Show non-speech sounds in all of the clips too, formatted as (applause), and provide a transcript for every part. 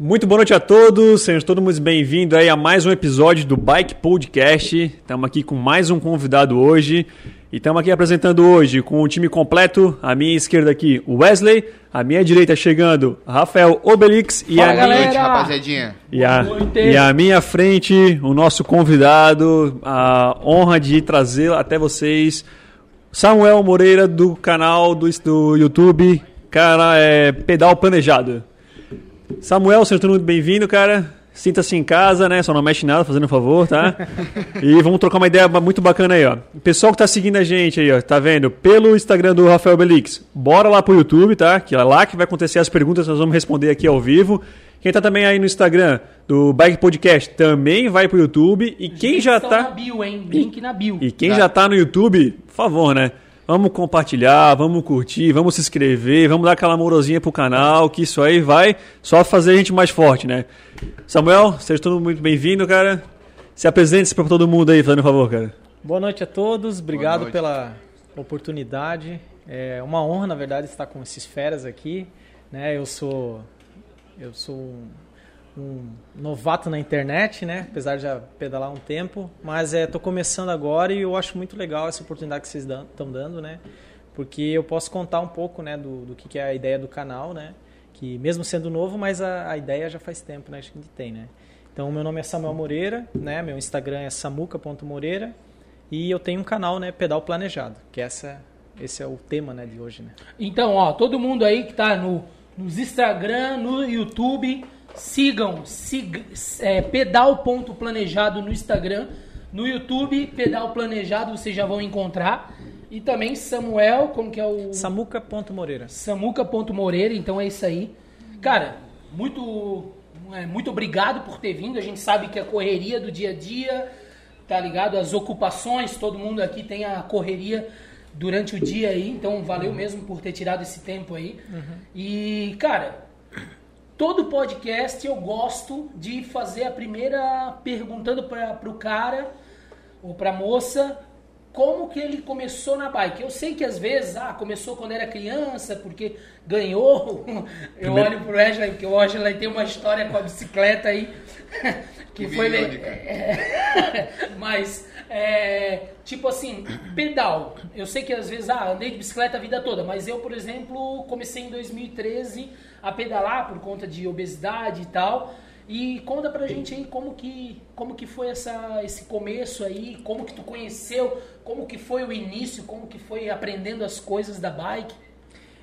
Muito boa noite a todos, sejam todos muito bem-vindos aí a mais um episódio do Bike Podcast. Estamos aqui com mais um convidado hoje e estamos aqui apresentando hoje com o time completo. À minha esquerda aqui, o Wesley, à minha direita chegando, Rafael Obelix e Fala, a galera. minha noite, rapaziadinha. e a, e à minha frente, o nosso convidado, a honra de trazer até vocês Samuel Moreira do canal do, do YouTube, cara, é Pedal Planejado. Samuel, seja todo muito bem-vindo, cara. Sinta-se em casa, né? Só não mexe nada, fazendo um favor, tá? (laughs) e vamos trocar uma ideia muito bacana aí, ó. O pessoal que tá seguindo a gente aí, ó, tá vendo? Pelo Instagram do Rafael Belix, bora lá pro YouTube, tá? Que é lá que vai acontecer as perguntas, nós vamos responder aqui ao vivo. Quem tá também aí no Instagram do Bike Podcast também vai pro YouTube. E quem já tá. na bio, hein? Link na bio. E quem já tá no YouTube, por favor, né? Vamos compartilhar, vamos curtir, vamos se inscrever, vamos dar aquela amorosinha pro canal, que isso aí vai só fazer a gente mais forte, né? Samuel, seja todo muito bem-vindo, cara. Se apresente para todo mundo aí, fazendo um favor, cara. Boa noite a todos, obrigado pela oportunidade. É uma honra, na verdade, estar com esses feras aqui. Né? Eu sou eu sou um, um novato na internet, né? apesar de já pedalar um tempo, mas estou começando agora e eu acho muito legal essa oportunidade que vocês estão dando, né? porque eu posso contar um pouco né, do, do que, que é a ideia do canal, né? que mesmo sendo novo, mas a, a ideia já faz tempo né, que a gente tem. Né? Então, meu nome é Samuel Moreira, né? meu Instagram é samuca.moreira e eu tenho um canal, né, Pedal Planejado, que essa, esse é o tema né, de hoje. Né? Então, ó, todo mundo aí que tá no, nos Instagram, no YouTube, sigam sig, é, pedal.planejado no Instagram. No YouTube, pedal planejado, vocês já vão encontrar. E também Samuel, como que é o. Samuca.moreira. Samuca.moreira, então é isso aí. Cara, muito, é, muito obrigado por ter vindo. A gente sabe que a correria do dia a dia, tá ligado? As ocupações, todo mundo aqui tem a correria durante o dia aí, então valeu mesmo por ter tirado esse tempo aí. E, cara, todo podcast eu gosto de fazer a primeira perguntando para o cara ou para a moça como que ele começou na bike. Eu sei que às vezes, ah, começou quando era criança, porque ganhou. (laughs) Eu Primeiro- olho pro Wesley, porque o Wesley tem uma história com a bicicleta aí. (laughs) Que foi. É, (laughs) Mas, é, tipo assim, pedal. Eu sei que às vezes, ah, andei de bicicleta a vida toda, mas eu, por exemplo, comecei em 2013 a pedalar por conta de obesidade e tal. E conta pra gente aí como que, como que foi essa, esse começo aí, como que tu conheceu, como que foi o início, como que foi aprendendo as coisas da bike.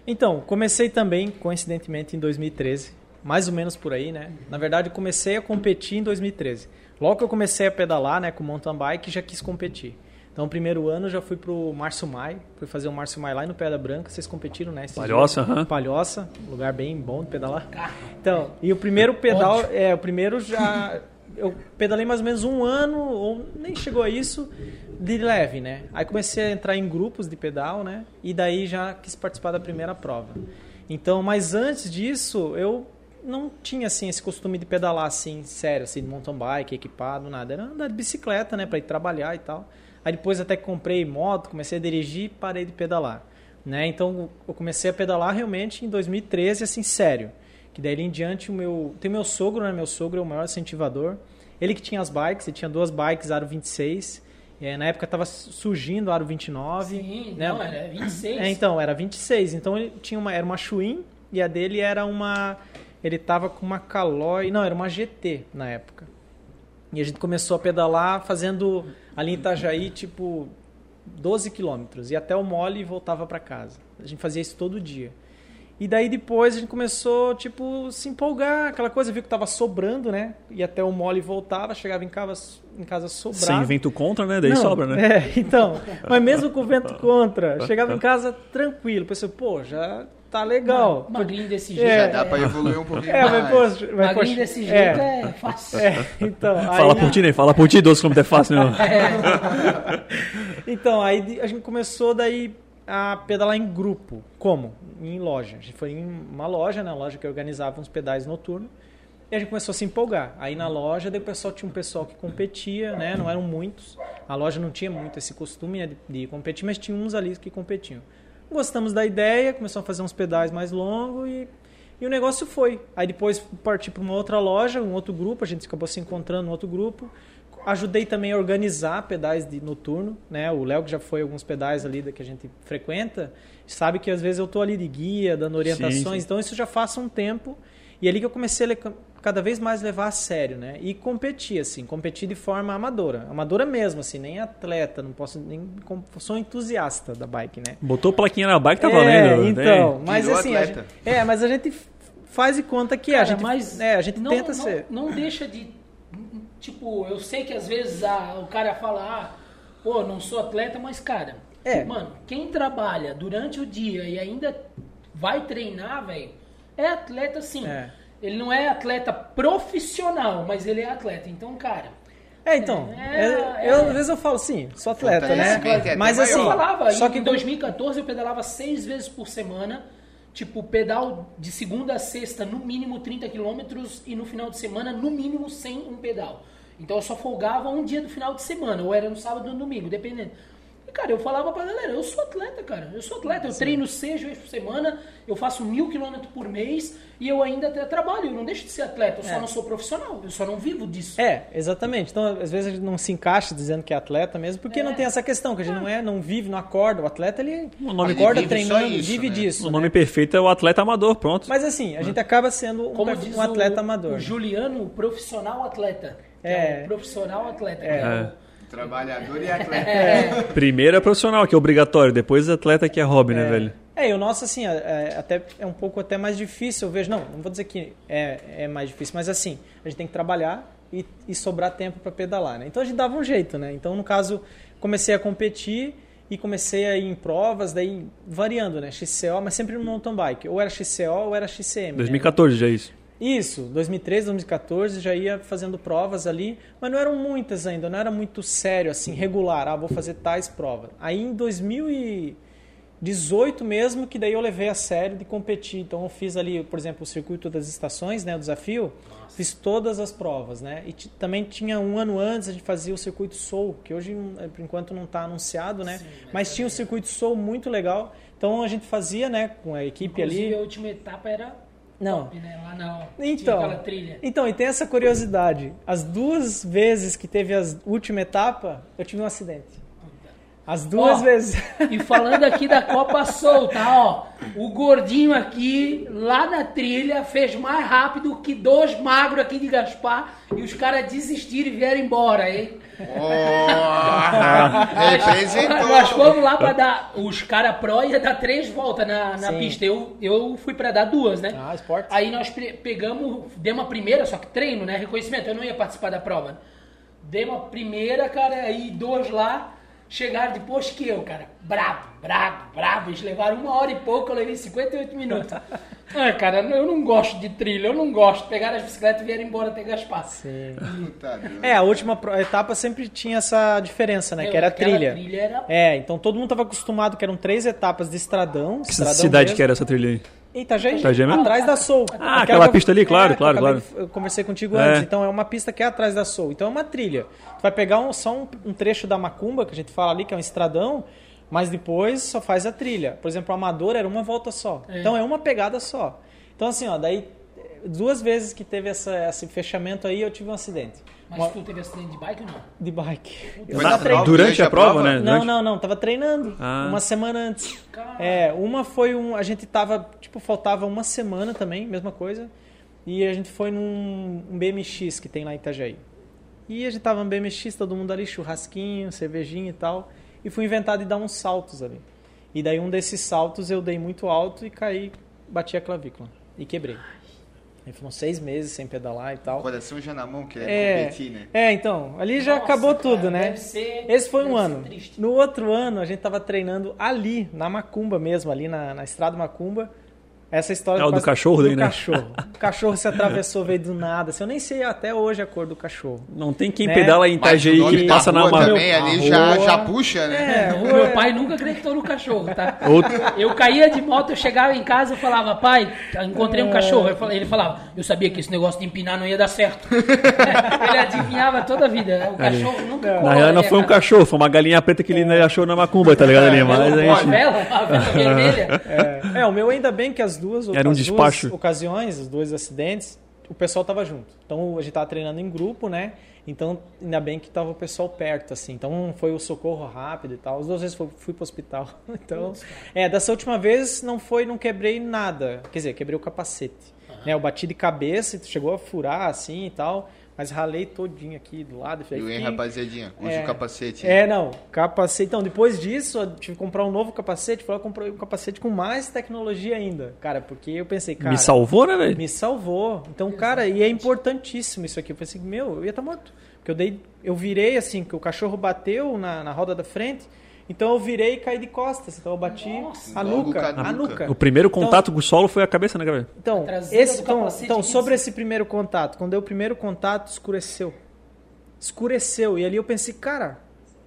Então, comecei também, coincidentemente, em 2013, mais ou menos por aí, né? Na verdade, comecei a competir em 2013. Logo que eu comecei a pedalar, né, com mountain bike, já quis competir. Então, primeiro ano já fui pro Março Mai, fui fazer o Março Mai lá no Pedra Branca, vocês competiram, né? esses Palhoça, aham. Palhoça, lugar bem bom de pedalar. Então, e o primeiro pedal, é, o primeiro já eu pedalei mais ou menos um ano ou nem chegou a isso de leve, né? Aí comecei a entrar em grupos de pedal, né? E daí já quis participar da primeira prova. Então, mas antes disso, eu não tinha assim esse costume de pedalar assim, sério, assim, de mountain bike, equipado, nada. Era andar de bicicleta, né, para ir trabalhar e tal. Aí depois até que comprei moto, comecei a dirigir e parei de pedalar, né? Então, eu comecei a pedalar realmente em 2013, assim, sério. Que daí em diante o meu, tem meu sogro, né? Meu sogro é o maior incentivador. Ele que tinha as bikes, ele tinha duas bikes Aro 26. É, na época estava surgindo o Aro 29. Sim, né? não, era 26. É, então, era 26. Então ele tinha uma, era uma Schwinn e a dele era uma. Ele tava com uma Caloi. Não, era uma GT na época. E a gente começou a pedalar fazendo ali em Itajaí, tipo, 12 quilômetros. E até o mole e voltava para casa. A gente fazia isso todo dia. E daí depois a gente começou, tipo, se empolgar, aquela coisa, viu que tava sobrando, né? E até o mole voltava, chegava em casa, em casa sobrava. Sem vento contra, né? Daí Não, sobra, né? É, então. Mas mesmo com o vento contra, (laughs) chegava em casa tranquilo. Pensei, pô, já tá legal. Magrinho desse jeito. É. Já dá pra evoluir um pouquinho É, mais. mas, poxa, mas, Magrinho poxa, desse jeito é, é, fácil. é, então, Fala aí, por ti, né? Fala por ti, 12 km é fácil, não. (laughs) então, aí a gente começou daí a pedalar em grupo. Como? Em loja. A gente foi em uma loja, né? Uma loja que organizava uns pedais noturnos. E a gente começou a se empolgar. Aí na loja, daí o pessoal tinha um pessoal que competia, né? Não eram muitos. A loja não tinha muito esse costume né, de, de competir, mas tinha uns ali que competiam. Gostamos da ideia, começamos a fazer uns pedais mais longos e E o negócio foi. Aí depois parti para uma outra loja, um outro grupo, a gente acabou se encontrando no outro grupo. Ajudei também a organizar pedais de noturno, né? O Léo que já foi alguns pedais ali que a gente frequenta, sabe que às vezes eu tô ali de guia, dando orientações, Sim, sim. então isso já faz um tempo. E é ali que eu comecei a cada vez mais levar a sério, né? E competir assim, competir de forma amadora, amadora mesmo assim, nem atleta, não posso nem sou entusiasta da bike, né? Botou plaquinha na bike, tá É, valendo. né? então, mas Virou assim, a gente, é, mas a gente faz de conta que a Cara, gente, mas é, a gente não, tenta não, ser. Não deixa de. Tipo, eu sei que às vezes a- o cara fala, ah, pô, não sou atleta, mas cara, É. mano, quem trabalha durante o dia e ainda vai treinar, velho, é atleta sim. É. Ele não é atleta profissional, mas ele é atleta. Então, cara. É, então, É, eu, é. eu, às vezes eu falo sim, sou atleta, né? É Mas assim, eu falava, só em que 2014 eu pedalava seis vezes por semana, tipo, pedal de segunda a sexta, no mínimo 30 quilômetros, e no final de semana, no mínimo, sem um pedal. Então eu só folgava um dia do final de semana, ou era no sábado ou no domingo, dependendo. Cara, eu falava pra galera, eu sou atleta, cara, eu sou atleta, eu treino seis vezes por semana, eu faço mil quilômetros por mês, e eu ainda até trabalho, eu não deixo de ser atleta, eu só É. não sou profissional, eu só não vivo disso. É, exatamente. Então, às vezes a gente não se encaixa dizendo que é atleta mesmo, porque É. não tem essa questão, que a gente não é, não vive, não acorda. O atleta, ele O nome acorda vive só treinando, isso, vive né? disso. O né? nome perfeito é o atleta amador, pronto. Mas assim, a gente acaba sendo um, Como diz um atleta o, amador. o Juliano, o profissional atleta. que É. É. o profissional atleta. que É. é É. Trabalhador e atleta. Primeiro é profissional, que é obrigatório. Depois atleta que é hobby, né, velho? É, e o nosso, assim, é, é até, é um pouco até mais difícil, eu vejo. Não, não vou dizer que é, é mais difícil, mas assim, a gente tem que trabalhar e, e sobrar tempo para pedalar, né? Então a gente dava um jeito, né? Então, no caso, comecei a competir e comecei a ir em provas, daí variando, né? XCO, mas sempre no mountain bike. Ou era XCO ou era XCM. né? 2014 já é isso. Isso, 2013, 2014 já ia fazendo provas ali, mas não eram muitas ainda, não era muito sério assim, regular, ah, vou fazer tais provas. Aí em 2018 mesmo que daí eu levei a sério de competir. Então eu fiz ali, por exemplo, o circuito das estações, né, o desafio, fiz todas as provas, né? E também tinha um ano antes a gente fazia o circuito Soul, que hoje eh, por enquanto não está anunciado, né? mas tinha o circuito Soul muito legal. Então a gente fazia, né, com a equipe Inclusive, ali. a última etapa era Não. top, né? Lá tinha Então, aquela trilha. então, e tem essa curiosidade. As duas vezes que teve a última etapa, eu tive um acidente. As duas Ó, vezes. E falando aqui da Copa (laughs) Soul, tá? Ó, o gordinho aqui, lá na trilha, fez mais rápido que dois magros aqui de Gaspar e os caras desistiram e vieram embora, hein? Porra! (laughs) Representou. Nós fomos lá pra dar. Os caras pró ia dar três voltas na, na Sim. pista. Eu, eu fui pra dar duas, né? Ah, esporte. Aí nós pegamos, demos a primeira, só que treino, né? Reconhecimento. Eu não ia participar da prova. Demos a primeira, cara, aí dois lá. Chegaram depois que eu, cara. Brabo, brabo, brabo. Eles levaram uma hora e pouco, eu levei 58 minutos. (laughs) ah, cara, eu não gosto de trilha, eu não gosto. Pegaram as bicicletas e vieram embora até Gaspar. Sim. É, a última etapa sempre tinha essa diferença, né? Meu, que era a trilha. trilha era- É, então todo mundo estava acostumado que eram três etapas de estradão. Que estradão cidade mesmo. que era essa trilha aí? Itajaí. Itajaí mesmo? Atrás da Soul. Ah, aquela pista ali, claro, que claro, eu claro. Eu conversei contigo É. antes. Então é uma pista que é atrás da Soul. Então é uma trilha. Tu vai pegar um- só um, um trecho da Macumba, que a gente fala ali, que é um estradão, mas depois só faz a trilha. Por exemplo, o Amador era uma volta só. É. Então é uma pegada só. Então assim, ó, daí duas vezes que teve essa, esse fechamento aí, eu tive um acidente. Mas Uma- tu teve acidente de bike ou não? de bike. Eu tava na prova, Durante a prova, né? não, não, não, tava treinando Ah. uma semana antes. Cara. É, uma foi um. A gente tava, tipo, faltava uma semana também, mesma coisa. E a gente foi num um BMX que tem lá em Itajaí. E a gente tava no BMX, todo mundo ali, churrasquinho, cervejinha e tal. E fui inventado de dar uns saltos ali. E daí um desses saltos eu dei muito alto e caí, bati a clavícula. E quebrei. Aí foram seis meses sem pedalar e tal. Coração já na mão, querendo É, competir, né? é, então, ali já Nossa, acabou cara, tudo, né? deve ser- Esse foi deve um ser ano. triste. No outro ano, a gente tava treinando ali, na Macumba mesmo, ali na, na estrada Macumba. Essa história É o do cachorro daí, do né? cachorro. O cachorro se atravessou, veio do nada. Assim, eu nem sei até hoje a cor do cachorro. Não tem quem Né? pedala em Itajaí que passa na rua também ali a já, rua- já puxa, né? É, rua- meu pai nunca acreditou no cachorro, tá? Outro- Eu caía de moto, eu chegava em casa e falava, pai, encontrei um cachorro. Eu falei- Ele falava, eu sabia que esse negócio de empinar não ia dar certo. (laughs) Ele adivinhava toda a vida. O cachorro nunca Na real não foi um cara. cachorro, foi uma galinha preta que ele achou na macumba, tá ligado ali? Mas a Uma gente... vela, uma vela (laughs) vermelha. É, é, o meu ainda bem que as duas, Era um despacho. duas ocasiões, os dois acidentes, o pessoal tava junto. Então a gente tava treinando em grupo, né? Então ainda bem que tava o pessoal perto, assim. Então foi o socorro rápido e tal. As duas vezes fui, fui pro hospital. (laughs) Então, é, dessa última vez não foi, não quebrei nada. Quer dizer, quebrei o capacete. Né? Eu bati de cabeça, chegou a furar assim e tal. Mas ralei todinho aqui do lado. E o hein, rapaziadinha? Use É. o capacete. é, não, capacete. Então, depois disso, eu tive que comprar um novo capacete. Fui lá comprei um capacete com mais tecnologia ainda. Cara, porque eu pensei, cara. Me salvou, né, velho? Me salvou. Então, cara, e é importantíssimo isso aqui. Eu pensei, meu, eu ia estar morto. Porque eu dei. Eu virei assim, que o cachorro bateu na, na roda da frente. Então eu virei e caí de costas. Então eu bati Nossa. a nuca. a A nuca. nuca. O primeiro contato com o solo foi a cabeça, né, cara? Então, esse, então, então sobre esse primeiro contato, quando deu o primeiro contato, escureceu. Escureceu. E ali eu pensei, cara,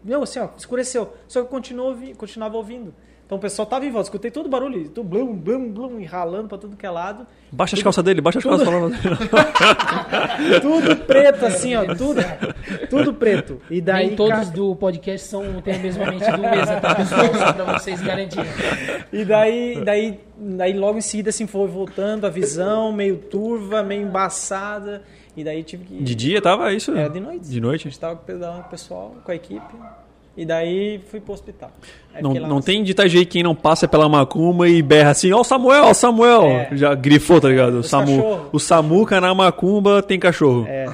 meu, assim, ó, escureceu. Só que eu continuava ouvindo. Então o pessoal tava em volta, escutei todo o barulho, tudo blum, blum, blum, e ralando pra tudo que é lado. Baixa as calças dele, baixa as calças falando. (laughs) Tudo preto, assim, ó, tudo, tudo preto. E daí, Nem todos cara, do podcast são, têm a mesma mente do Mesa, tá, pessoal? Só pra vocês garantirem. E daí, daí, daí logo em seguida assim foi voltando a visão, meio turva, meio embaçada. E daí tive que. De dia tava isso? Era de noite. De A noite? gente tava pedalando com o pessoal, com a equipe. E daí fui pro hospital. Aí Não, não na- tem de Itajaí quem não passa pela macumba e berra assim, ó o Samuel, ó o Samuel. É. Já grifou, tá ligado? O, Samu, cachorro. o Samuca na macumba tem cachorro. É.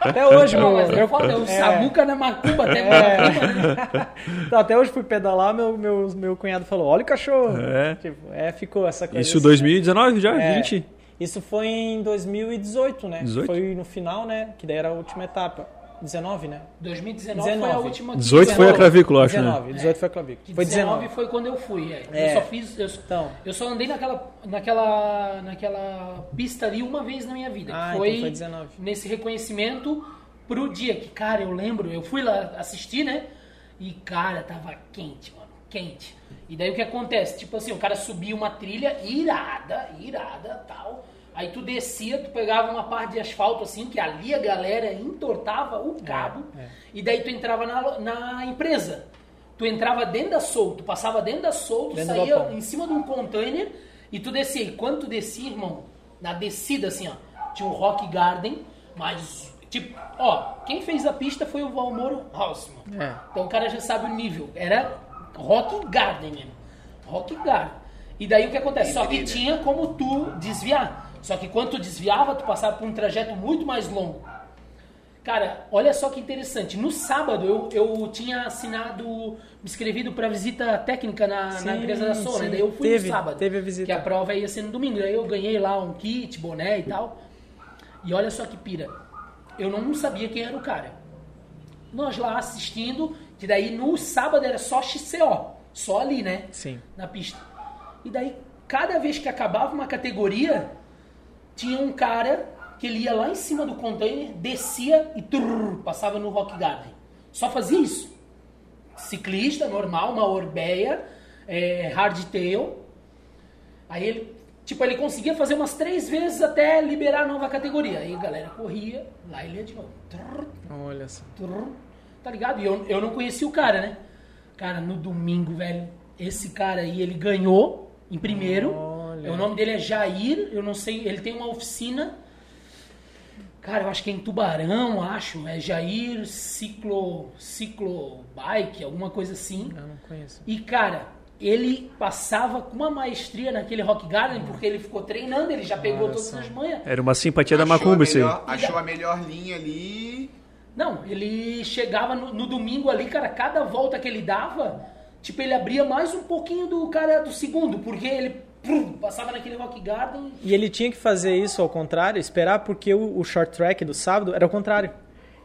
Até hoje, Não, é meu foda, o é. Samuca na macumba, até É. macumba, né? (laughs) Então, até hoje fui pedalar, meu, meu, meu cunhado falou: olha o cachorro. É. Tipo, é, ficou essa coisa. Isso assim, 2019 já? É. 20? Isso foi em 2018, né? 18? Foi no final, né? Que daí era a última etapa. 19, né? 2019 foi a 19. última. 18 foi a clavícula, acho, né? 19, 18 foi a clavícula. Foi 19 19. foi quando eu fui. é. É. Eu só fiz. Eu, Então. eu só andei naquela, naquela, naquela pista ali uma vez na minha vida. Ah, que então foi, foi 19. nesse reconhecimento pro dia que, cara, eu lembro, eu fui lá assistir, né? E, cara, tava quente, mano. Quente. E daí o que acontece? Tipo assim, o cara subia uma trilha irada, irada, tal. Aí tu descia, tu pegava uma parte de asfalto assim, que ali a galera entortava o cabo. é. E daí tu entrava na, na empresa. Tu entrava dentro da Soul, tu passava dentro da Soul, tu Dentro saía em cima de um container e tu descia. E quando tu descia, irmão, na descida assim, ó, tinha um Rock Garden, mas tipo, ó, quem fez a pista foi o Valmoro Hausmann. É. Então o cara já sabe o nível. Era Rock Garden mesmo. Rock Garden. E daí o que acontece? Só que tinha como tu desviar. Só que quando tu desviava, tu passava por um trajeto muito mais longo. Cara, olha só que interessante. No sábado eu, eu tinha assinado, me inscrevido para visita técnica na, na Sim, empresa da Sona. Daí eu fui Teve, no sábado. teve a visita. Que a prova ia ser no domingo. Daí eu ganhei lá um kit, boné e tal. E olha só que pira. Eu não sabia quem era o cara. Nós lá assistindo, que daí no sábado era só XCO. Só ali, né? Sim. na pista. E daí, cada vez que acabava uma categoria, tinha um cara que ele ia lá em cima do container, descia e trrr, passava no Rock Garden. Só fazia isso. Ciclista, normal, uma Orbeia, é, hardtail. Aí ele, tipo, ele conseguia fazer umas três vezes até liberar a nova categoria. Aí a galera corria, lá ele ia de novo. Trrr, Olha só. Trrr, Tá ligado? E eu, eu não conhecia o cara, né? Cara, no domingo, velho, esse cara aí, ele ganhou em primeiro. Olha. O nome dele é Jair, eu não sei, ele tem uma oficina. Cara, eu acho que é em Tubarão, acho. É Jair Ciclo, Ciclo Bike, alguma coisa assim. Eu não conheço. E, cara, ele passava com uma maestria naquele Rock Garden, porque ele ficou treinando, ele já pegou Olha todas as manhas. Era uma simpatia da Achou a macumba isso aí. Achou a melhor linha ali. Não, ele chegava no, no domingo ali, cara, cada volta que ele dava, tipo, ele abria mais um pouquinho do cara do segundo, porque ele passava naquele Rock Garden. E ele tinha que fazer isso ao contrário, esperar, porque o, o short track do sábado era o contrário.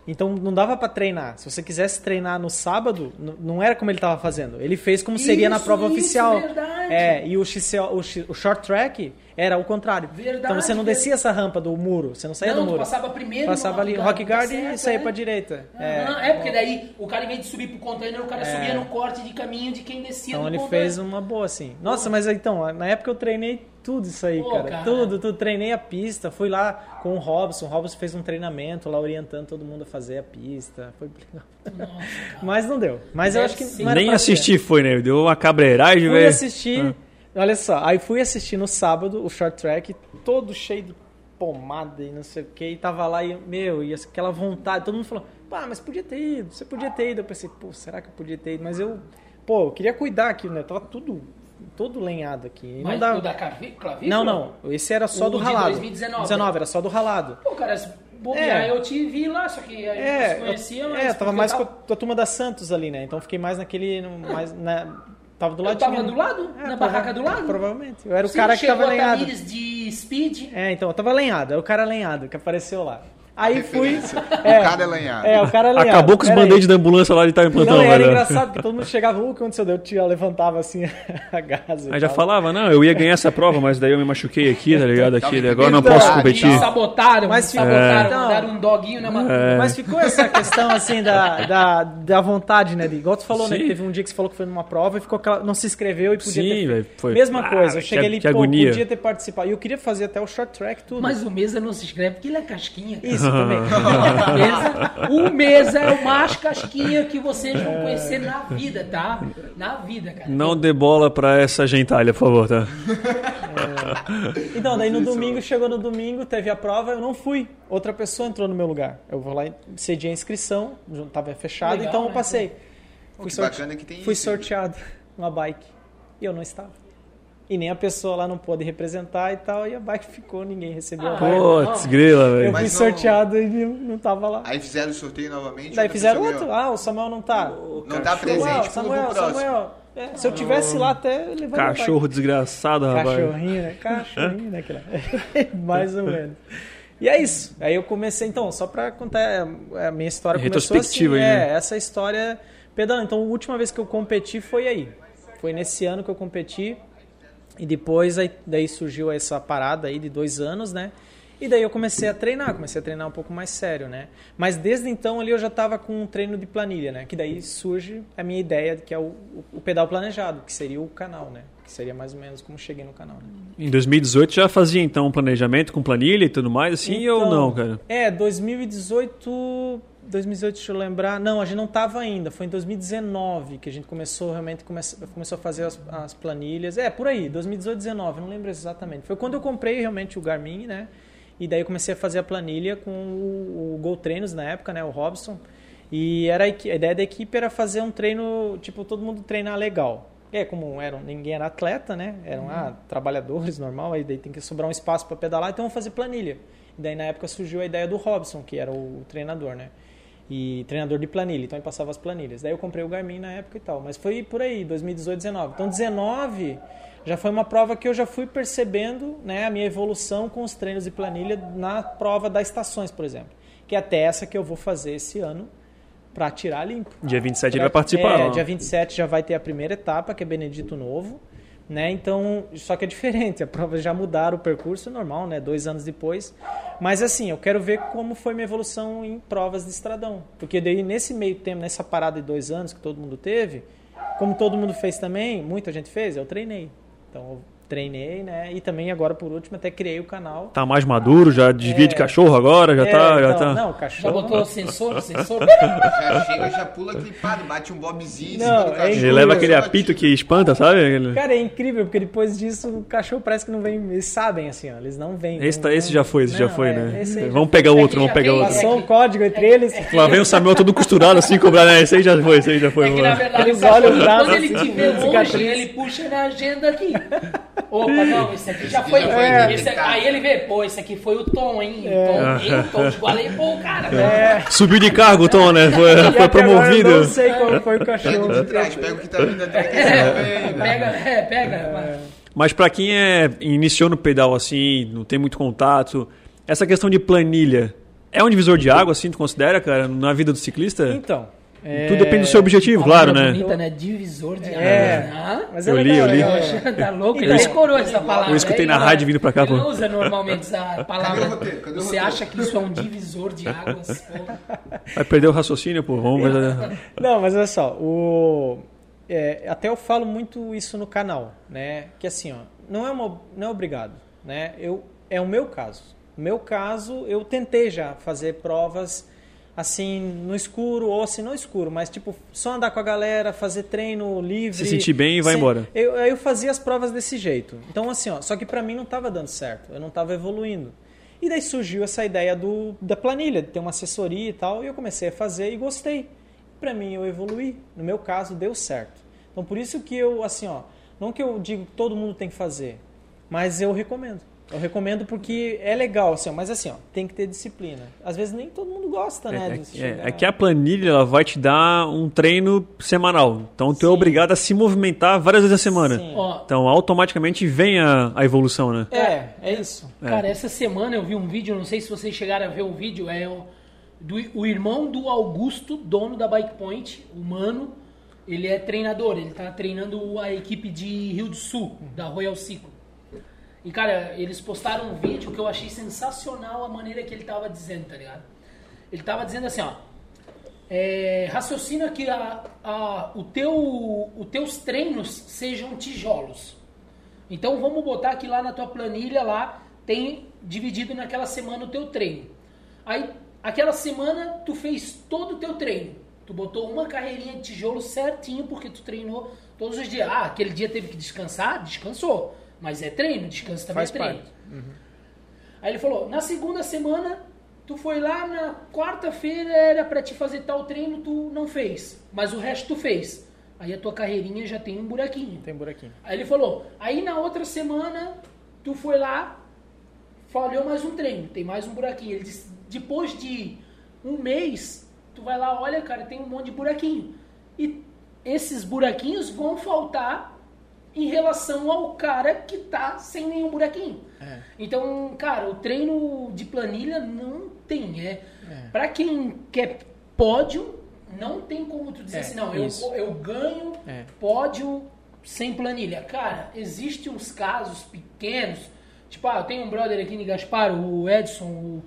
Então não dava pra treinar. Se você quisesse treinar no sábado, não era como ele estava fazendo. Ele fez como seria na Isso, prova isso, oficial. verdade. É, e o, XCO, o, o short track era o contrário. Verdade, então você não verdade. descia essa rampa do muro, você não saía Não, do tu muro. passava primeiro Passava ali Rock tá e certo, saía é. pra direita. Aham, É, porque daí o cara, em vez de subir pro container, o cara É. subia no corte de caminho de quem descia Então ele container. fez uma boa, assim. Nossa, mas então, na época eu treinei tudo isso aí, Pô, cara. cara. Tudo, tudo. Treinei a pista, fui lá com o Robson. O Robson fez um treinamento lá orientando todo mundo a fazer a pista. Foi legal. Nossa, (laughs) Mas não deu. Mas eu acho que não Nem assistir foi, né? Deu uma cabreiragem, ser. Fui velho. assistir. Ah. Olha só, aí fui assistir no sábado o short track, todo cheio de pomada e não sei o que, e tava lá e, meu, e aquela vontade, todo mundo falou, pá, mas podia ter ido, você podia ter ido. Eu pensei, pô, será que eu podia ter ido? Mas eu, pô, eu queria cuidar aqui, né? Tava tudo, todo lenhado aqui. Mas não dá... o da claví- clavícula? Não, não, esse era só O do de ralado. 2019. 19, era só do ralado. Pô, cara, bobear, É. eu te vi lá, só que aí É, conhecia, mas... é, tava mais eu com a, turma da Santos ali, né? Então fiquei mais naquele. Mais, na, tava do Eu lado tava do lado? Na barraca do lado? Provavelmente. Eu era o Sim, cara que tava lenhado. De speed. É, então, eu tava lenhado, era o cara lenhado que apareceu lá. Aí fui. Referência. (laughs) É, O cara é lanhado. é, o cara lenhado. Acabou com os band-aids da ambulância lá de estar em plantão, Não, era velho. engraçado, porque todo mundo (laughs) chegava, o que aconteceu? Eu tia levantava assim (laughs) a gás. e Aí já tal. falava, não, eu ia ganhar essa prova, mas daí eu me machuquei aqui, tá ligado? Aqui, Tava agora não posso competir. Me sabotaram, Mas me ficou- sabotaram, É. mandaram um doguinho na mão. É. Mas ficou essa questão assim da, da, da vontade, né? De, igual tu falou, né? Sim. Que teve um dia que você falou que foi numa prova e ficou aquela, não se inscreveu e podia Sim, ter. velho, foi- Mesma Ah, coisa, eu que- cheguei ali, que pô, agonia. podia ter participado. E eu queria fazer até o short track tudo. Mas o Mesa não se inscreve porque ele é casquinha. cara. Também. (laughs) O Mesa, é o mais casquinha que vocês vão conhecer na vida, tá? Na vida, cara. Não dê bola pra essa gentalha, por favor, tá? Então, daí no domingo, chegou no domingo, teve a prova, eu não fui. Outra pessoa entrou no meu lugar. Eu vou lá e cedi a inscrição, tava fechado, Legal, então eu né, passei. Fui, que sorte- bacana que tem fui isso, sorteado uma bike. E eu não estava. E nem a pessoa lá não pôde representar e tal, e a bike ficou, ninguém recebeu a Ah, bike. Putz, grila, Eu velho. fui Mas não- sorteado e não, tava lá. Aí fizeram o sorteio novamente. Daí fizeram outro. ganhou. Ah, o Samuel não tá. Não tá presente, Samuel, Samuel. Samuel. É, se eu tivesse lá até eu a. Cachorro desgraçado, rapaz. Cachorrinho, né? Cachorrinho, né? aquela- (laughs) Mais ou menos. E é isso. Aí eu comecei, então, só pra contar é, a minha história começou assim, Retrospectiva aí, é, né? essa história pedalando. Então, a última vez que eu competi foi aí. Foi nesse ano que eu competi. E depois aí, daí surgiu essa parada aí de dois anos, né? E daí eu comecei a treinar, comecei a treinar um pouco mais sério, né? Mas desde então ali eu já estava com um treino de planilha, né? Que daí surge a minha ideia, que é o, o pedal planejado, que seria o canal, né? Que seria mais ou menos como cheguei no canal, né? Em 2018 já fazia então um planejamento com planilha e tudo mais, assim, ou Então, não, cara? É, 2018. 2018, deixa eu lembrar. Não, a gente não tava ainda. Foi em 2019 que a gente começou realmente come, começou a fazer as, as planilhas. É, por aí, 2018, 2019, não lembro exatamente. Foi quando eu comprei realmente o Garmin, né? E daí eu comecei a fazer a planilha com o, o Gol Treinos na época, né? O Robson. E era a, a ideia da equipe era fazer um treino, tipo, todo mundo treinar legal. É, como eram, ninguém era atleta, né? Eram ah, trabalhadores, normal, aí daí tem que sobrar um espaço para pedalar, então vamos fazer planilha. E daí na época surgiu a ideia do Robson, que era o, treinador, né? E treinador de planilha, então ele passava as planilhas. Daí eu comprei o Garmin na época e tal, mas foi por aí, 2018, 19. Então 19 já foi uma prova que eu já fui percebendo, né, a minha evolução com os treinos de planilha na prova das estações, por exemplo, que é até essa que eu vou fazer esse ano para tirar limpo. Dia 27 ele vai participar. É, dia 27 já vai ter a primeira etapa, que é Benedito Novo. Né? Então, só que é diferente, (laughs) a prova já mudaram o percurso, normal, né? Dois anos depois. Mas assim, eu quero ver como foi minha evolução em provas de estradão. Porque daí, nesse meio tempo, nessa parada de dois anos que todo mundo teve, como todo mundo fez também, muita gente fez, eu treinei. Então, eu treinei, né? E também, agora por último, até criei o canal. Tá mais maduro, já desvia de cachorro agora, já É, tá. Já então, tá... Não, Já cachorro. botou sensor, (laughs) sensor? Já chega, já pula clipado, bate um bobzinho Não, cima do é cachorro. Ele leva aquele apito que espanta, sabe? Aquele- Cara, é incrível, porque depois disso o cachorro parece que não vem. Eles sabem assim, ó. Eles não vêm. Esse, não- tá- esse já foi, esse já Não, foi, é, né? esse aí Vamos pegar o É outro, vamos já pegar outro. Passou É um código entre eles. Lá vem o Samuel todo costurado assim, cobrar, né? Esse aí já foi, esse aí já foi. É que na verdade Eles olham o braço quando ele assim, te vê longe, ele puxa na agenda aqui. Opa, não, esse aqui já foi. foi esse- aí ele vê, pô, esse aqui foi o Tom, hein? O É. Tom, hein? O Tom de Gualei, pô, cara. É. Subiu de cargo, Tom, né? Foi, foi até promovido. Eu não sei qual foi o Pega cachorro. de trás, pega o que tá vindo atrás. que É, não vem. pega, é, pega. mano. Mas pra quem é iniciou no pedal assim, não tem muito contato, essa questão de planilha é um divisor de água, assim, tu considera, cara, na vida do ciclista? Então. É- Tudo depende do seu objetivo, claro, né? bonita, né? Divisor de É. águas. né? Mas é (laughs) Eu li, eu li. Poxa, tá louco? Então- Ele decorou essa palavra. Eu escutei na rádio vindo pra cá, Ele pô. não usa normalmente essa palavra. Cadê o roteiro? Cadê o Você roteiro? acha que isso é um divisor de águas? (laughs) Pô. Vai perder o raciocínio, pô. Vamos ver. Não, mas olha só, o... é, até eu falo muito isso no canal, né? Que assim, ó, não é, uma, não é obrigado, né? Eu, é o meu caso. No meu caso, eu tentei já fazer provas assim, no escuro, ou assim, não escuro, mas tipo, só andar com a galera, fazer treino livre. Se sentir bem e vai Sem- embora. Eu, aí eu fazia as provas desse jeito. Então, assim, ó, só que pra mim não tava dando certo, eu não tava evoluindo. E daí surgiu essa ideia do, da planilha, de ter uma assessoria e tal, e eu comecei a fazer e gostei. Pra mim, eu evoluí. No meu caso, deu certo. Então, por isso que eu, assim, ó, não que eu digo que todo mundo tem que fazer, mas eu recomendo. Eu recomendo porque é legal, assim, ó, mas assim, ó, tem que ter disciplina. Às vezes nem todo mundo gosta, né? É, de é- chegar- é que a planilha ela vai te dar um treino semanal. Então tu é Sim. obrigado a se movimentar várias vezes a semana. Ó, Então automaticamente vem a, a evolução, né? É, é isso. Cara, essa semana eu vi um vídeo, não sei se vocês chegaram a ver o vídeo, é o, do, o irmão do Augusto, dono da Bike Point, o Mano, ele é treinador, ele tá treinando a equipe de Rio do Sul, da Royal Ciclo. E, cara, eles postaram um vídeo que eu achei sensacional a maneira que ele tava dizendo, tá ligado? Ele tava dizendo assim, ó, é, raciocina que a, a, o teu, os teus treinos sejam tijolos. Então vamos botar que lá na tua planilha lá tem dividido naquela semana o teu treino. Aí aquela semana tu fez todo o teu treino. Tu botou uma carreirinha de tijolo certinho porque tu treinou todos os dias. Ah, aquele dia teve que descansar, descansou. Mas é treino, descanso também Faz é treino. parte. Aí ele falou, na segunda semana, tu foi lá, na quarta-feira era pra te fazer tal treino, tu não fez. Mas o resto tu fez. Aí a tua carreirinha já tem um buraquinho. Tem buraquinho. Aí ele falou, aí na outra semana, tu foi lá, falhou mais um treino, tem mais um buraquinho. Ele disse, depois de um mês, tu vai lá, olha, cara, tem um monte de buraquinho. E esses buraquinhos vão faltar em relação ao cara que tá sem nenhum buraquinho. É. Então, cara, o treino de planilha não tem. É, Pra quem quer pódio, não tem como tu dizer É, assim, não, eu, eu ganho É. pódio sem planilha. Cara, existem uns casos pequenos. Tipo, ah, eu tenho um brother aqui em Gaspar, o Edson, o.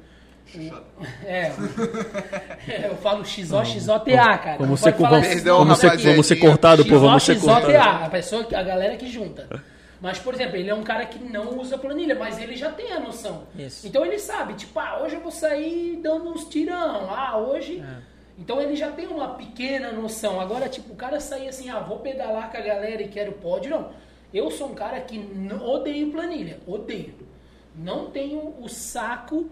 o- é, o- é, eu (laughs) falo XO, XOTA, cara. Vamos, assim, Perdão, vamos ser, ser cortado, pô, vamos ser cortado. XOTA, a pessoa, a galera que junta. Mas, por exemplo, ele é um cara que não usa planilha, mas ele já tem a noção. Isso. Então ele sabe, tipo, ah, hoje eu vou sair dando uns tirão, ah, hoje... É. Então ele já tem uma pequena noção. Agora, tipo, o cara sair assim, ah, vou pedalar com a galera e quero pódio, não. Eu sou um cara que odeio planilha, odeio. Não tenho o saco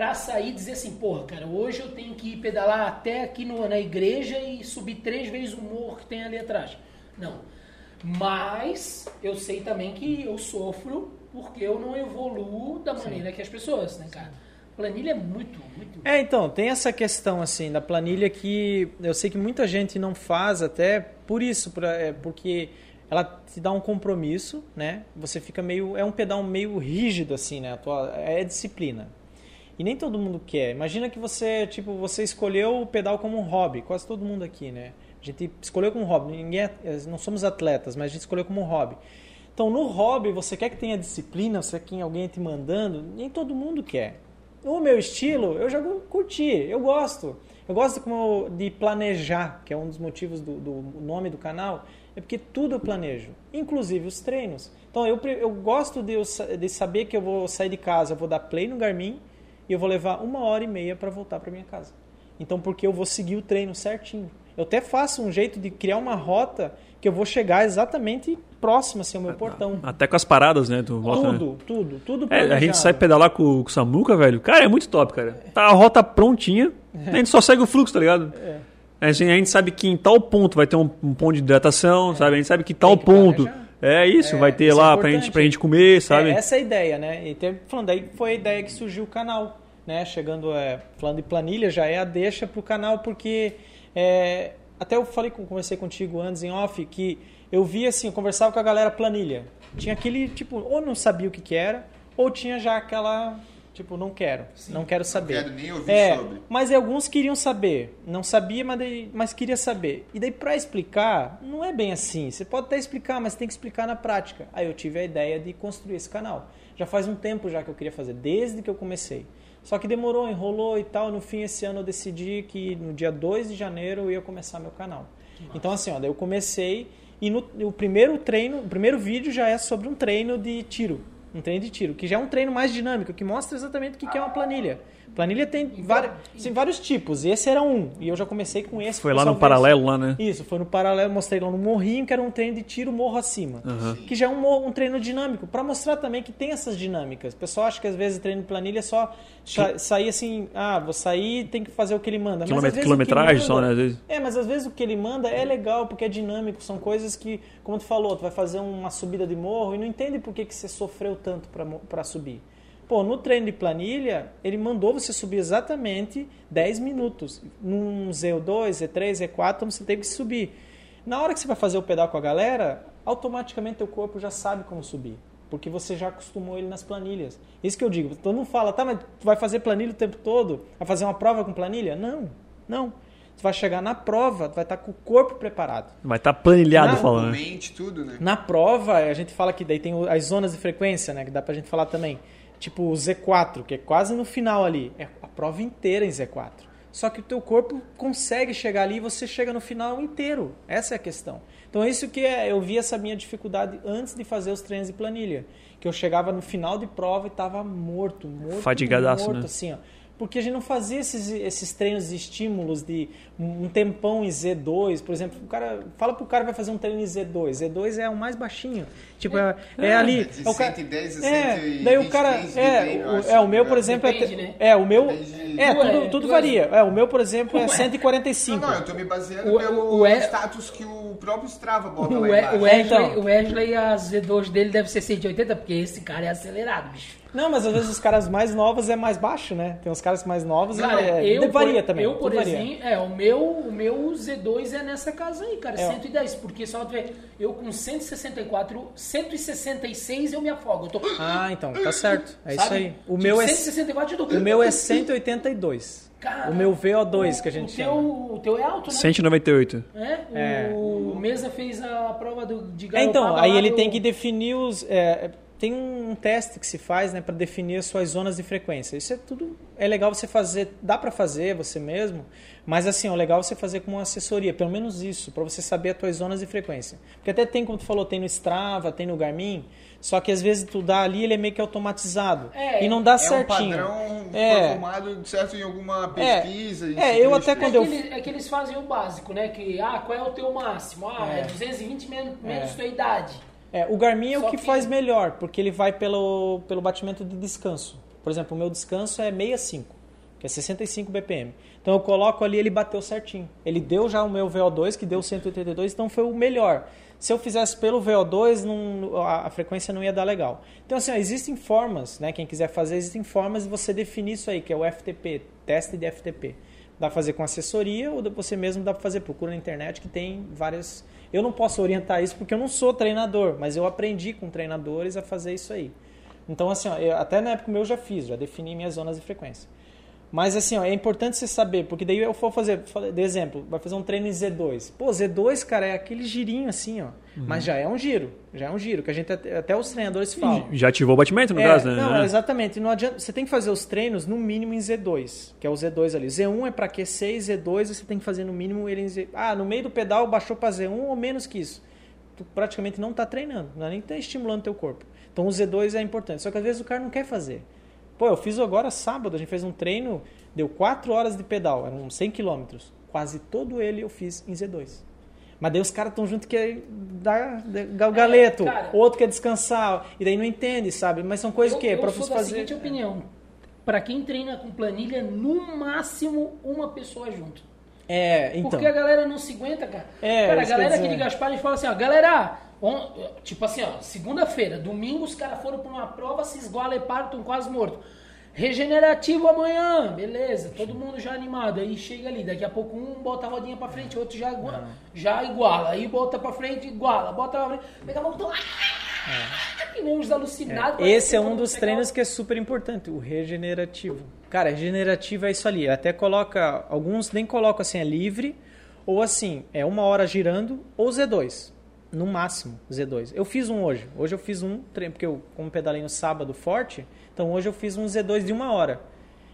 pra sair e dizer assim, porra, cara, hoje eu tenho que ir pedalar até aqui no, na igreja e subir três vezes o morro que tem ali atrás. Não. Mas eu sei também que eu sofro porque eu não evoluo da maneira que as pessoas, né, cara? Planilha é muito, muito. É, então, tem essa questão assim da planilha que eu sei que muita gente não faz até por isso, por- é, porque ela te dá um compromisso, né? Você fica meio é um pedal meio rígido assim, né? Tua, é disciplina. E nem todo mundo quer. Imagina que você, tipo, você escolheu o pedal como um hobby, quase todo mundo aqui, né? A gente escolheu como hobby, ninguém é, não somos atletas, mas a gente escolheu como hobby. Então, no hobby, você quer que tenha disciplina, você quer que alguém te mandando, nem todo mundo quer. O meu estilo, eu já curti, eu gosto. Eu gosto como de planejar, que é um dos motivos do, do nome do canal, é porque tudo eu planejo, inclusive os treinos. Então eu, eu gosto de, de saber que eu vou sair de casa, eu vou dar play no Garmin e eu vou levar uma hora e meia para voltar para minha casa. Então porque eu vou seguir o treino certinho. Eu até faço um jeito de criar uma rota que eu vou chegar exatamente próximo assim, ao meu portão. Até com as paradas, né? Tu volta, né? Tudo, tudo, tudo É, a gente planejado. sai pedalar com, com o Samuca, velho. Cara, é muito top, cara. Tá a rota prontinha, a gente só segue o fluxo, tá ligado? É. Assim, a gente sabe que em tal ponto vai ter um, um ponto de hidratação, sabe? A gente sabe que tal É. que ponto. planejar. É isso, É, vai ter isso é lá pra importante. gente, pra gente comer, sabe? É, essa é a ideia, né? E tem, falando, daí foi a ideia que surgiu o canal, né? Chegando, é, falando de planilha, já é a deixa pro canal, porque é, até eu falei, com- conversei contigo antes em off, que eu vi assim, eu conversava com a galera planilha. Tinha aquele, tipo, ou não sabia o que que era, ou tinha já aquela, tipo, não quero, não quero saber. quero nem ouvir é, sobre. Mas alguns queriam saber. Não sabia, mas, daí, mas queria saber. E daí, pra explicar, não é bem assim. Você pode até explicar, mas tem que explicar na prática. Aí eu tive a ideia de construir esse canal. Já faz um tempo já que eu queria fazer, desde que eu comecei. Só que demorou, enrolou e tal. No fim, esse ano eu decidi que no dia 2 de janeiro eu ia começar meu canal. Então, assim, ó, daí eu comecei. E no, o primeiro treino, o primeiro vídeo já é sobre um treino de tiro. um treino de tiro, que já é um treino mais dinâmico, que mostra exatamente o que que é uma planilha. Planilha tem, vários, tem vários tipos, e esse era um, e eu já comecei com esse. Foi lá no talvez- paralelo, lá, né? Isso, foi no paralelo, mostrei lá no morrinho, que era um treino de tiro morro acima. Que já é um, um treino dinâmico, para mostrar também que tem essas dinâmicas. O pessoal acha que às vezes treino de planilha é só sa- sair assim, ah, vou sair tem que fazer o que ele manda. Mas, quilometragem só, manda- né, às vezes. É, mas às vezes o que ele manda é legal, porque é dinâmico, são coisas que, como tu falou, tu vai fazer uma subida de morro e não entende por que, que você sofreu tanto para subir. Pô, no treino de planilha, ele mandou você subir exatamente 10 minutos. Num Z2, Z3, Z4, então você teve que subir. Na hora que você vai fazer o pedal com a galera, automaticamente teu corpo já sabe como subir. Porque você já acostumou ele nas planilhas. Isso que eu digo. Todo mundo fala, tá, mas tu vai fazer planilha o tempo todo? Vai fazer uma prova com planilha? Não, não. Tu vai chegar na prova, tu vai estar com o corpo preparado. Vai estar planilhado Não, falando. Mente, tudo, né? Na prova, a gente fala que daí tem as zonas de frequência, né? Que dá pra gente falar também. Tipo o Z4, que é quase no final ali. É a prova inteira em Z4. Só que o teu corpo consegue chegar ali e você chega no final inteiro. Essa é a questão. Então isso que é, eu vi essa minha dificuldade antes de fazer os treinos de planilha. Que eu chegava no final de prova e tava morto, morto, Fadigadaço, morto, né? assim, ó. Porque a gente não fazia esses, esses treinos de estímulos de um tempão em Z2, por exemplo. O cara fala pro cara que vai fazer um treino em Z2. Z2 é o mais baixinho. Tipo, é, é ali. de é o cara- 110 a é, 123 daí o cara. É, o, é, o meu, por é. exemplo, é. Depende, te- né? É, o meu. Depende- É, Tu é- tudo, tudo tu é- varia. É, o meu, por exemplo, é Não, 145. não, eu tô me baseando O- pelo o status que o próprio Strava bota O, lá embaixo. o Wesley, Então. o Wesley, a Z2 dele deve ser 180, porque esse cara é acelerado, bicho. Não, mas às vezes os caras mais novos é mais baixo, né? Tem uns caras mais novos e Cara, é, eu, varia por, também. eu, por varia. exemplo, é, o meu, o meu Z2 é nessa casa aí, cara, É. 110, porque só vê, eu com 164, 166 eu me afogo. Eu tô, Ah, então, tá certo. É sabe? isso aí. O Tipo, meu é 164 eu tô... O meu é 182. Cara, o meu VO2 que a gente o chama. teu, o teu é alto, né? 198. É, É. o Mesa fez a prova do, de É, galopar então, aí ele tem que definir os. é, tem um teste que se faz, né, para definir as suas zonas de frequência. Isso é tudo. É legal você fazer, dá para fazer você mesmo, mas assim, é legal você fazer com uma assessoria, pelo menos isso, para você saber as tuas zonas de frequência. Porque até tem, como tu falou, tem no Strava, tem no Garmin, só que às vezes tu dá ali, ele é meio que automatizado É, e não dá É um certinho. padrão É. formado certo em alguma É. pesquisa. É, isso eu até quando é, eu- que eles, é que eles fazem o básico, né? Que, ah, qual é o teu máximo? Ah, é, É. 220 men menos É. tua idade. É, o Garmin é o Só que, que- faz melhor, porque ele vai pelo, pelo batimento de descanso. Por exemplo, o meu descanso é 65, que é 65 BPM. Então eu coloco ali, ele bateu certinho. Ele deu já o meu VO2, que deu 182, então foi o melhor. Se eu fizesse pelo VO2, não- a, a frequência não ia dar legal. Então, assim, ó, existem formas, né? Quem quiser fazer, existem formas de você definir isso aí, que é o FTP, teste de FTP. Dá pra fazer com assessoria ou você mesmo dá pra fazer. Procura na internet que tem várias. Eu não posso orientar isso porque eu não sou treinador, mas eu aprendi com treinadores a fazer isso aí. Então, assim, ó, eu- até na época meu eu já fiz, já defini minhas zonas de frequência. Mas assim, ó, é importante você saber, porque daí eu for fazer, de exemplo, vai fazer um treino em Z2. Pô, Z2, cara, é aquele girinho assim, ó. Mas já é um giro, já é um giro, que a gente até, os treinadores falam. Já ativou o batimento, no É, caso, né? Não, exatamente. Não adianta, você tem que fazer os treinos no mínimo em Z2, que é o Z2 ali. Z1 é para Q6, Z2 você tem que fazer no mínimo ele em Z. Ah, no meio do pedal baixou para Z1 ou menos que isso. Tu praticamente não está treinando, não é nem tá estimulando teu corpo. Então o Z2 é importante. Só que às vezes o cara não quer fazer. Pô, eu fiz agora sábado, a gente fez um treino, deu 4 horas de pedal, eram 100 km. Quase todo ele eu fiz em Z2. Mas daí os caras estão junto que é o galeto, É, outro quer descansar, e daí não entende, sabe? Mas são coisas eu, que é para da fazer. seguinte opinião. Pra quem treina com planilha, no máximo uma pessoa junto. É, então. Porque a galera não se aguenta, cara. É, cara, a galera aqui de Gaspar, eles falam assim, ó, galera, on- tipo assim, ó, segunda-feira, domingo os caras foram pra uma prova, se esgolam e param, estão quase mortos. Regenerativo amanhã, beleza, todo mundo já animado. Aí chega ali, daqui a pouco um bota a rodinha pra frente, outro já, igua- já iguala. Aí bota pra frente, iguala, bota pra frente. Daqui a pouco tão. Que nem os alucinados. parece Esse é um dos treinos que é super importante, o regenerativo. Cara, regenerativo é isso ali. Até coloca, alguns nem colocam assim, é livre, ou assim, é uma hora girando, ou Z2. No máximo, Z2. Eu fiz um hoje. Hoje eu fiz um treino, porque eu, como pedalei no sábado forte, então hoje eu fiz um Z2 de uma hora.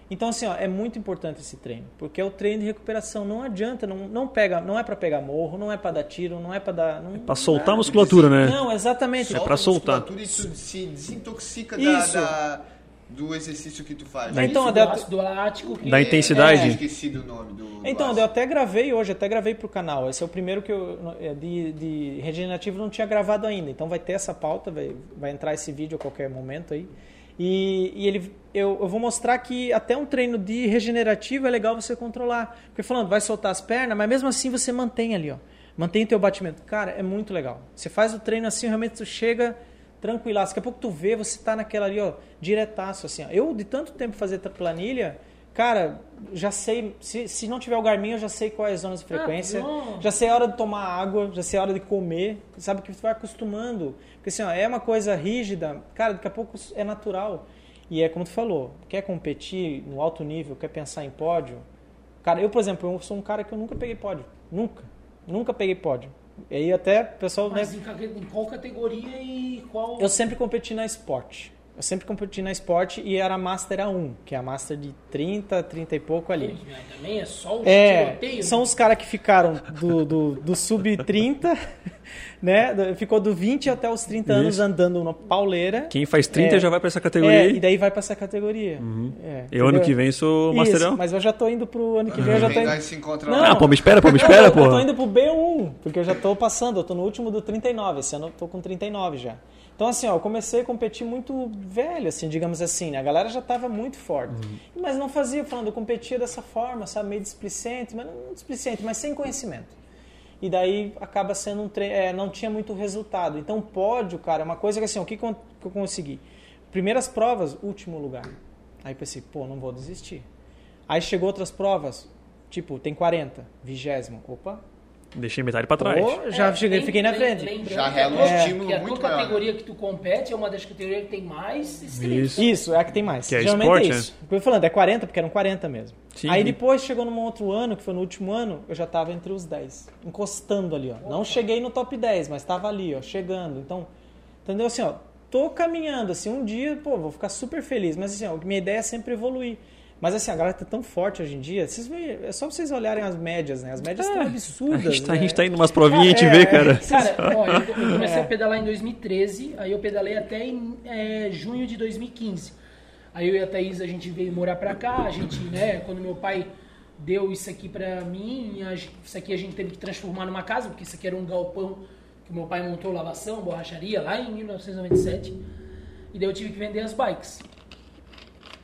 Então, assim, ó, é muito importante esse treino, porque é o treino de recuperação. Não adianta, não, não pega, não é para pegar morro, não é para dar tiro, não é para dar. Não, Pra soltar a musculatura, né? Não, exatamente. É Solta pra a soltar. musculatura E tu se desintoxica da, Isso. da- do exercício que tu faz. Da Então, Isso, do ácido lático que Da intensidade. É, esqueci do nome do. do Então, ácido. eu até gravei hoje, até gravei pro canal. Esse é o primeiro que eu é, de, de regenerativo não tinha gravado ainda. Então vai ter essa pauta, vai, vai entrar esse vídeo a qualquer momento aí. E, e ele, eu, eu vou mostrar que até um treino de regenerativo é legal você controlar. Porque falando, vai soltar as pernas, mas mesmo assim você mantém ali, ó. Mantém o teu batimento. Cara, é muito legal. Você faz o treino assim, realmente tu chega tranquilaço. Daqui a pouco tu vê, você tá naquela ali, ó, diretaço, assim, ó. Eu, de tanto tempo fazer planilha, cara, já sei, se, se não tiver o Garmin, eu já sei quais as zonas de frequência, bom. já sei a hora de tomar água, já sei a hora de comer, sabe que tu vai acostumando. Porque assim, ó, é uma coisa rígida, cara, daqui a pouco é natural. E é como tu falou, quer competir no alto nível, quer pensar em pódio. Cara, eu, por exemplo, eu sou um cara que eu nunca peguei pódio. Nunca. Nunca peguei pódio. E aí até o pessoal, né, Mas ca- em qual categoria e qual. eu sempre competi na esporte. Eu sempre competi na esporte e era a Master A1, que é a Master de 30, 30 e pouco ali. Também é só o É, tiroteio. são os caras que ficaram do, do, do sub-30, (laughs) né? Ficou do 20 até os 30 anos Isso. andando na pauleira. Quem faz 30 É. já vai pra essa categoria É, aí. e daí vai pra essa categoria. É, Eu ano que vem sou Isso, masterão. mas eu já tô indo pro ano que vem, eu já tô Vem indo... se encontra Não. lá. Ah, pô, me espera, pô, me Não, espera, pô. eu tô indo pro B1, porque eu já tô passando, eu tô no último do 39, esse ano eu tô com 39 já. Então, assim, ó, eu comecei a competir muito velho, assim, digamos assim, né? A galera já tava muito forte. Mas não fazia, falando, eu competia dessa forma, sabe, meio displicente, mas não displicente, mas sem conhecimento. E daí acaba sendo um treino, é, não tinha muito resultado. Então, pódio, cara, é uma coisa que assim, o que con- que eu consegui? Primeiras provas, último lugar. Aí pensei, pô, não vou desistir. Aí chegou outras provas, tipo, tem 40, vigésimo. Opa, Deixei metade pra trás. Pô, já É, cheguei, fiquei na frente. lembrando Já rela um tua- estímulo que a muito tua maior. categoria que tu compete é uma das categorias que tem mais. Isso. Isso, é a que tem mais. Que é Geralmente esporte, é isso. Eu fui falando, é 40, porque eram 40 mesmo. Sim. Aí depois chegou num outro ano, que foi no último ano, eu já estava entre os 10. Encostando ali, ó. Não cheguei no top 10, mas estava ali, ó, chegando. Então, entendeu assim, ó. Tô caminhando, assim, um dia, pô, vou ficar super feliz. Mas assim, ó, minha ideia é sempre evoluir. Mas assim, a galera tá tão forte hoje em dia, vocês veem, é só vocês olharem as médias, né? As médias estão A absurdas. gente, tá, a né? gente tá indo umas provinhas e a gente É, vê, é. cara. (laughs) Cara, ó, eu, comecei É. a pedalar em 2013, aí eu pedalei até em é, junho de 2015. Aí eu e a Thaís, a gente veio morar pra cá, a gente, né, quando meu pai deu isso aqui pra mim, a isso aqui a gente teve que transformar numa casa, porque isso aqui era um galpão que meu pai montou lavação, borracharia, lá em 1997. E daí eu tive que vender as bikes.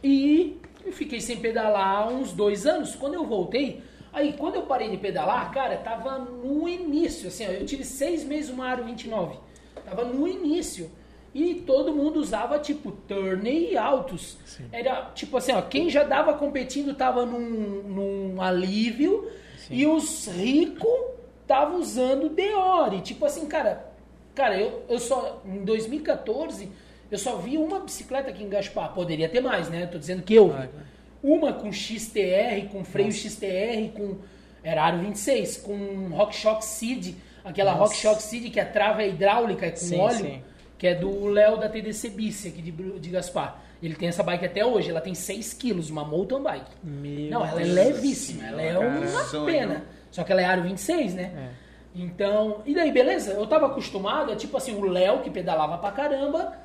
E eu fiquei sem pedalar uns dois anos. Quando eu voltei, aí quando eu parei de pedalar, cara, tava no início, assim, ó, eu tive seis meses uma Aro 29. Tava no início. E todo mundo usava, tipo, Turney altos. Era, tipo assim, ó, quem já dava competindo tava num, num alívio e os ricos estavam usando Deore. Tipo assim, cara, cara, eu, eu só, em 2014, eu só vi uma bicicleta aqui em Gaspar. Poderia ter mais, né? Tô dizendo que eu vi. Uma com XTR, com freio XTR, com. Era aro 26, com RockShox Seed, aquela Nossa. RockShox Seed que a trava é hidráulica, é com Sim, óleo, sim. que é do Léo da TDC Bici aqui de, de Gaspar. Ele tem essa bike até hoje, ela tem 6 quilos, uma mountain bike. Meu Não, ela é levíssima, ela é uma Sonho. pena. Só que ela é aro 26, né? Então, e daí, beleza? Eu tava acostumado, é tipo assim, o Léo, que pedalava pra caramba,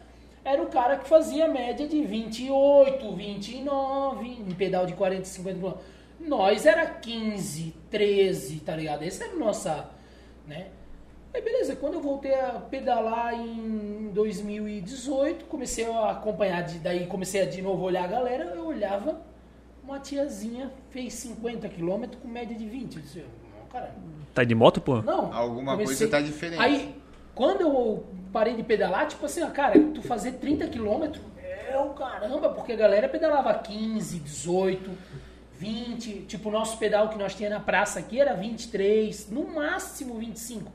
era o cara que fazia média de 28, 29, em pedal de 40, 50 km. Nós era 15, 13, tá ligado? Essa era a nossa, né? Aí beleza, quando eu voltei a pedalar em 2018, comecei a acompanhar, de, daí comecei a de novo olhar a galera, eu olhava, uma tiazinha fez 50 km com média de 20. Eu disse, não, cara, Tá de moto, pô? não. Alguma coisa tá diferente. Aí, quando eu parei de pedalar, tipo assim, ó, cara, tu fazer 30 km é o caramba, porque a galera pedalava 15, 18, 20. Tipo, o nosso pedal que nós tinha na praça aqui era 23, no máximo 25.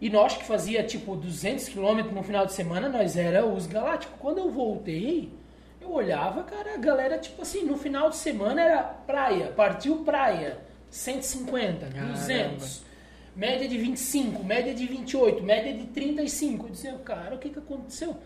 E nós que fazia tipo 200 km no final de semana, nós era os galácticos. Quando eu voltei, eu olhava, cara, a galera tipo assim, no final de semana era praia, partiu praia, 150, 200. Média de 25, média de 28, média de 35. Eu dizia, cara, o que que aconteceu?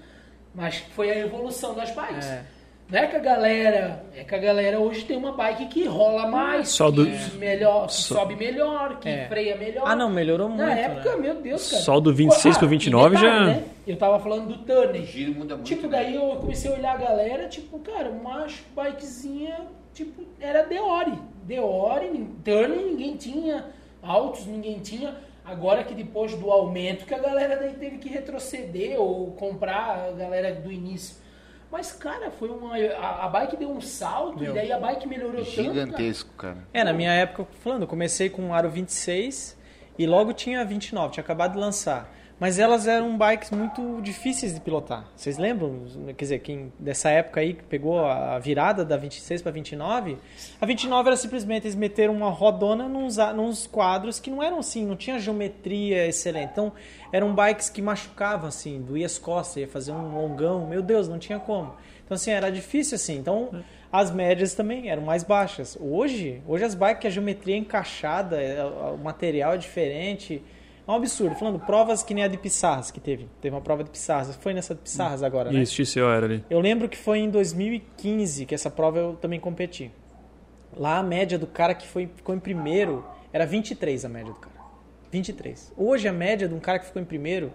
Mas foi a evolução das bikes. É. Não é que a galera. É que a galera hoje tem uma bike que rola mais, Só que, do- melhor, que Só- sobe melhor, que É. freia melhor. Ah, não, melhorou muito. Na época, né? meu Deus, cara. Só do 26 pro e 29 já- Né? Eu tava falando do Turner. O giro muda muito. Tipo, né? daí eu comecei a olhar a galera, tipo, cara, uma bikezinha, tipo, era Deore. Deore, Turner ninguém tinha, Altos ninguém tinha. Agora que depois do aumento, que a galera daí teve que retroceder ou comprar a galera do início. Mas, cara, foi uma. A, a bike deu um salto Deu. e daí a bike melhorou tanto. cara. Gigantesco, cara. É, na minha época, falando, eu comecei com um aro 26 e logo tinha 29, tinha acabado de lançar. Mas elas eram bikes muito difíceis de pilotar. Vocês lembram? Quer dizer, quem dessa época aí que pegou a virada da 26 para 29, a 29 era simplesmente eles meteram uma rodona nos, nos quadros que não eram assim, não tinha geometria excelente. Então, eram bikes que machucavam assim, doía as costas, ia fazer um longão, meu Deus, não tinha como. Então assim, era difícil assim. Então, as médias também eram mais baixas. Hoje, hoje as bikes a geometria é encaixada, o material é diferente. Um absurdo. Falando, provas que nem a de Pissarras que teve. Teve uma prova de Pissarras. Foi nessa de Pissarras agora, né? Isso, XCO era ali. Eu lembro que foi em 2015 que essa prova eu também competi. Lá a média do cara que foi, ficou em primeiro era 23 a média do cara. 23. Hoje a média de um cara que ficou em primeiro,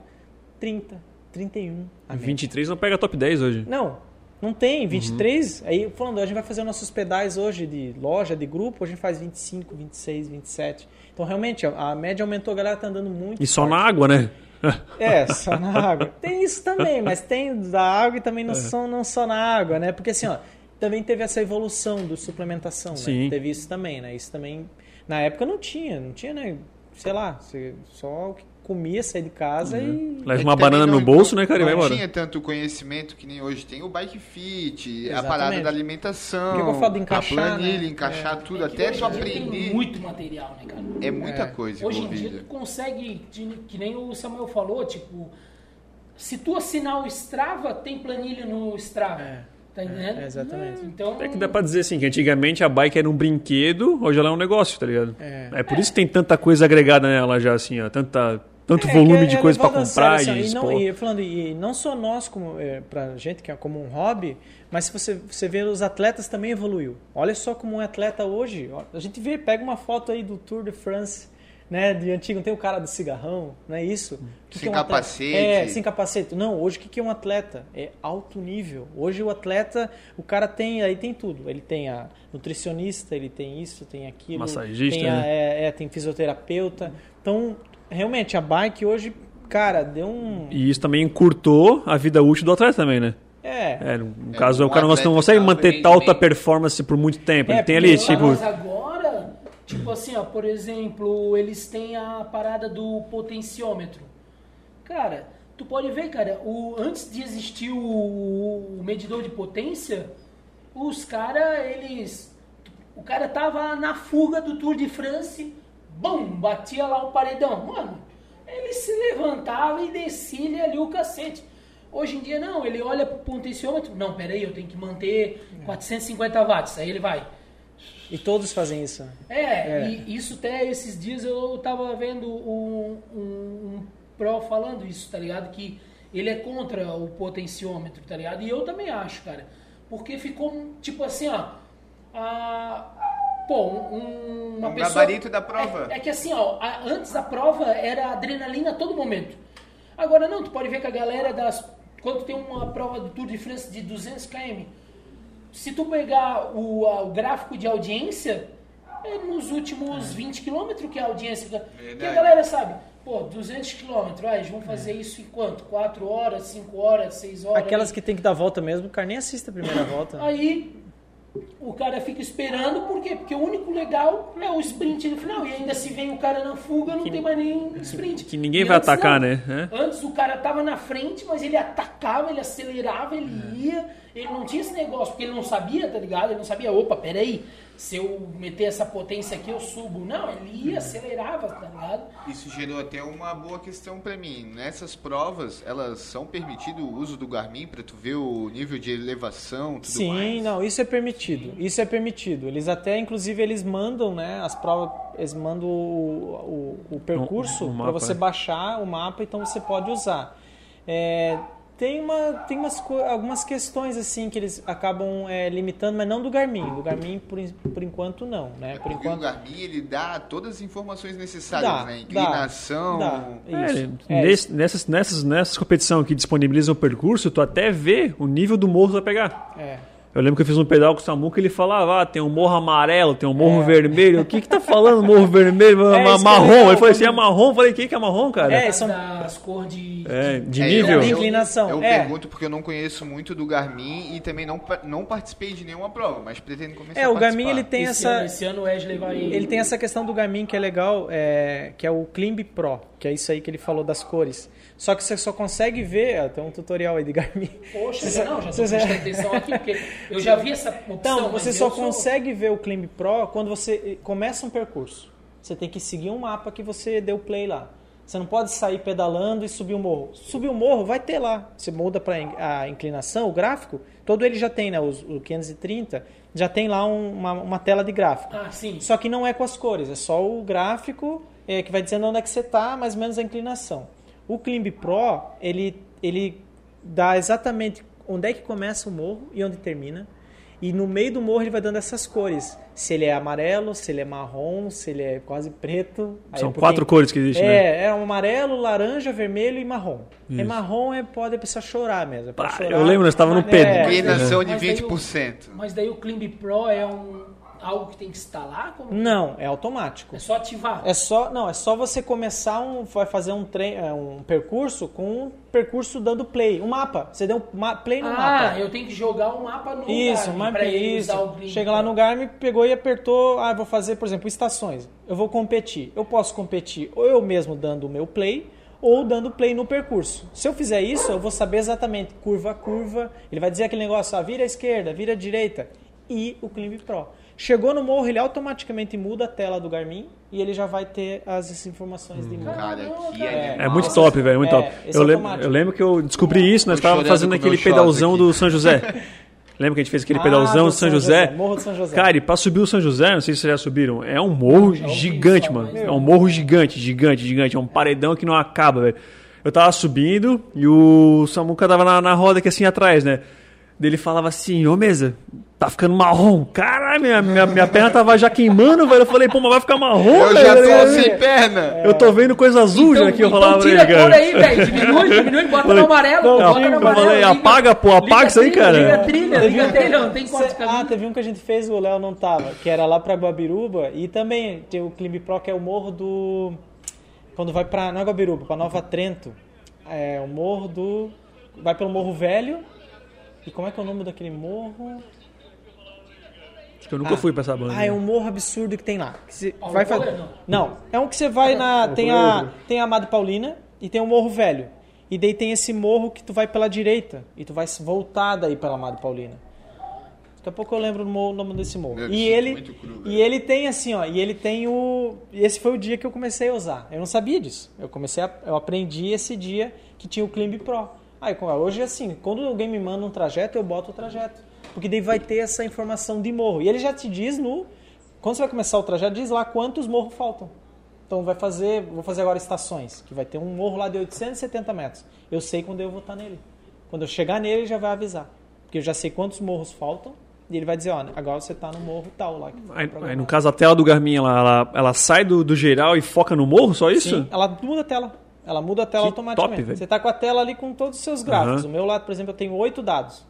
30, 31. A média. 23 não pega top 10 hoje. Não, não tem. 23. Aí falando, a gente vai fazer nossos pedais hoje de loja, de grupo, hoje a gente faz 25, 26, 27. Então realmente a, média aumentou, a galera tá andando muito. E só forte. na água, né? (laughs) É, só na água. Tem isso também, mas tem da água e também não, só, não só na água, né? Porque assim, ó, também teve essa evolução do suplementação, Sim. né? Teve isso também, né? Isso também, na época não tinha, não tinha, né? Sei lá, só comia, saía de casa e... Leva É uma banana no não- bolso, né, cara? E vai Não embora. tinha tanto conhecimento que nem hoje tem o bike fit, a Exatamente. parada da alimentação, Por que eu falo de encaixar, a planilha, né? encaixar tudo, É até tu Tem aprender. muito material, né, cara? É muita É. coisa Hoje em dia envolvida. tu consegue, que nem o Samuel falou, tipo, se tu assinar o Strava, tem planilha no Strava. É. Tá entendendo? É, exatamente. Então, É que dá pra dizer assim, que antigamente a bike era um brinquedo, hoje ela é um negócio, tá ligado? É. É por isso que tem tanta coisa agregada nela já, assim, ó. Tanta, tanto É, volume que é- de é coisa pra levado a comprar sério, e assim, e, não, e falando, e não só nós, como, é, pra gente que é como um hobby, mas se você, você vê os atletas também evoluiu. Olha só como um atleta hoje, ó, a gente vê, pega uma foto aí do Tour de France, né, de antigo, não tem o cara do cigarrão, não é isso? O que Sem que é um atleta? capacete. É, sem capacete. Não, hoje o que que é um atleta? É alto nível. Hoje o atleta, o cara tem, aí tem tudo. Ele tem a nutricionista, ele tem isso, tem aquilo. Massagista, tem a- né? é, é, tem fisioterapeuta. Então, realmente, a bike hoje, cara, deu um. E isso também encurtou a vida útil do atleta também, né? É. É, no É, caso, um o cara não consegue manter alta performance por muito tempo. É, Ele tem ali, tipo... Mas agora, tipo assim, ó, por exemplo, eles têm a parada do potenciômetro. Cara, tu pode ver, cara, o, antes de existir o, o medidor de potência, os caras, eles. O cara tava na fuga do Tour de France, bum, batia lá o paredão. Mano, ele se levantava e descia ali o cacete. Hoje em dia não, ele olha pro potenciômetro, não, peraí, eu tenho que manter 450 watts, aí ele vai. E todos fazem isso. É, É. e isso até esses dias eu tava vendo um, um, um pro falando isso, tá ligado? Que ele é contra o potenciômetro, tá ligado? E eu também acho, cara. Porque ficou, tipo assim, ó. A, pô, um- uma Um pessoa. gabarito da prova. É, é que assim, ó, a- antes da prova era adrenalina a todo momento. Agora não, tu pode ver que a galera das. Quando tem uma prova do Tour de France de 200 km, se tu pegar o, a- o gráfico de audiência, é nos últimos 20 quilômetros que é a audiência. da- Que a Verdade. galera sabe, pô, 200 quilômetros, ah, eles vão fazer isso em quanto? 4 horas, 5 horas, 6 horas? Aquelas que tem que dar volta mesmo, o cara nem assiste a primeira (coughs) volta. Aí o cara fica esperando, por quê? Porque o único legal é o sprint no final. E ainda se vem o cara na fuga, não tem mais nem (laughs) sprint. que ninguém E vai atacar, não. né? É. Antes o cara tava na frente, mas ele atacava, ele acelerava, ele É. ia. Ele não tinha esse negócio, porque ele não sabia, tá ligado? Ele não sabia, opa, peraí, se eu meter essa potência aqui, eu subo. Não, ele ia, acelerava, tá ligado? Isso gerou até uma boa questão pra mim. Nessas provas, elas são permitido o uso do Garmin pra tu ver o nível de elevação, tudo Sim, mais? não, isso é permitido. Isso é permitido. Eles até, inclusive, eles mandam, né, as provas, eles mandam o, o, o percurso para você é. baixar o mapa, então você pode usar. É, Tem, uma, tem umas, co- algumas questões assim que eles acabam é, limitando, mas não do Garmin. Do Garmin, por, por enquanto, não. Né? É Por porque o enquanto, Garmin ele dá todas as informações necessárias, Dá, né? dá, Inclinação. dá. É, Isso. É, nesse- nessas, nessas, nessas competições que disponibilizam o percurso, tu até vê o nível do morro que vai pegar. é. Eu lembro que eu fiz um pedal com o Samuca e ele falava, ah, tem um morro amarelo, tem um morro É. vermelho. O que que tá falando morro vermelho? (laughs) É, marrom. ele falou assim, é marrom. Eu falei, o que que é marrom, cara? É, são- das cores de... É, de É, nível. eu- De inclinação, Eu, é. pergunto porque eu não conheço muito do Garmin e também não, não participei de nenhuma prova, mas pretendo começar É, a o Garmin ele tem esse, essa. ano, esse ano o Wesley vai... Ele tem essa questão do Garmin que é legal, é, que é o Climb Pro, que é isso aí que ele falou das cores. Só que você só consegue ver, tem um tutorial aí de Garmin. Poxa, Você- não, já tô prestando atenção aqui, porque eu já vi essa opção, Então, você só sou- consegue ver o Climb Pro quando você começa um percurso. Você tem que seguir um mapa que você deu play lá. Você não pode sair pedalando e subir o morro. Subir o morro vai ter lá. Você muda para a inclinação, o gráfico, todo ele já tem, né? Os- O 530 já tem lá um- uma, uma tela de gráfico. Ah, sim. Só que não é com as cores, é só o gráfico é, que vai dizendo onde é que você está, mais ou menos a inclinação. O Climb Pro, ele, ele dá exatamente onde é que começa o morro e onde termina. E no meio do morro ele vai dando essas cores. Se ele é amarelo, se ele é marrom, se ele é quase preto. Aí São é quatro cores que existem, né? É, é um amarelo, laranja, vermelho e marrom. É marrom, é, pode a pessoa chorar mesmo. É Pá, chorar. eu lembro, nós estávamos no Mas- pé. é, Inclinação de Mas daí o- 20%. Mas daí o Climb Pro é um, algo que tem que instalar? Como... Não, é automático. É só ativar? É só, não, é só você começar um, vai fazer um trem, é, um percurso com um percurso dando play, um mapa. Você deu um play no ah, mapa. eu tenho que jogar o mapa no Isso, Garmin mapa pra ele isso. Climb Chega lá no Garmin, pegou e apertou, ah, vou fazer, por exemplo, estações. Eu vou competir. Eu posso competir ou eu mesmo dando o meu play ou dando play no percurso. Se eu fizer isso, eu vou saber exatamente curva a curva. Ele vai dizer aquele negócio, ah, vira à esquerda, vira à direita e o Climb Pro. Chegou no morro, ele automaticamente muda a tela do Garmin e ele já vai ter as informações de morro. Cara, que É, É muito top, velho, muito É, top. Eu, é lembro, automático. eu lembro que eu descobri isso, nós estávamos fazendo aquele pedalzão aqui. do São José. (laughs) Lembra que a gente fez aquele Ah, pedalzão do São São José? José, Morro do São José. Cara, e pra subir o São José, não sei se vocês já subiram, é um morro gigante, só, mano. É um morro gigante, gigante, gigante. É um paredão que não acaba, velho. Eu tava subindo e o Samuca tava na, na roda aqui assim atrás, né? Ele falava assim, ô mesa, tá ficando marrom. Caralho, minha, minha, minha perna tava já queimando, velho. Eu falei, pô, mas vai ficar marrom, Eu já velho. tô sem perna. Eu tô vendo coisa azul já aqui, eu falava pra tira ele, a cor cara. aí, velho. Diminui, diminui, bota Falei, no amarelo. não, bota eu no amarelo. falei, liga- apaga, pô, apaga isso aí, trilha, cara. Liga a trilha, liga a trilha, não tem quantos Ah, caminhos. teve um que a gente fez, o Léo não tava, que era lá pra Guabiruba e também tem o Climb Pro, que é o morro do. Quando vai pra. Não é Guabiruba, pra Nova Trento. É o morro do. Vai pelo Morro Velho. E como é que é o nome daquele morro? Que eu nunca fui pra essa banda. Ah, é um morro absurdo que tem lá. Que você Paulo vai fazer. não? Não, é um que você vai na. Tem a, tem a Amado Paulina e tem o Morro Velho. E daí tem esse morro que tu vai pela direita. E tu vai voltar daí pela Amado Paulina. Daqui a pouco eu lembro o nome desse morro. Meu, e é ele muito cru, e ele tem assim, ó, e ele tem o e esse foi o dia que eu comecei a usar. Eu não sabia disso. Eu comecei a, eu aprendi esse dia que tinha o Climb Pro. Aí como- hoje assim, quando alguém me manda um trajeto, eu boto o trajeto, porque daí vai ter essa informação de morro. E ele já te diz no quando você vai começar o trajeto, diz lá quantos morros faltam. Então vai fazer, vou fazer agora estações, que vai ter um morro lá de 870 metros. Eu sei quando eu vou estar nele. Quando eu chegar nele, ele já vai avisar. Porque eu já sei quantos morros faltam. E ele vai dizer, ó, agora você tá no morro tal lá. Foi Aí, aí, no caso, a tela do Garmin, ela, ela, ela sai do, do geral e foca no morro, só isso? Sim, ela muda a tela. Ela muda a tela Que automaticamente. top, você tá com a tela ali com todos os seus gráficos. Aham. O meu lado, por exemplo, eu tenho oito dados.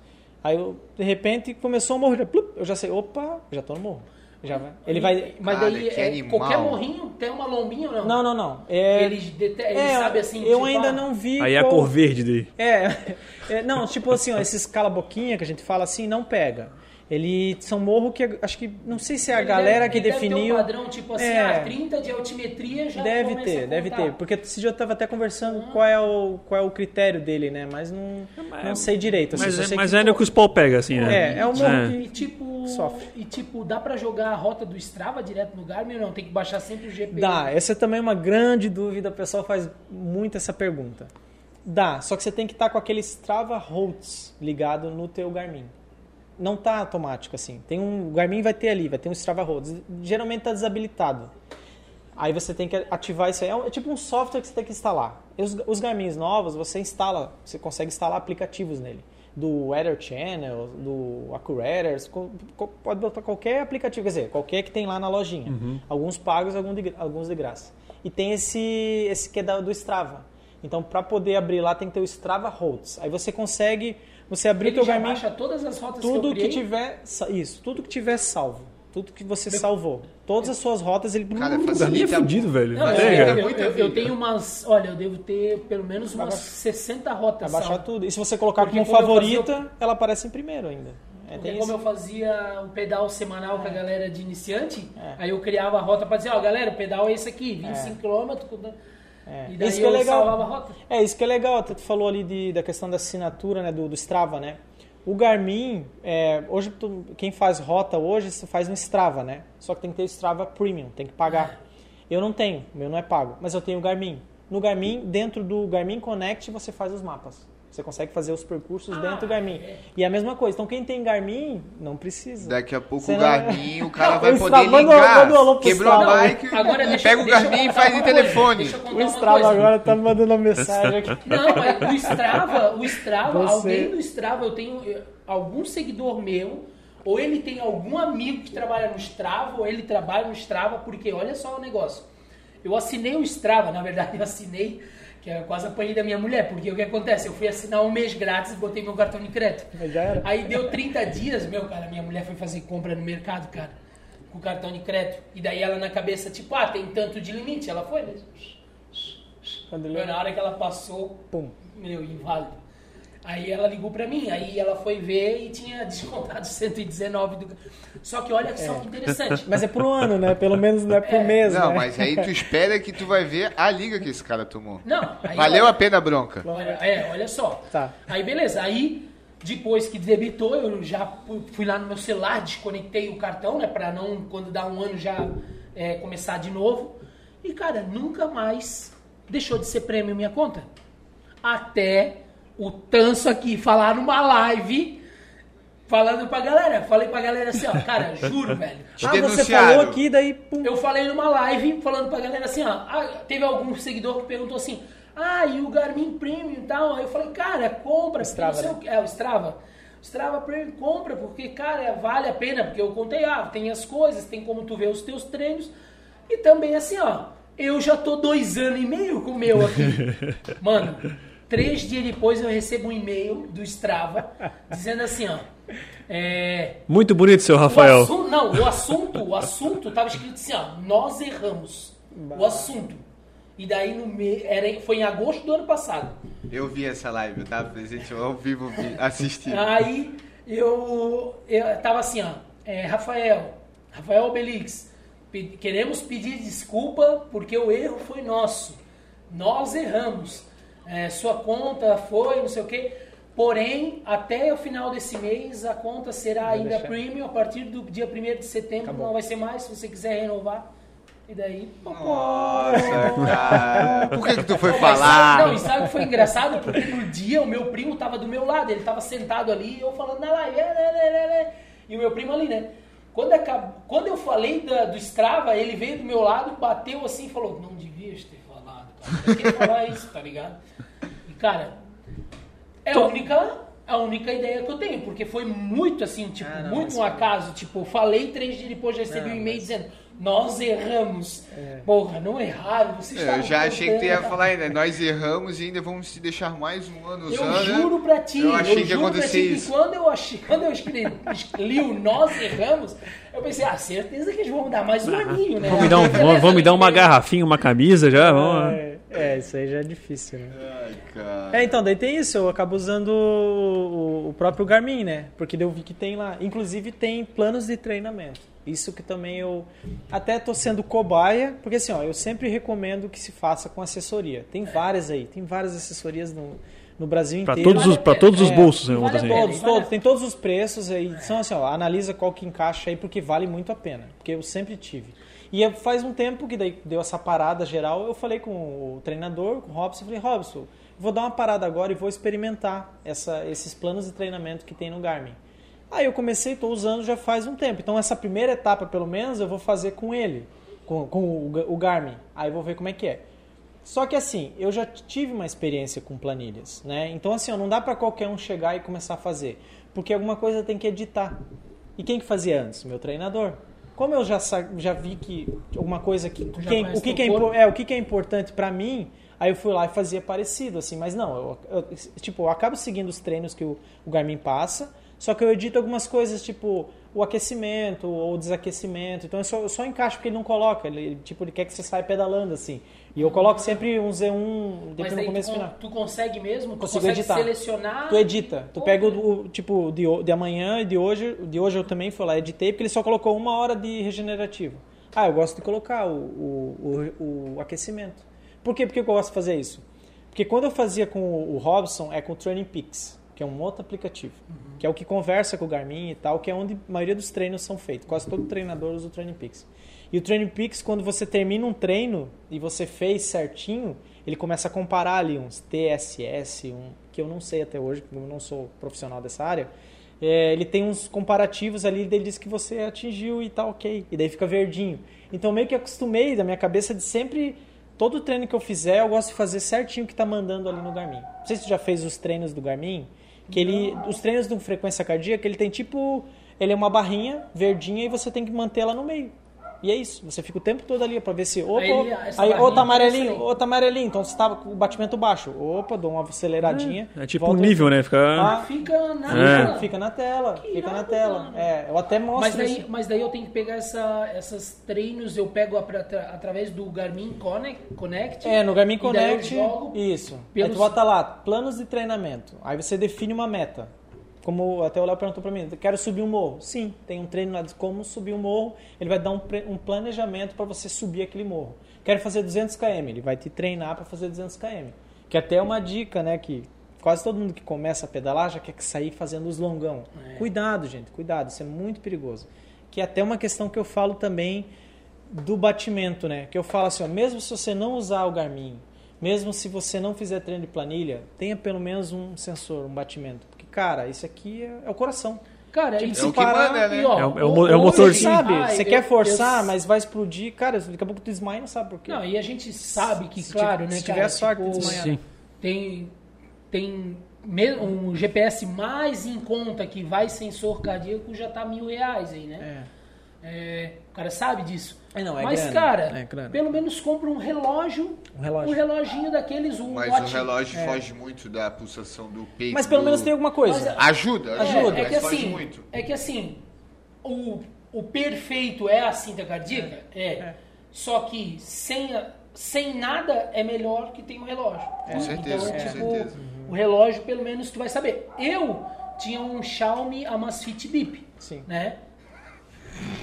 Aí, eu, de repente, começou a morrer. já, plup, Eu já sei, opa, já tô no morro. Já vai. Ele vai... Mas Cara, daí, é, qualquer morrinho tem uma lombinha ou não? Não, não, não. É, Ele, dete- ele é, sabe assim, Eu tipo, ainda ah, não vi... Aí é a qual- cor verde dele. É, (laughs) é, não, tipo assim, ó, esses cala-boquinha que a gente fala assim, não pega. Ele são morro que acho que não sei se é a ele galera deve- que ele deve ter definiu. um padrão, tipo assim, É. ah, 30 de altimetria já Deve ter, a deve ter, porque esse dia eu tava até conversando qual é o qual é o critério dele, né? Mas não, não sei direito. assim, Mas, é- sei mas que, ainda que os pau pega, assim, né? É, é um morro É. E tipo, Sofre. e tipo, dá pra jogar a rota do Strava direto no Garmin ou não? Tem que baixar sempre o GP. Dá, essa é também uma grande dúvida, o pessoal faz muito essa pergunta. Dá, só que você tem que estar com aquele Strava Holds ligado no teu Garmin. Não tá automático assim. Tem um o Garmin vai ter ali, vai ter um Strava Holds. Geralmente tá desabilitado. Aí você tem que ativar isso aí. É é tipo um software que você tem que instalar. Os, os Garmin novos, você instala, você consegue instalar aplicativos nele. Do Weather Channel, do Accurator, pode botar qualquer aplicativo, quer dizer, qualquer que tem lá na lojinha. Uhum. Alguns pagos, alguns de, alguns de graça. E tem esse, esse que é do Strava. Então, para poder abrir lá, tem que ter o Strava Holds. Aí você consegue, você abrir Ele teu já Garmin, baixa todas as rotas tudo que eu que, tiver, isso, tudo que tiver salvo, tudo que você salvou, todas as suas rotas, ele Cara, O Garmin é facilita fudido, velho. Não, eu, é, eu- eu- eu- eu tenho umas. Olha, eu devo ter pelo menos umas Abaixa- 60 rotas. abaixar salvas. tudo. E se você colocar Porque como eu favorita, fazia ela aparece em primeiro ainda. É, Porque como esse- eu fazia o pedal semanal com a galera de iniciante, É. aí eu criava a rota pra dizer, ó, galera, o pedal é esse aqui, 25 km. É. E daí Isso que é legal. salvava a rota. É, isso que é legal. Tu falou ali de, da questão da assinatura, né, do, do Strava, né? O Garmin, é, hoje tu- quem faz rota hoje, você faz no Strava, né? Só que tem que ter o Strava Premium, tem que pagar. Eu não tenho, o meu não é pago, mas eu tenho o Garmin. No Garmin, dentro do Garmin Connect, você faz os mapas. Você consegue fazer os percursos dentro do Garmin. E é a mesma coisa. Então, quem tem Garmin, não precisa. Daqui a pouco Você o não- Garmin, o cara Não, vai o poder manda- ligar. manda alô pro Quebrou a bike, Agora, deixa, pega o deixa Garmin e faz em telefone. O Strava agora tá me mandando uma mensagem aqui. Não, é, o Strava, o Strava, Você- alguém do Strava, eu tenho algum seguidor meu, ou ele tem algum amigo que trabalha no Strava, ou ele trabalha no Strava, porque olha só o negócio. Eu assinei o Strava, na verdade eu assinei, que é quase apanhei da minha mulher, porque o que acontece? Eu fui assinar um mês grátis e botei meu cartão de crédito. Era. Aí deu 30 dias, meu, cara, minha mulher foi fazer compra no mercado, cara, com cartão de crédito. E daí ela na cabeça, tipo, ah, tem tanto de limite. Ela foi, né? Quando na hora que ela passou, Pum. meu, inválido. Aí ela ligou pra mim, aí ela foi ver e tinha descontado (laughs) 119 do... Só que olha só que interessante. Mas é por ano, né? Pelo menos não é por mês, Não, né? mas aí tu espera que tu vai ver a liga que esse cara tomou. Não, aí Valeu olha- a pena a bronca. Olha, é, olha só. Tá. Aí beleza, aí depois que debitou, eu já fu- fui lá no meu celular, desconectei o cartão, né, Pra não quando dá um ano já é, começar de novo. E cara, nunca mais deixou de ser prêmio minha conta. Até o Tanso aqui falar numa live falando pra galera, falei pra galera assim, ó, cara, (laughs) juro, velho. Te Ah, você falou aqui, daí pum. Eu falei numa live falando pra galera assim, ó. ah, teve algum seguidor que perguntou assim, ah, e o Garmin Premium e tal. Aí eu falei, cara, compra, Strava, não sei né? o que. É, o Strava. O Strava Premium compra, porque, cara, vale a pena, porque eu contei, ah, tem as coisas, tem como tu ver os teus treinos. E também assim, ó, eu já tô dois anos e meio com o meu aqui. (laughs) Mano, três dias depois eu recebo um e-mail do Strava dizendo assim, ó. É, Muito bonito, seu o Rafael. assunto, não, o assunto, o assunto tava escrito assim, ó, nós erramos. O assunto. E daí no me... era foi em agosto do ano passado. Eu vi essa live, eu tava presente eu ao vivo, vi, assisti. Aí eu, eu tava assim, ó, é, Rafael, Rafael Obelix, pe- queremos pedir desculpa porque o erro foi nosso. Nós erramos. É, sua conta foi, não sei o quê. Porém, até o final desse mês, a conta será ainda deixar. premium. A partir do dia 1 de setembro, Acabou. não vai ser mais. Se você quiser renovar. E daí. Nossa, cara. Por que que tu foi Não, mas sabe- falar? Não, e sabe o que foi engraçado? Porque no dia o meu primo tava do meu lado, ele tava sentado ali, eu falando na live, e o meu primo ali, né? Quando, acab... Quando eu falei da- do Strava, ele veio do meu lado, bateu assim e falou, não devias ter Eu queria falar isso, tá ligado? E, cara, é a única, a única ideia que eu tenho, porque foi muito assim, tipo, Ah, não, muito um acaso. Tipo, falei três dias depois, já recebi Não, um e-mail mas- dizendo, nós erramos. Porra, não erraram, vocês Eu estavam já achei que tu ia contando, falar ainda, nós erramos e ainda vamos te deixar mais um ano Eu usando. juro pra ti, Eu achei que ia juro pra ti que isso. quando eu achei, quando eu escrevi, li o Nós Erramos, eu pensei, ah, certeza que eles vão dar mais um aninho, né? Vamos me dar, um, vamos me dar uma garrafinha, uma camisa já? Vamos. É, é, isso aí já é difícil, né? Ai, cara. É, então, daí tem isso, eu acabo usando o, o próprio Garmin, né? Porque eu vi que tem lá. Inclusive tem planos de treinamento. Isso que também eu até tô sendo cobaia, porque assim, ó, eu sempre recomendo que se faça com assessoria. Tem várias aí, tem várias assessorias no, no Brasil Pra inteiro. todos os, pra todos os bolsos, né? Vale assim. Todos, todos, tem todos os preços aí. São assim, ó, analisa qual que encaixa aí, porque vale muito a pena. Porque eu sempre tive. E faz um tempo que daí deu essa parada geral, eu falei com o treinador, com o Robson, falei, Robson, vou dar uma parada agora e vou experimentar essa, esses planos de treinamento que tem no Garmin. Aí eu comecei, estou usando já faz um tempo. Então essa primeira etapa, pelo menos, eu vou fazer com ele, com, com o, o Garmin. Aí eu vou ver como é que é. Só que assim, eu já tive uma experiência com planilhas, né? Então assim, ó, não dá para qualquer um chegar e começar a fazer, porque alguma coisa tem que editar. E quem que fazia antes? Meu treinador. Como eu já já vi que alguma coisa que quem, o que, que é, é, o que, que é importante para mim, aí eu fui lá e fazia parecido assim, mas não, eu, eu, tipo, eu acabo seguindo os treinos que o, o Garmin passa, só que eu edito algumas coisas tipo o aquecimento ou o desaquecimento. Então eu só, eu só encaixo porque ele não coloca. Ele, tipo, ele quer que você saia pedalando assim. E eu coloco sempre um Z1 depois no começo tu, final. Tu consegue mesmo? Tu Consigo consegue editar. selecionar? Tu edita. Tu pega o, o, tipo de, de amanhã e de hoje. De hoje eu também fui lá, editei, porque ele só colocou uma hora de regenerativo. Ah, eu gosto de colocar o, o, o, o aquecimento. Por quê? Porque eu gosto de fazer isso? Porque quando eu fazia com o Robson, é com o Training Peaks, que é um outro aplicativo. Uhum. Que é o que conversa com o Garmin e tal, que é onde a maioria dos treinos são feitos. Quase todo treinador usa o Training Peaks. E o Training Peaks, quando você termina um treino e você fez certinho, ele começa a comparar ali uns TSS, um, que eu não sei até hoje, porque eu não sou profissional dessa área. É, ele tem uns comparativos ali, ele diz que você atingiu e tá ok. E daí fica verdinho. Então meio que acostumei da minha cabeça de sempre, todo treino que eu fizer, eu gosto de fazer certinho o que tá mandando ali no Garmin. Não sei se você já fez os treinos do Garmin, que ele, os treinos de frequência cardíaca, ele tem tipo, ele é uma barrinha verdinha e você tem que manter ela no meio. E é isso, você fica o tempo todo ali para ver se. Opa, aí, aí ou tá amarelinho, ou tá amarelinho, então você tava com o batimento baixo. Opa, dou uma aceleradinha. É, é tipo um nível, né? Fica, ah, fica na é. tela. Fica na tela, que fica irado, na tela. Mano. É, eu até mostro. Mas daí, mas daí eu tenho que pegar essa, essas treinos, eu pego a, através do Garmin Connect. Connect é, no Garmin Connect. Isso. Pelos... Aí tu bota lá, planos de treinamento. Aí você define uma meta. Como até o Léo perguntou para mim, quero subir um morro. Sim, tem um treino lá de como subir um morro. Ele vai dar um, um planejamento para você subir aquele morro. Quero fazer 200 km. Ele vai te treinar para fazer 200 km. Que até é uma dica, né? Que quase todo mundo que começa a pedalar já quer sair fazendo os longão. É. Cuidado, gente, cuidado. Isso é muito perigoso. Que é até uma questão que eu falo também do batimento, né? Que eu falo assim, ó, mesmo se você não usar o Garmin, mesmo se você não fizer treino de planilha, tenha pelo menos um sensor, um batimento cara, isso aqui é, é o coração. Cara, tipo, é se parar, manda, né? ó, é, o, é o, é o motorzinho. sabe, ah, você eu, quer forçar, eu, mas vai explodir. Cara, daqui a pouco tu desmaia não sabe por quê. Não, e a gente sabe que, se claro, né, se tiver sorte tipo, de desmaiar. Tem, tem um GPS mais em conta que vai sensor cardíaco já tá mil reais aí, né? É. É, o cara sabe disso. É, não, é Mas, grana, cara, é pelo menos compra um relógio. Um relógio. Um reloginho daqueles. Um Mas watch. o relógio é. foge muito da pulsação do peito. Mas pelo do... menos tem alguma coisa. Mas, ajuda, ajuda. É, que assim, muito. É que assim, o, o perfeito é a cinta cardíaca? É. é. Só que sem, sem nada é melhor que tem um relógio. Com certeza, então, com tipo, certeza. O relógio, pelo menos, tu vai saber. Eu tinha um Xiaomi Amazfit Bip. Sim. Né?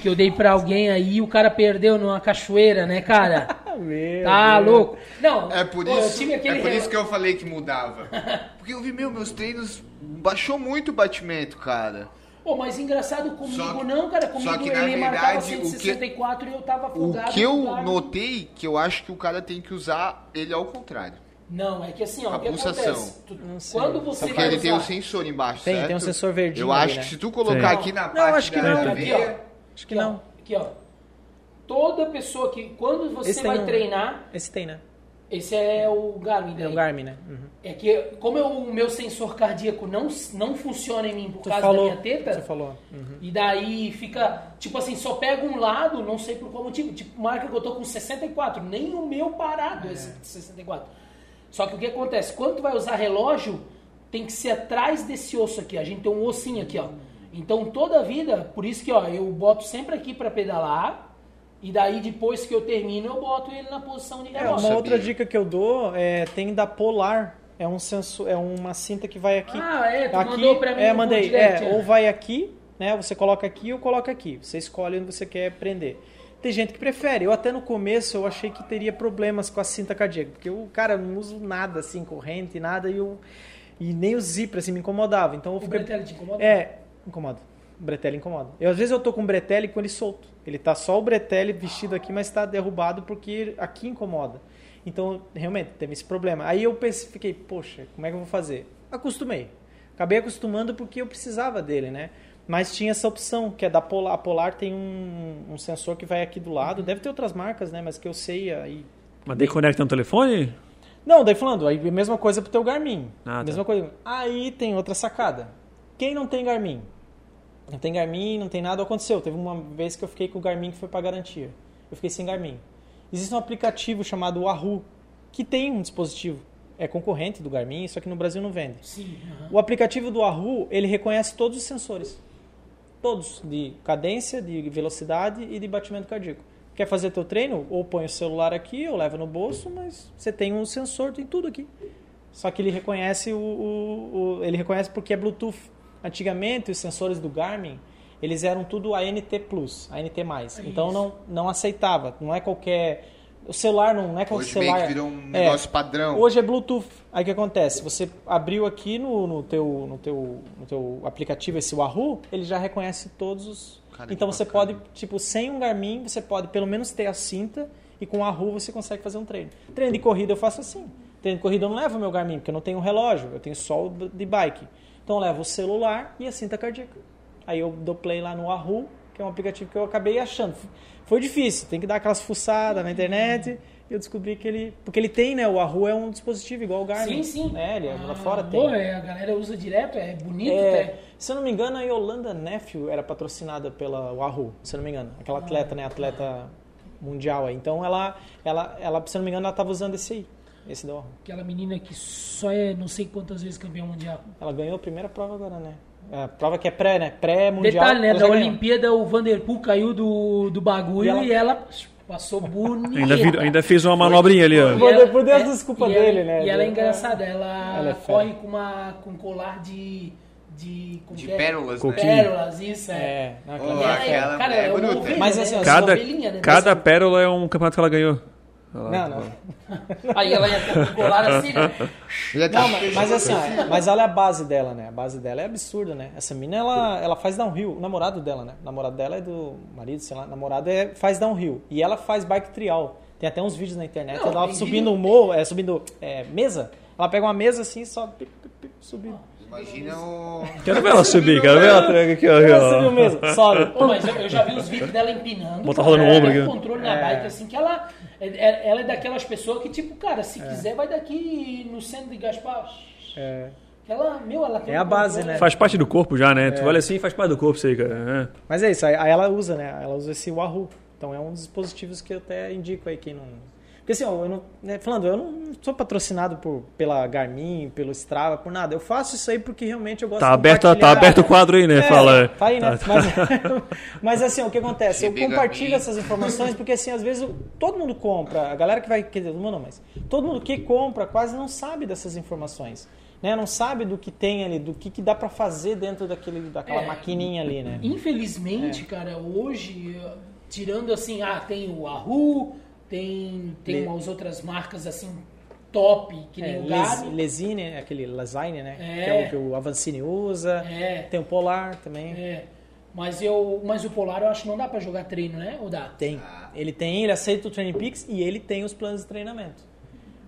Que eu dei pra alguém aí e o cara perdeu numa cachoeira, né, cara? (laughs) meu tá Deus. louco. Não, é por, pô, isso, é por isso que eu falei que mudava. (laughs) Porque eu vi, meu, meus treinos baixou muito o batimento, cara. Pô, mas engraçado comigo que, não, cara. Comigo só que, na ele verdade, marcava 164 que, e eu tava afogado. O que eu notei, que eu acho que o cara tem que usar ele ao contrário. Não, é que assim, ó, a o que pulsação. acontece? Tu, quando você Porque vai ele usar... tem o sensor embaixo, tem, certo? Tem um sensor verdinho Eu acho ali, que né? se tu colocar Sim. aqui na não, parte acho que não. veia, Acho que não. Aqui, ó. Toda pessoa que. Quando você esse vai um, treinar. Esse tem, né? Esse é o Garmin. Daí. É o Garmin, né? Uhum. É que, como eu, o meu sensor cardíaco não, não funciona em mim por causa falou, da minha teta. Você falou. Uhum. E daí fica. Tipo assim, só pega um lado, não sei por qual motivo. Tipo, marca que eu tô com 64. Nem o meu parado é esse 64. Só que o que acontece? Quando tu vai usar relógio, tem que ser atrás desse osso aqui. A gente tem um ossinho aqui, ó. Então toda a vida, por isso que ó, eu boto sempre aqui para pedalar. E daí depois que eu termino, eu boto ele na posição de relógio. É, uma outra dica que eu dou é tem da Polar. É um sensor, é uma cinta que vai aqui. Ah, é, tu aqui, mandou pra mim É, mandei. Direct, é, ou vai aqui, né? Você coloca aqui ou coloca aqui. Você escolhe onde você quer prender. Tem gente que prefere. Eu até no começo eu achei que teria problemas com a cinta cardíaca, porque eu, cara, não uso nada assim, corrente, nada, e eu e nem o zíper assim me incomodava. Então eu o fiquei... te incomoda? É, incomoda. O bretelle incomoda. Eu, às vezes eu tô com o bretelle com ele solto. Ele tá só o bretelle vestido aqui, mas está derrubado porque aqui incomoda. Então, realmente, teve esse problema. Aí eu pensei, fiquei, poxa, como é que eu vou fazer? Acostumei. Acabei acostumando porque eu precisava dele, né? Mas tinha essa opção, que é da Polar. A Polar tem um, um sensor que vai aqui do lado. Deve ter outras marcas, né? Mas que eu sei aí Mas daí conecta no telefone? Não, daí falando, aí a mesma coisa pro teu Garmin. Ah, tá. mesma coisa. Aí tem outra sacada. Quem não tem Garmin? Não tem Garmin, não tem nada, aconteceu. Teve uma vez que eu fiquei com o Garmin que foi para garantia. Eu fiquei sem Garmin. Existe um aplicativo chamado Wahoo, que tem um dispositivo. É concorrente do Garmin, só que no Brasil não vende. Sim. aham. O aplicativo do Wahoo, ele reconhece todos os sensores. Todos, de cadência, de velocidade e de batimento cardíaco. Quer fazer teu treino? Ou põe o celular aqui, ou leva no bolso, mas você tem um sensor, tem tudo aqui. Só que ele reconhece o, o- o- ele reconhece porque é Bluetooth. Antigamente os sensores do Garmin, eles eram tudo ANT+, ANT+. Então não não aceitava, não é qualquer o celular não, não é qualquer Hoje celular. que virou um É. negócio padrão. Hoje é Bluetooth. Aí o que acontece? Você abriu aqui no, no, teu, no, teu, no teu aplicativo esse Wahoo, ele já reconhece todos os. Cara, então você bacana. pode, tipo, sem um Garmin, você pode pelo menos ter a cinta e com o Wahoo você consegue fazer um treino. Treino de corrida eu faço assim. Treino de corrida eu não levo meu Garmin, porque eu não tenho um relógio, eu tenho só o de bike. Então eu levo o celular e a cinta cardíaca. Aí eu dou play lá no Wahoo, que é um aplicativo que eu acabei achando. Foi difícil, tem que dar aquelas fuçadas na internet. E eu descobri que ele. Porque ele tem, né? O Wahoo é um dispositivo igual o Garmin. Sim, sim. É, ele é- lá Ah, fora boa, tem. é, a galera usa direto, é bonito É, até. se eu não me engano, a Yolanda Nephew era patrocinada pela Wahoo, se eu não me engano. Aquela atleta, né? Atleta mundial aí. Então ela, ela, ela, se eu não me engano, ela tava usando esse aí. Esse da. Aquela menina que só é não sei quantas vezes campeão mundial. Ela ganhou a primeira prova agora, né? A prova que é pré, né? Pré-mundial. Detalhe, né? ela Da. Olimpíada, o Vanderpool caiu do, do bagulho E ela- e ela, passou bonita. Ainda, vir- ainda fez uma manobrinha ali, ó. E Vanderpool deu as desculpas e ela- dele, né? E ela é engraçada, ela, Ela é corre com, uma, com um colar de. de, De é? pérolas, né? Pérolas, isso, é. É, não, é Ela é- fera. aquela cara, é bruta. ovelha, Mas né? assim, ó, Cada, né? cada pérola é um campeonato que ela ganhou. Não, não. (laughs) Aí ela ia o colar assim, né? Tá Não, mas, mas assim, ó, mas olha a base dela, né? A base dela é absurda, né? Essa mina, ela, ela faz downhill. O namorado dela, né? O namorado dela é do marido, sei lá. O namorado é, faz downhill. E ela faz bike trial. Tem até uns vídeos na internet. Não, ela subindo um morro, é, subindo é, mesa. Ela pega uma mesa assim e só pip, pip, pip, subindo. Imagina o. Quero ver ela subir, quero ver ela tranca aqui, ó. Ela subiu mesmo, sobe. Pô, mas eu, eu já vi os vídeos dela empinando. Botar roda no ela ombro tem aqui. um controle na bike, assim, que ela é, é- ela é daquelas pessoas que, tipo, cara, se quiser, vai daqui no centro de Gaspar. É. Ela, meu, ela tem É a base, controle. né? Faz parte do corpo já, né? Tu olha assim faz parte do corpo isso aí, cara. É. Mas é isso, aí ela usa, né? Ela usa esse Wahoo. Então é um dos dispositivos que eu até indico aí quem não. Porque assim, ó, eu não, né, falando, eu não sou patrocinado por, pela Garmin, pelo Strava, por nada. Eu faço isso aí porque realmente eu gosto Tá de aberto, tá aberto o quadro aí, né? É, Fala. Tá aí, né? Mas, (laughs) mas assim, o que acontece? Eu compartilho essas informações porque assim, às vezes todo mundo compra, a galera que vai, quer dizer, todo mundo não, mas todo mundo que compra quase não sabe dessas informações. Né? Não sabe do que tem ali, do que, que dá pra fazer dentro daquele, daquela É. maquininha ali, né? Infelizmente, É. cara, hoje, tirando assim, ah, tem o Wahoo, tem, tem Le- umas outras marcas assim, top, que nem É, o Garmin. Lesine, aquele Lesine, né? É. Que é o que o Avancini usa. É. Tem o Polar também. É. Mas, eu, mas o Polar eu acho que não dá pra jogar treino, né? Ou dá? Tem. Ele tem, ele aceita o Training Peaks e ele tem os planos de treinamento.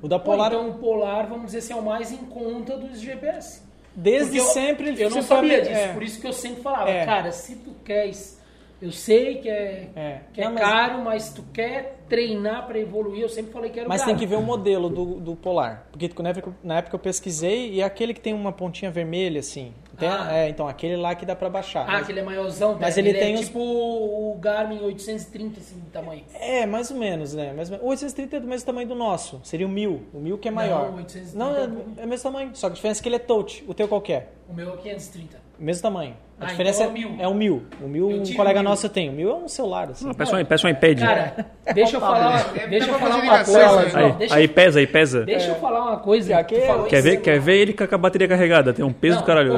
O da Pô, Polar, então o Polar, vamos dizer assim, é o mais em conta dos GPS. desde eu- sempre ele Eu não sabia disso, é. por isso que eu sempre falava, É. cara, se tu queres. Eu sei que é, É. que é Não, mas- caro, mas tu quer treinar pra evoluir, eu sempre falei que era o Mas caro. tem que ver o modelo do, do Polar. Porque na época, na época eu pesquisei e é aquele que tem uma pontinha vermelha, assim. Tem- Ah. é, então, aquele lá que dá pra baixar. Ah, Mas- aquele é maiorzão, Mas né? ele é tem os- tipo o Garmin 830, assim, de tamanho. É, mais ou menos, né? Mais ou menos. O 830 é do mesmo tamanho do nosso. Seria o 1000. O 1000 que é maior. Não, o 830 Não, é é, é o mesmo tamanho. Só que a diferença é que ele é touch. O teu qual é? O meu é 530. Mesmo tamanho. A Ah, diferença então é o 1000. é o 1000. O 1000 Eu um colega 1000. nosso tem. O 1000 é um celular, assim. Peça um, peça um iPad. Cara, (laughs) deixa eu falar, Deve deixa eu falar uma coisa. Aí, Não, deixa, aí pesa, aí pesa. deixa eu falar uma coisa. Já que Quer ver, quer ver ele com a bateria carregada? Tem um peso Não, do caralho.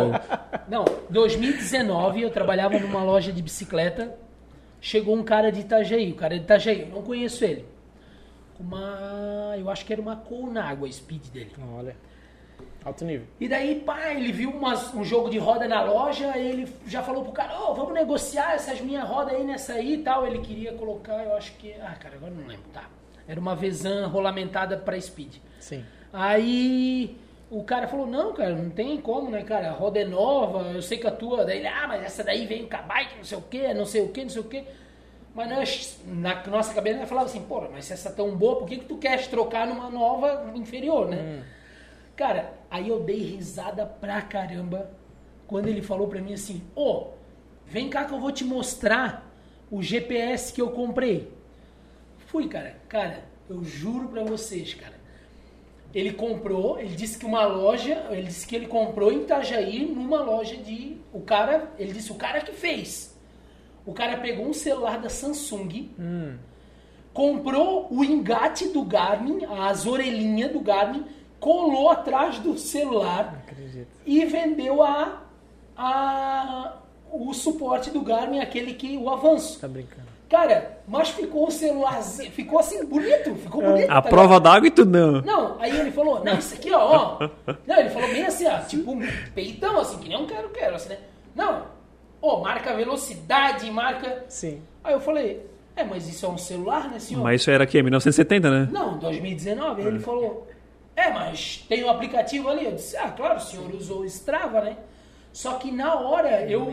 Não, 2019 eu trabalhava numa loja de bicicleta. Chegou um cara de Itajaí, o cara é de Itajaí, eu não conheço ele. Com Uma, eu acho que era uma Colnago a speed dele. Olha. Alto nível. E daí, pá, ele viu umas- um jogo de roda na loja, ele já falou pro cara, ô, vamos negociar essas minhas rodas aí nessa aí e tal. Ele queria colocar, eu acho que. Ah, cara, agora não lembro, tá. Era uma Vezan rolamentada pra speed. Sim. Aí o cara falou, não, cara, não tem como, né, cara? A roda é nova, eu sei que a tua. Daí ele, ah, mas essa daí vem com a bike, não sei o quê, não sei o quê, não sei o quê. Mas nós, na nossa cabeça, nós falava assim, porra, mas se essa é tão boa, por que, que tu queres trocar numa nova inferior, né? Cara, aí eu dei risada pra caramba quando ele falou pra mim assim, ô, vem cá que eu vou te mostrar o GPS que eu comprei. Fui, cara. Cara, eu juro pra vocês, cara. Ele comprou, ele disse que uma loja, ele disse que ele comprou em Itajaí, numa loja de. O cara, ele disse, o cara que fez. O cara pegou um celular da Samsung, comprou o engate do Garmin, as orelhinhas do Garmin, colou atrás do celular e vendeu a, a o suporte do Garmin, aquele que o avanço. Tá brincando. Cara, mas ficou o celular, ficou assim bonito, ficou bonito. A tá prova d'água e tudo não. Não, aí ele falou, não, isso aqui, ó, ó. (laughs) Não, ele falou bem assim, ó, tipo, peitão, assim, que nem um quero, quero, assim, né? Não, ó, marca velocidade, marca. Sim. Aí eu falei, é, mas isso é um celular, né, senhor? Mas isso era aqui, 1970, né? Não, 2019. Aí ele falou, é, mas tem um aplicativo ali. Eu disse, ah, claro, o senhor usou o Strava, né? Só que na hora eu.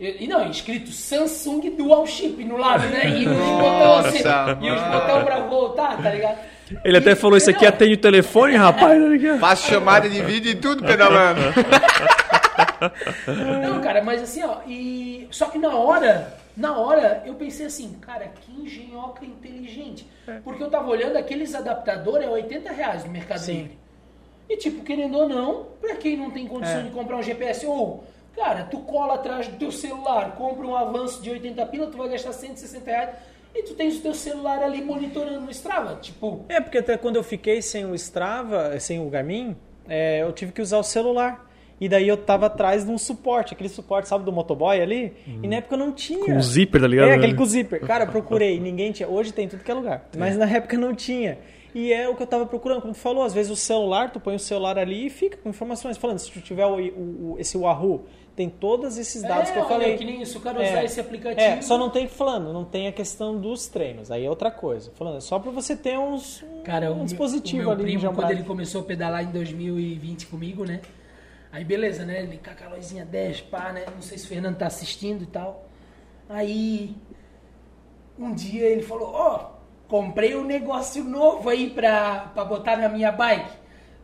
e não, escrito Samsung Dual Chip no lado, né? E os botão assim. E os botão pra voltar, tá ligado? Ele até E- falou, isso aqui não, atende o telefone, rapaz. tá ligado? Faço chamada de vídeo e tudo pedalando. Não, cara, mas assim, ó, e. Só que na hora, na hora, eu pensei assim, cara, que engenhoca inteligente. Porque eu tava olhando aqueles adaptadores, é 80 reais no Mercado Sim. Livre. E tipo, querendo ou não, pra quem não tem condição É. de comprar um GPS, ou, cara, tu cola atrás do teu celular, compra um avanço de 80 pila, tu vai gastar 160 reais. E tu tens o teu celular ali monitorando no Strava. Tipo, É, porque até quando eu fiquei sem o Strava, sem o Garmin, é, eu tive que usar o celular. E daí eu tava atrás de um suporte, aquele suporte, sabe, do motoboy ali. E na época não tinha. Com zíper, tá ligado? É, aquele com zíper. Cara, eu procurei, ninguém tinha. Hoje tem tudo que é lugar. Mas na época não tinha. E é o que eu tava procurando, como tu falou, às vezes o celular, tu põe o celular ali e fica com informações. Falando, se tu tiver o, o- o- esse Wahoo, tem todos esses dados é, que eu olha, falei. que nem isso, o cara usar esse aplicativo. É, só não tem falando, não tem a questão dos treinos. Aí é outra coisa. Falando, é só pra você ter uns um, Cara, um o dispositivo meu, o meu ali primo, quando ele começou a pedalar em 2020 comigo, né? Aí beleza, né? Ele com aquela luzinha 10, pá, né? Não sei se o Fernando tá assistindo e tal. Aí, um dia ele falou, ó, comprei um negócio novo aí pra, pra botar na minha bike.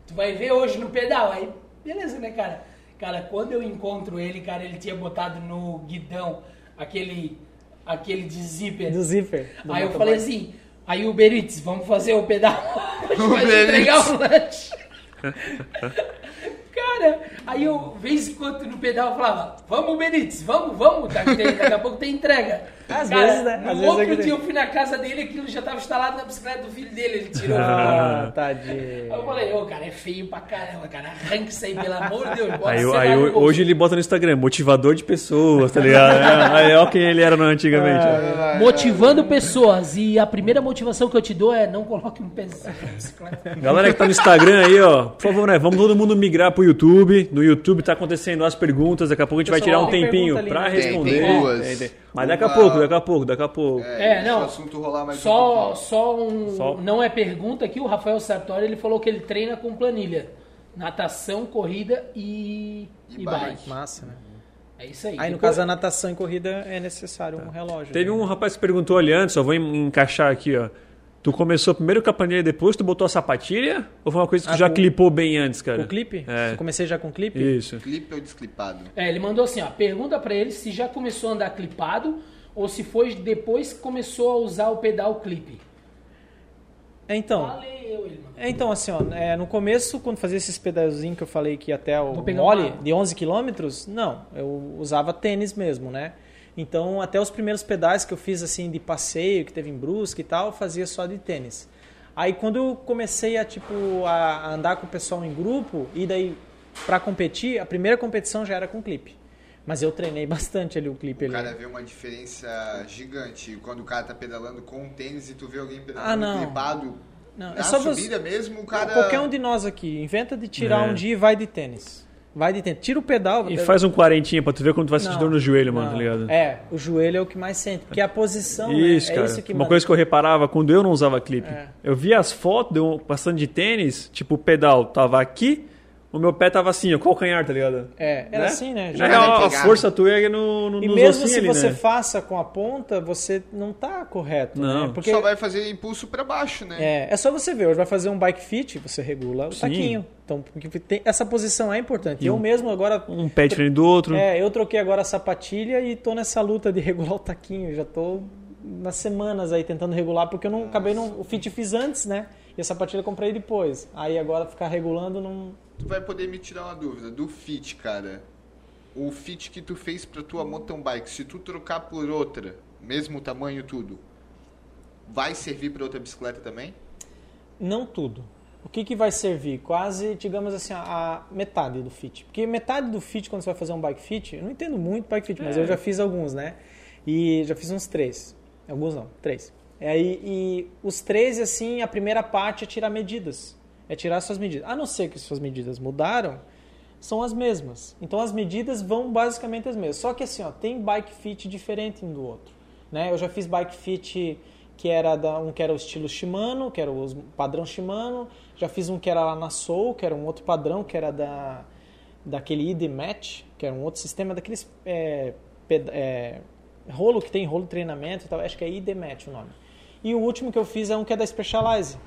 Tu vai ver hoje no pedal. Aí, beleza, né, cara? Cara, quando eu encontro ele, cara, ele tinha botado no guidão aquele, aquele de zíper. Do zíper. do Aí eu falei assim, aí o Uber Eats, vamos fazer o pedal hoje, (laughs) vai Uber entregar o lanche. (laughs) Cara, aí eu, vez em quando no pedal, eu falava, vamos Eats, vamos, vamos, tá, tem- daqui a pouco tem entrega. Às Cara, vezes, né? No Às vezes outro é tem. dia eu fui na casa dele, aquilo já tava instalado na bicicleta do filho dele, ele tirou. (laughs) Ah, Aí tadinho. eu falei, ô cara, é feio pra caramba, cara, arranca isso aí, pelo amor de Deus. Aí, aí, no bolso. hoje ele bota no Instagram, motivador de pessoas, tá ligado? É, Aí é o que ele era no- antigamente. Motivando pessoas, e a primeira motivação que eu te dou é não coloque um pezinho na bicicleta. Galera que tá no Instagram aí, ó, por favor, né? Vamos todo mundo migrar pro YouTube. No YouTube tá acontecendo as perguntas, daqui a pouco a gente vai tirar um tem tempinho pra né? Tem, responder. tem duas. Tem, tem. Mas daqui a pouco, daqui a pouco, daqui a pouco. É, deixa não. o assunto rolar mais um Só, pouquinho. só um. Só- Não é pergunta aqui, o Rafael Sartori ele falou que ele treina com planilha. Natação, corrida e, E e bike. bike. Massa, né? É isso aí. Aí no Depois- caso da natação e corrida é necessário um relógio. Teve né? um rapaz que perguntou ali antes, só vou en- encaixar aqui, ó. Tu começou primeiro com a planilha, depois tu botou a sapatilha? Ou foi uma coisa que tu Ah, já com- clipou bem antes, cara? O clipe? É. Eu comecei já com clipe? Isso. Clipe ou desclipado? É, ele mandou assim, ó. Pergunta pra ele se já começou a andar clipado ou se foi depois que começou a usar o pedal clipe. É, Então, Valeu, ele mandou. é, então assim, ó, é, no começo, quando fazia esses pedalzinhos que eu falei que ia até o mole, de 11 quilômetros, não, eu usava tênis mesmo, né? Então, até os primeiros pedais que eu fiz, assim, de passeio, que teve em Brusque e tal, eu fazia só de tênis. Aí, quando eu comecei a, tipo, a andar com o pessoal em grupo, e daí, pra competir, a primeira competição já era com clipe. Mas eu treinei (laughs) bastante ali o clipe O ali. cara vê uma diferença gigante quando o cara tá pedalando com um tênis e tu vê alguém Ah, pedalando não. clipado. Não, na é só você- subida mesmo, o cara... Qualquer um de nós aqui, inventa de tirar É. um dia e vai de tênis. Vai de tênis. Tira o pedal. E faz um quarentinha pra tu ver quando tu vai sentir dor no joelho, mano, não. tá ligado? É, o joelho é o que mais sente, porque a posição Isso, né, cara. é isso que Uma manda. coisa que eu reparava quando eu não usava clipe. É. Eu via as fotos de um, passando de tênis, tipo, o pedal tava aqui, o meu pé tava assim, o calcanhar, tá ligado? É, era Né? assim, né? Na Já- real, a força tua é no, no, E mesmo se ali, você né? faça com a ponta, você não tá correto, Não. né? Porque Só vai fazer impulso pra baixo, né? é, é só você ver, hoje vai fazer um bike fit, você regula o Sim. taquinho. Então, porque tem, essa posição é importante. Eu mesmo agora Um pé diferente do outro. É, eu troquei agora a sapatilha e tô nessa luta de (laughs) regular o taquinho. Já tô nas semanas aí tentando regular, porque eu não acabei não. O fit fiz antes, né? E a sapatilha eu comprei depois. Aí agora ficar regulando não. Tu vai poder me tirar uma dúvida. Do fit, cara. O fit que tu fez pra tua mountain bike, se tu trocar por outra, mesmo tamanho tudo, vai servir pra outra bicicleta também? Não tudo. O que, que vai servir? Quase, digamos assim, a, a metade do fit. Porque metade do fit, quando você vai fazer um bike fit, eu não entendo muito bike fit, mas É. eu já fiz alguns, né? E já fiz uns três. Alguns não, três. E, aí, e os três, assim, a primeira parte é tirar medidas. É tirar suas medidas. A não ser que suas medidas mudaram, são as mesmas. Então as medidas vão basicamente as mesmas. Só que assim, ó, tem bike fit diferente um do outro. Né? Eu já fiz bike fit que era da, um que era o estilo Shimano, que era o padrão Shimano. Já fiz um que era lá na Soul, que era um outro padrão, que era da daquele ID Match, que era um outro sistema daqueles é, ped- é, rolo que tem rolo treinamento e tal. Acho que é ID Match o nome. E o último que eu fiz é um que é da Specialized.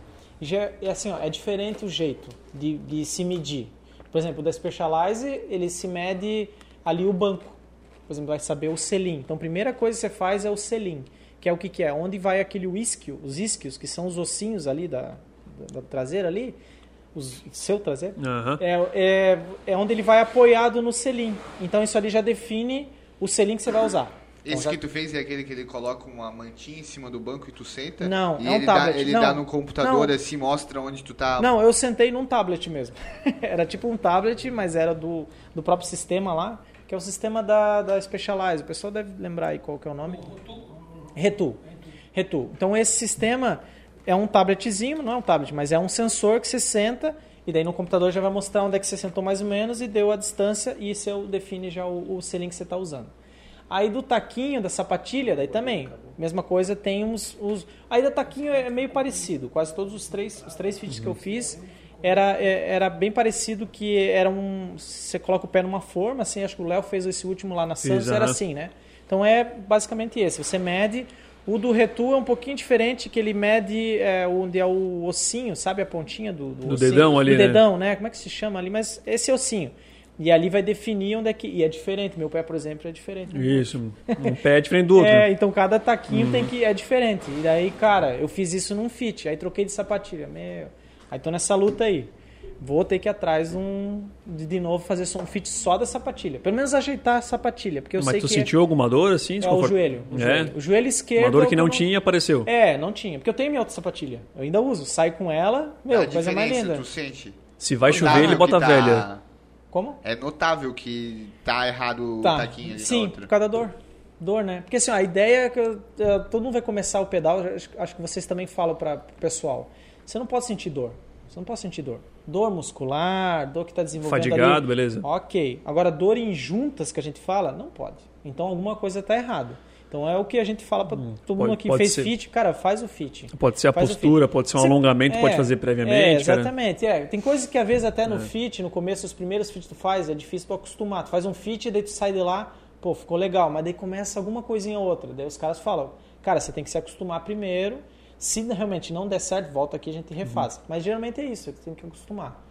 Já é assim, ó, é diferente o jeito de, de se medir. Por exemplo, o da Specialized, ele se mede ali o banco. Por exemplo, vai saber o selim. Então, a primeira coisa que você faz é o selim, que é o que, que é? Onde vai aquele isquio, os isquios, que são os ossinhos ali da, da, da traseira ali, os, seu traseiro, Aham. é, é, é onde ele vai apoiado no selim. Então, isso ali já define o selim que você vai usar. Então, Esse já- que tu fez é aquele que ele coloca uma mantinha em cima do banco e tu senta? Não, e é um ele tablet. Dá, ele Não, dá no computador não. assim, mostra onde tu tá. Não, eu sentei num tablet mesmo. (laughs) era tipo um tablet, mas era do, do próprio sistema lá, que é o sistema da, da Specialized. O pessoal deve lembrar aí qual que é o nome. Retu. Retu. Então esse sistema é um tabletzinho, não é um tablet, mas é um sensor que você senta e daí no computador já vai mostrar onde é que você sentou mais ou menos e deu a distância e isso eu define já o, o selim que você está usando. Aí do taquinho, da sapatilha, daí também. Mesma coisa, tem uns. os aí do taquinho é meio parecido. Quase todos os três, os três feeds que eu fiz era, é- era bem parecido que era um. Você coloca o pé numa forma, assim, acho que o Léo fez esse último lá na Santos, era assim, né? Então é basicamente esse. Você mede. O do Retu é um pouquinho diferente, que ele mede é, onde é o ossinho, sabe a pontinha do, do, Do ossinho? dedão ali, do né? dedão, né? Como é que se chama ali? Mas esse ossinho. E ali vai definir onde é que. E é diferente. Meu pé, por exemplo, é diferente. Isso. Um pé é diferente do outro. (laughs) É, então cada taquinho tem que é diferente. E daí, cara, eu fiz isso num fit, aí troquei de sapatilha. Meu. Aí tô nessa luta aí. Vou ter que ir atrás um, de, de novo fazer só um fit só da sapatilha. Pelo menos ajeitar a sapatilha, porque eu Mas sei tu que sentiu alguma dor assim? é, é o joelho, o É. joelho. O joelho esquerdo. Uma dor é que não tinha apareceu. É, não tinha, porque eu tenho minha outra sapatilha. Eu ainda uso, saio com ela, meu, a coisa mais linda. tu sente? Se vai chover, ele bota tá- velha. Como? É notável que tá errado o Tá. taquinho ali Sim, por causa da dor. Dor, né? Porque assim, ó, a ideia é que eu- eh, todo mundo vai começar o pedal, acho que vocês também falam para o pessoal. Você não pode sentir dor. Você não pode sentir dor. Dor muscular, dor que está desenvolvendo Fadigado, ali. beleza. Ok. Agora, dor em juntas que a gente fala, não pode. Então, alguma coisa está errada. Então, é o que a gente fala para todo mundo Hum, pode- que pode fez ser. fit. Cara, faz o fit. Pode ser a Faz postura, pode ser um Você- alongamento, pode é, fazer É, previamente. cara. exatamente. É. Tem coisas que às vezes até no fit, no começo, os primeiros fits que tu faz, é difícil tu acostumar. Tu faz um fit, daí tu sai de lá, pô, ficou legal, mas daí começa alguma coisinha ou outra. Daí os caras falam, cara, você tem que se acostumar primeiro. Se realmente não der certo, volta aqui e a gente refaz. Uhum. Mas geralmente é isso, você tem que acostumar.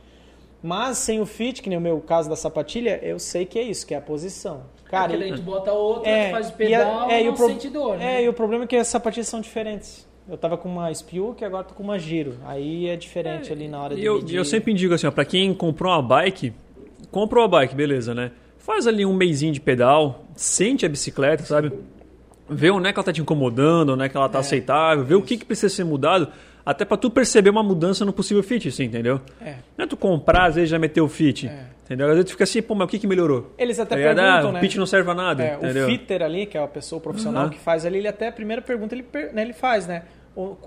Mas sem o fit, que nem o meu caso da sapatilha, eu sei que é isso, que é a posição. Cara, Porque daí tu bota outra, é, tu faz o e a- pedal, é, e não o pro- sente dor, né? É, e o problema é que as sapatilhas são diferentes. Eu tava com uma Spiuk e agora tô com uma Giro. Aí é diferente ali na hora de E eu, medir. eu sempre indico assim, ó, pra quem comprou uma bike, comprou a bike, beleza, né? Faz ali um mêsinho de pedal, sente a bicicleta, sabe? Vê onde é que ela tá te incomodando, onde é que ela tá aceitável, vê o que, que precisa ser mudado, até pra tu perceber uma mudança no possível fit, assim, entendeu? É. Não é tu comprar, às vezes já meter o fit, É. entendeu? Às vezes tu fica assim, pô, mas o que, que melhorou? Eles até Tá perguntam, ah, né? o pitch não serve a nada, É, entendeu? o fitter ali, que é a pessoa profissional Aham. que faz ali, ele até a primeira pergunta ele, né, ele faz, né?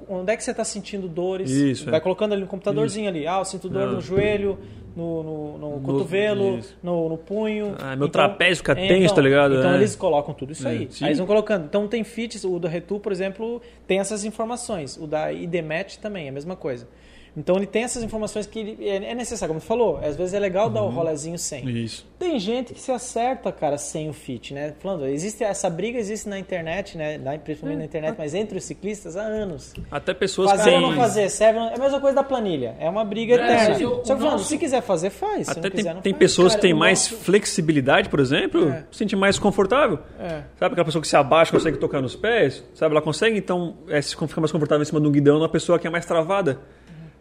Onde é que você está sentindo dores? Isso, Vai é. colocando ali no computadorzinho ali. Ah, eu sinto dor Ah. no joelho, no, no, no cotovelo, isso. no, no punho. Ah, meu trapézio fica é, tenso, tá ligado? Então É. eles colocam tudo isso É, aí. sim. Aí eles vão colocando. Então tem fits, o da Retu, por exemplo, tem essas informações. O da IDMAT também, é a mesma coisa. Então ele tem essas informações que ele, é, é necessário, como tu falou, às vezes é legal dar o rolezinho sem. Isso. Tem gente que se acerta, cara, sem o fit, né? Falando, existe essa briga existe na internet, né? Na, principalmente na internet, mas entre os ciclistas há anos. Até pessoas Fazer que ou não fazer, serve, é a mesma coisa da planilha. É uma briga É, eterna. eu- Só falando, nosso- se quiser fazer, faz. Se Até não tem, quiser, não tem faz. pessoas Cara, que têm mais nosso- flexibilidade, por exemplo, É. se sente mais confortável. É. Sabe aquela pessoa que se abaixa, consegue tocar nos pés? Sabe, ela consegue, então, é, se fica mais confortável em cima de um guidão uma pessoa que é mais travada.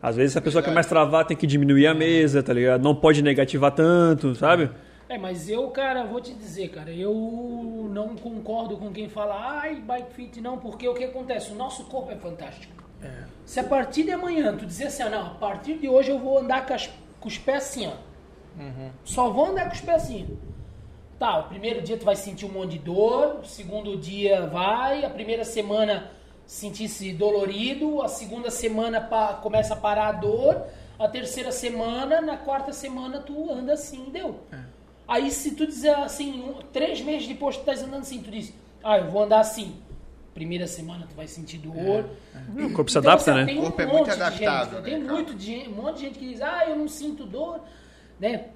Às vezes a pessoa que é mais travada tem que diminuir a mesa, tá ligado? Não pode negativar tanto, sabe? É, mas eu, cara, vou te dizer, cara, eu não concordo com quem fala, ai, bike fit não, porque o que acontece? O nosso corpo é fantástico. Se a partir de amanhã tu dizer assim, ah, não, a partir de hoje eu vou andar com, as- com os pés assim, ó. Só vou andar com os pés assim. Tá, o primeiro dia tu vai sentir um monte de dor, o segundo dia vai, a primeira semana sentir-se dolorido, a segunda semana pa- começa a parar a dor, a terceira semana, na quarta semana tu anda assim, deu. Aí se tu dizer assim, um- três meses depois tu estás andando assim, tu diz, ah, eu vou andar assim. Primeira semana tu vai sentir dor. O corpo se adapta, assim, né? O um corpo é muito de gente, adaptável, Tem né, muito, de, um monte de gente que diz, ah, eu não sinto dor, né?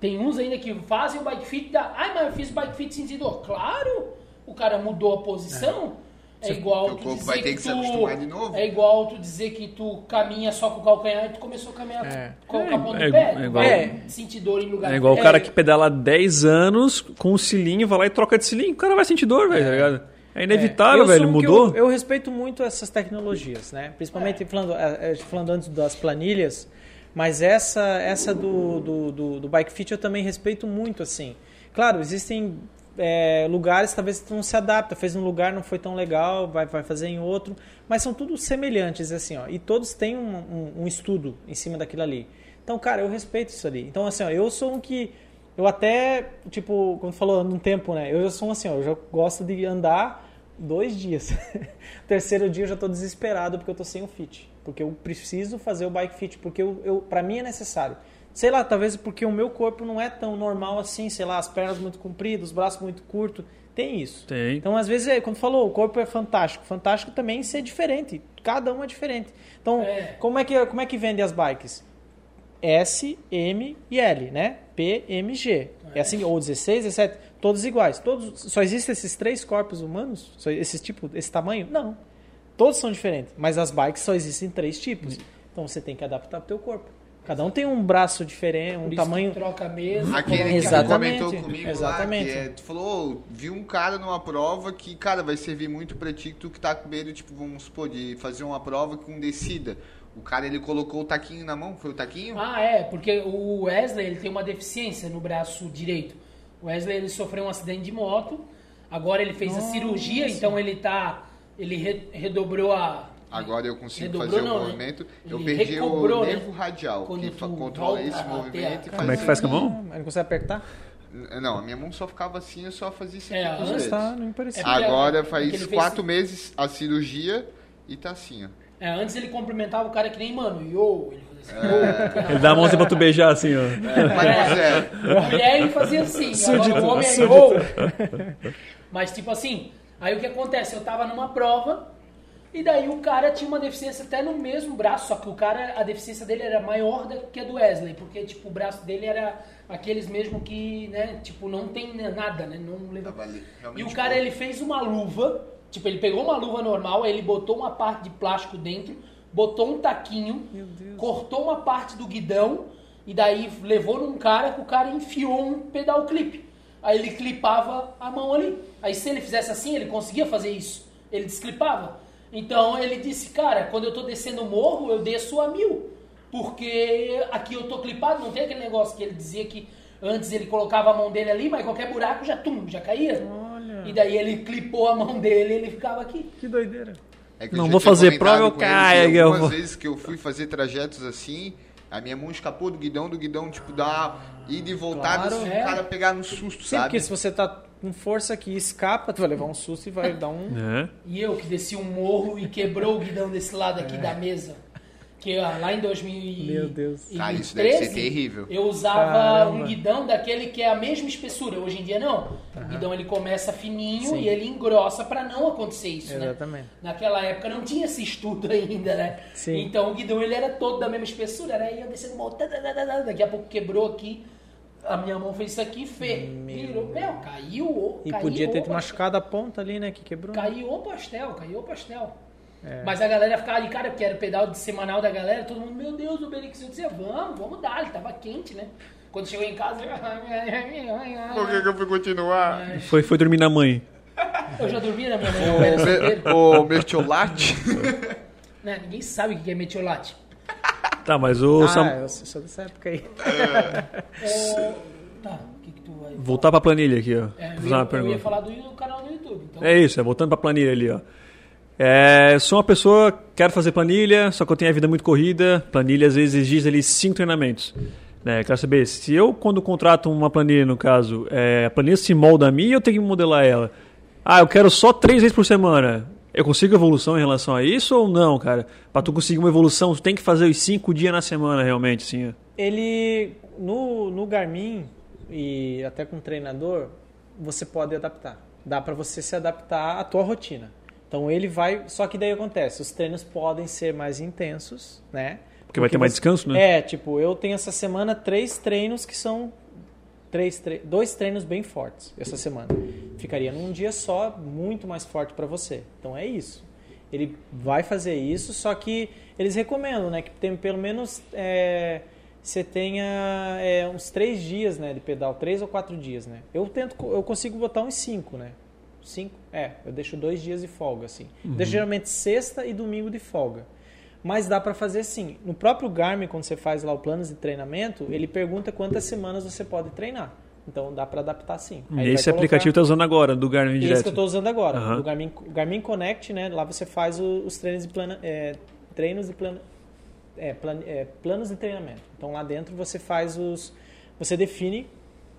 Tem uns ainda que fazem o bike fit, dá, ai, mas eu fiz o bike fit sem sentir dor. Claro, o cara mudou a posição. É, igual tu corpo dizer vai ter que, que se tu, acostumar de novo. É igual tu dizer que tu caminha só com o calcanhar e tu começou a caminhar É. com o capão do É, pé. é tu igual- É. sentir dor em lugar É igual o cara que pedala há 10 anos com o cilinho, vai lá e troca de cilinho. O cara vai sentir dor, velho, tá ligado? É inevitável, sou velho, um mudou. Eu, eu respeito muito essas tecnologias, né? Principalmente falando, eh, eh, falando antes das planilhas, mas essa, essa do, do, do, do bike fit eu também respeito muito, assim. Claro, existem eh, lugares talvez não se adapta, fez um lugar não foi tão legal, vai, vai fazer em outro, mas são tudo semelhantes, assim, ó. E todos têm um, um, um estudo em cima daquilo ali. Então, cara, eu respeito isso ali. Então, assim, ó, eu sou um que eu até, tipo, como falou, num tempo, né? Eu já sou um assim, ó, eu já gosto de andar dois dias. (laughs) Terceiro dia eu já tô desesperado porque eu tô sem o fit. Porque eu preciso fazer o bike fit, porque eu, eu, pra mim é necessário. Sei lá, talvez porque o meu corpo não é tão normal assim, sei lá, as pernas muito compridas, os braços muito curtos. Tem isso. Tem. Então, às vezes, é, quando falou, o corpo é fantástico. Fantástico também ser diferente. Cada um é diferente. Então, É. Como, é que, como é que vende as bikes? S, M e L, né? P, M, G. É assim, ou 16, 17, todos iguais. Todos, só existem esses três corpos humanos? Só esse tipo, esse tamanho? Não. Todos são diferentes, mas as bikes só existem três tipos. Então você tem que adaptar pro teu corpo. Cada um tem um braço diferente, um tamanho. que troca mesmo. Aquele que tu Exatamente, comentou comigo exatamente. lá, que é, tu falou, "Ô, vi um cara numa prova que, cara, vai servir muito pra ti, que tu que tá com medo, tipo, vamos supor, de fazer uma prova com descida. O cara, ele colocou o taquinho na mão, foi o taquinho? Ah, é, porque o Wesley ele tem uma deficiência no braço direito. O Wesley ele sofreu um acidente de moto, agora ele fez a cirurgia, então ele tá. Ele re- redobrou a. Agora eu consigo Redobrou fazer o não, né? movimento. Eu Ele perdi recobrou, o né? nervo radial, Quando que controla esse movimento a- e faz Como é que faz com a mão? Não consegue apertar? Não, a minha mão só ficava assim, eu só fazia isso É, antes. Tá, não me parecia. É Agora porque faz ele fez- quatro meses a cirurgia e tá assim, ó. É, antes ele cumprimentava o cara que nem, mano, yo. Ele fazia assim, É. Ele dá a mãozinha pra tu beijar assim, ó. Mas, é, A mulher ele fazia assim, Súdito, agora o homem é yo. Mas tipo assim, aí o que acontece? Eu tava numa prova e daí o cara tinha uma deficiência até no mesmo braço, só que o cara, a deficiência dele era maior do que a do Wesley, porque tipo o braço dele era aqueles mesmo que, né, tipo não tem nada, né, não leva... E o cara bom. ele fez uma luva, tipo ele pegou uma luva normal, ele botou uma parte de plástico dentro, botou um taquinho, cortou uma parte do guidão e daí levou num cara que o cara enfiou um pedal clipe. Aí ele clipava a mão ali. Aí se ele fizesse assim, ele conseguia fazer isso. Ele desclipava. Então ele disse, cara, quando eu tô descendo o morro, eu desço a mil. Porque aqui eu tô clipado, não tem aquele negócio que ele dizia que antes ele colocava a mão dele ali, mas qualquer buraco já tum, já caía. Olha. E daí ele clipou a mão dele e ele ficava aqui. Que doideira. É que Não vou fazer prova, eu caio, eu Algumas vou. vezes que eu fui fazer trajetos assim, a minha mão escapou do guidão, do guidão, tipo, dá ida e voltada, Claro. se É. o cara pegar no susto, Sim, sabe? porque se você tá com força aqui e escapa, tu vai levar um susto e vai dar um. (laughs) É. E eu que desci um morro e quebrou o guidão desse lado aqui da mesa. Que ah, lá em 2013, Meu Deus. Ah, isso deve ser terrível. eu usava Caramba. um guidão daquele que é a mesma espessura. Hoje em dia não. O guidão ele começa fininho Sim. e ele engrossa para não acontecer isso, né? Exatamente. Naquela época não tinha esse estudo (laughs) ainda, né? Sim. Então o guidão ele era todo da mesma espessura, era descendo tá, tá, tá. daqui a pouco quebrou aqui, a minha mão fez isso aqui, fê, virou, meu, caiu, o- E caiu podia ter pastel. machucado a ponta ali, né? Que quebrou. Caiu o pastel, caiu o pastel. É. Mas a galera ficava ali, cara, porque era o pedal de semanal da galera, todo mundo, meu Deus, o Benix, eu dizia, vamos, vamos dar, ele tava quente, né? Quando chegou em casa, (laughs) Por que, que eu fui continuar? Foi, foi dormir na mãe. eu já dormia na minha mãe, eu era solteiro. O mertiolate? Né, Ninguém sabe o que é metiolate. Tá, mas o Ah, Sam- eu sou dessa época aí. É, (laughs) Tá, o que que tu vai... voltar pra planilha aqui, ó. É, eu, ia, uma eu ia falar do, do canal do YouTube, então... É isso, é voltando pra planilha ali, ó. É, sou uma pessoa, quero fazer planilha, só que eu tenho a vida muito corrida. Planilha às vezes exige ali cinco treinamentos. Né, quero saber, se eu, quando contrato uma planilha, no caso, é, a planilha se molda a mim ou eu tenho que modelar ela? Ah, eu quero só três vezes por semana. Eu consigo evolução em relação a isso ou não, cara? Pra tu conseguir uma evolução, tu tem que fazer os cinco dias na semana, realmente, ó. Ele, no, no Garmin e até com o treinador, você pode adaptar. Dá para você se adaptar à tua rotina. Então ele vai, só que daí acontece, os treinos podem ser mais intensos, né? Porque vai ter mais você- descanso, né? É, tipo, eu tenho essa semana três treinos que são três, tre- dois treinos bem fortes essa semana. Ficaria num dia só, muito mais forte para você. Então é isso. Ele vai fazer isso, só que eles recomendam, né, que tem pelo menos é, você tenha é, uns três dias, né, de pedal, três ou quatro dias, né. Eu tento, eu consigo botar uns cinco, né. Cinco, é, eu deixo dois dias de folga, assim. Deixo geralmente sexta e domingo de folga. Mas dá para fazer sim. No próprio Garmin, quando você faz lá o planos de treinamento, ele pergunta quantas semanas você pode treinar. Então dá para adaptar sim. Aí Esse aplicativo tá usando agora, do Garmin esse direto. que eu estou usando agora, Aham. do Garmin, Garmin Connect, né? Lá você faz os treinos de plana, é, treinos de plano, é, plan- é, planos de treinamento. Então lá dentro você faz os, você define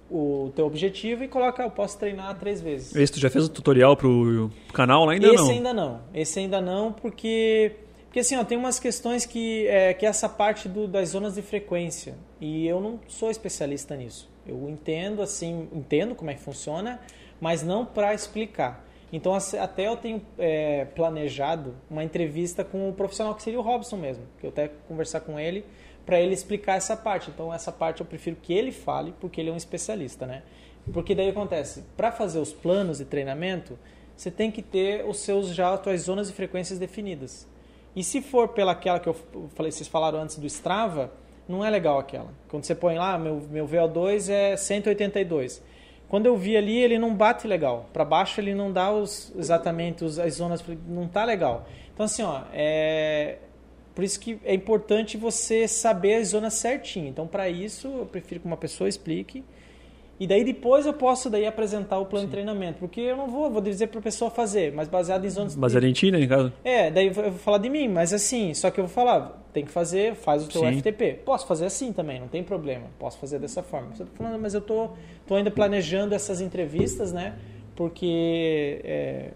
o teu objetivo e coloca, eu posso treinar três vezes. Esse tu já fez o tutorial pro canal lá ainda Esse não? ainda não. Esse ainda não, porque porque assim, ó, tem umas questões que é, que é essa parte do, das zonas de frequência e eu não sou especialista nisso. Eu entendo assim, entendo como é que funciona, mas não para explicar. Então até eu tenho é, planejado uma entrevista com o profissional que seria o Robson mesmo, que eu até conversar com ele para ele explicar essa parte. Então essa parte eu prefiro que ele fale, porque ele é um especialista, né? Porque daí acontece, para fazer os planos de treinamento, você tem que ter os seus já as suas zonas de frequências definidas. E se for pelaquela que eu falei, vocês falaram antes do Strava, não é legal aquela. Quando você põe lá, meu, meu VO2 é 182. Quando eu vi ali, ele não bate legal. Para baixo ele não dá os, exatamente os, as zonas, não tá legal. Então assim, ó, é por isso que é importante você saber as zonas certinho. Então para isso eu prefiro que uma pessoa explique. E daí depois eu posso daí apresentar o plano de treinamento, porque eu não vou, vou dizer para a pessoa fazer, mas baseado em zonas Baseado em ti, né, em caso? é, daí eu vou falar de mim, mas assim, só que eu vou falar, tem que fazer, faz o teu Sim. FTP. Posso fazer assim também, não tem problema. Posso fazer dessa forma. Você tá falando, mas eu tô, tô ainda planejando essas entrevistas, né? Porque é,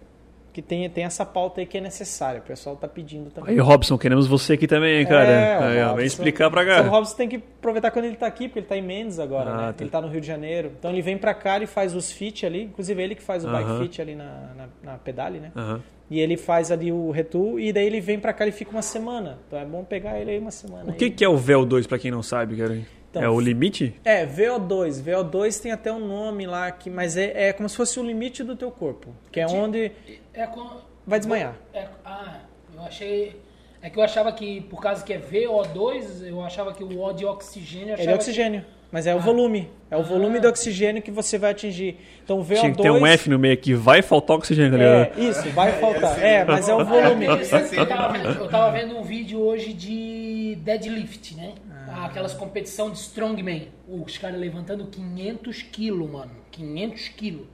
que tem, tem essa pauta aí que é necessária. O pessoal tá pedindo também. Aí, Robson, queremos você aqui também, cara. É, Aí, Robson- vem explicar pra Então, o cá. Robson tem que aproveitar quando ele tá aqui, porque ele tá em Mendes agora, Ah, né? tá. Ele tá no Rio de Janeiro. Então ele vem pra cá e faz os fit ali, inclusive ele que faz o bike Aham. fit ali na, na, na pedale, né? Aham. E ele faz ali o retu e daí ele vem pra cá e fica uma semana. Então é bom pegar ele aí uma semana. O aí. que, que é o VEL2, pra quem não sabe, cara? Então, é o limite? É, VO2. VO2 tem até um nome lá, que, mas é, é como se fosse o limite do teu corpo. Que é onde É com... vai desmanhar. É, ah, eu achei. É que eu achava que, por causa que é VO2, eu achava que o O de oxigênio. é oxigênio, mas é o volume. É o volume do oxigênio que você vai atingir. Então o VO2... Tinha que ter um F no meio aqui, vai faltar oxigênio, tá ligado? É, isso, vai faltar. É, mas é o Que... volume. Eu tava, vendo, eu tava vendo um vídeo hoje de deadlift, né? Ah. Aquelas competição de strongman. Os caras levantando 500 quilos, mano. 500 quilos.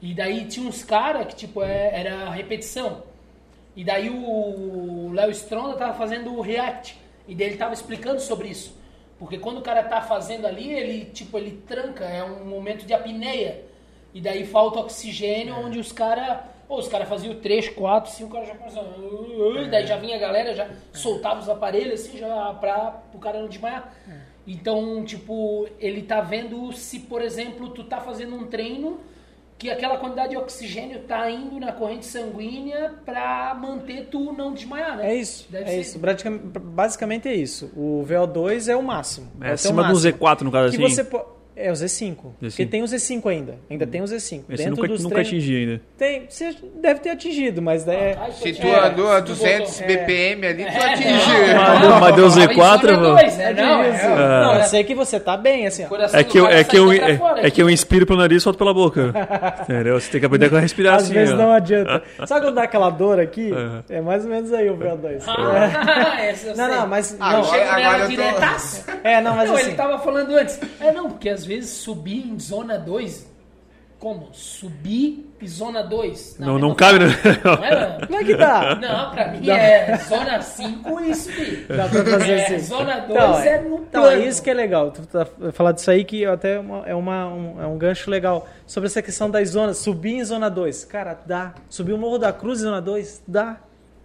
E daí tinha uns caras que, tipo, é- era repetição. E daí o Léo Stronda tava fazendo o react. E daí ele tava explicando sobre isso. Porque quando o cara tá fazendo ali, ele, tipo, ele tranca, é um momento de apneia. E daí falta oxigênio, onde os caras. Os caras faziam 3, 4, 5, o cara já começava. "Uh, uh", Daí já vinha a galera, já soltava os aparelhos assim, já pra o cara não desmaiar. Então, tipo, ele tá vendo se, por exemplo, tu tá fazendo um treino que aquela quantidade de oxigênio tá indo na corrente sanguínea pra manter tu não desmaiar, né? É isso, Deve é ser. isso. Basicamente é isso. O VO2 é o máximo. É acima do máximo. Z4, no caso Que assim. você po- É o Z5. Porque tem o Z5 ainda. Ainda tem o Z5. Esse Dentro nunca, dos nunca treinos- atingi ainda. Tem, você deve ter atingido, mas é. Ai, Se pô, tu é, andou a se tu 200 botou- BPM ali, tu É, atingiu. não, Mas deu- não, Z4, tava em zona mano. né? Não, é, é, Não, é. eu sei que você tá bem, assim. É que, eu, cara é, que eu, é, é que eu inspiro pelo nariz e solto pela boca. (laughs) Entendeu? Você tem que aprender a respirar Às assim. vezes ó. não adianta. Sabe quando dá aquela dor aqui? Uhum. É mais ou menos aí o VO2. Ah, (laughs) Não, sei. não, mas. Ah, não, agora- eu tô- é, não, mas não, assim. ele tava falando antes. É, não, porque às vezes subir em zona 2. Como? Subir em zona 2. Não, não cabe, né? Não é, (laughs) Como é que dá? Não, pra mim é zona 5 e subir. Dá pra fazer É, assim. zona 2 Então, é no Então, plano. é isso que é legal. Tu tá falar disso aí que até é, uma, é, uma- um, é um gancho legal. Sobre essa questão das zonas. Subir em zona 2. Cara, dá. Subir o Morro da Cruz em zona 2? Dá.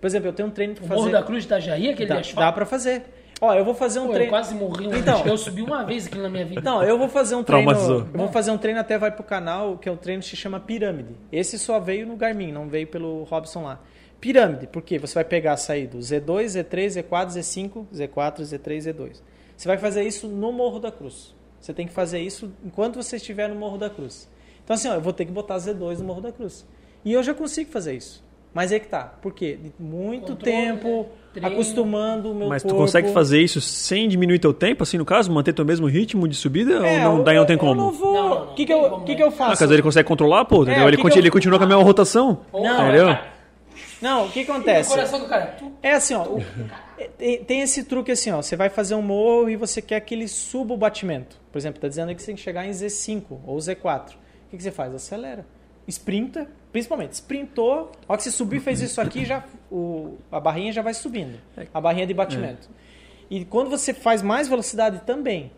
Por exemplo, eu tenho um treino pra fazer. Morro da Cruz de Itajaí, aquele dá, asfalto. dá pra fazer. Ó, eu vou fazer um Pô, eu treino. quase morri. Um Então. Eu subi uma vez aquilo na minha vida. Não, eu vou fazer um treino. Traumatizou. Eu vou fazer um treino até vai pro canal, que é um treino que se chama Pirâmide. Esse só veio no Garmin, não veio pelo Robson lá. Pirâmide, porque você vai pegar sair do Z2, Z3, Z4, Z5, Z4, Z3, Z2. Você vai fazer isso no Morro da Cruz. Você tem que fazer isso enquanto você estiver no Morro da Cruz. Então assim, ó, eu vou ter que botar Z2 no Morro da Cruz. E eu já consigo fazer isso. Mas é que tá. Por quê? Muito Controle, tempo né? Treino. acostumando o meu Mas tu corpo. consegue fazer isso sem diminuir teu tempo, assim, no caso? Manter teu mesmo ritmo de subida? É, ou não, eu- daí não tem eu como? não vou. Não, não, O que, que, eu, que, né? que eu Ah, faço? caso ele consegue controlar, pô, entendeu? o ele, que continua, que eu- ele continua com a mesma rotação. Não, entendeu? cara, Não, o que o acontece? coração do cara. Tu, É assim, ó. o- tem, tem esse truque assim, ó. Você vai fazer um morro e você quer que ele suba o batimento. Por exemplo, tá dizendo aí que você tem que chegar em Z5 ou Z4. O que, que você faz? Acelera. Sprinta, principalmente. Sprintou, a hora que você subir fez isso aqui, já, o, a barrinha já vai subindo. A barrinha de batimento. E quando você faz mais velocidade também.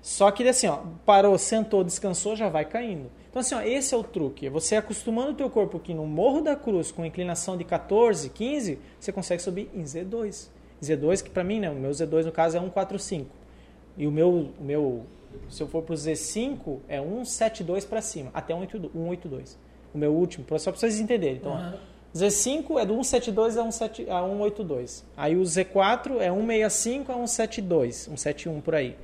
Só que assim, ó, parou, sentou, descansou, já vai caindo. Então assim, ó, esse é o truque. É Você acostumando o teu corpo que no Morro da Cruz, com inclinação de 14, 15, você consegue subir em Z2. Z2 que pra mim, né, o meu Z2 no caso é 145. E o meu, o meu se eu for pro Z5 é 172 para cima, até 182. 182. O meu último, só pra vocês entenderem. Então, Aham. Z5 é do 172 a, 17, a 182. Aí o Z4 é 165 a 172, 171 por aí.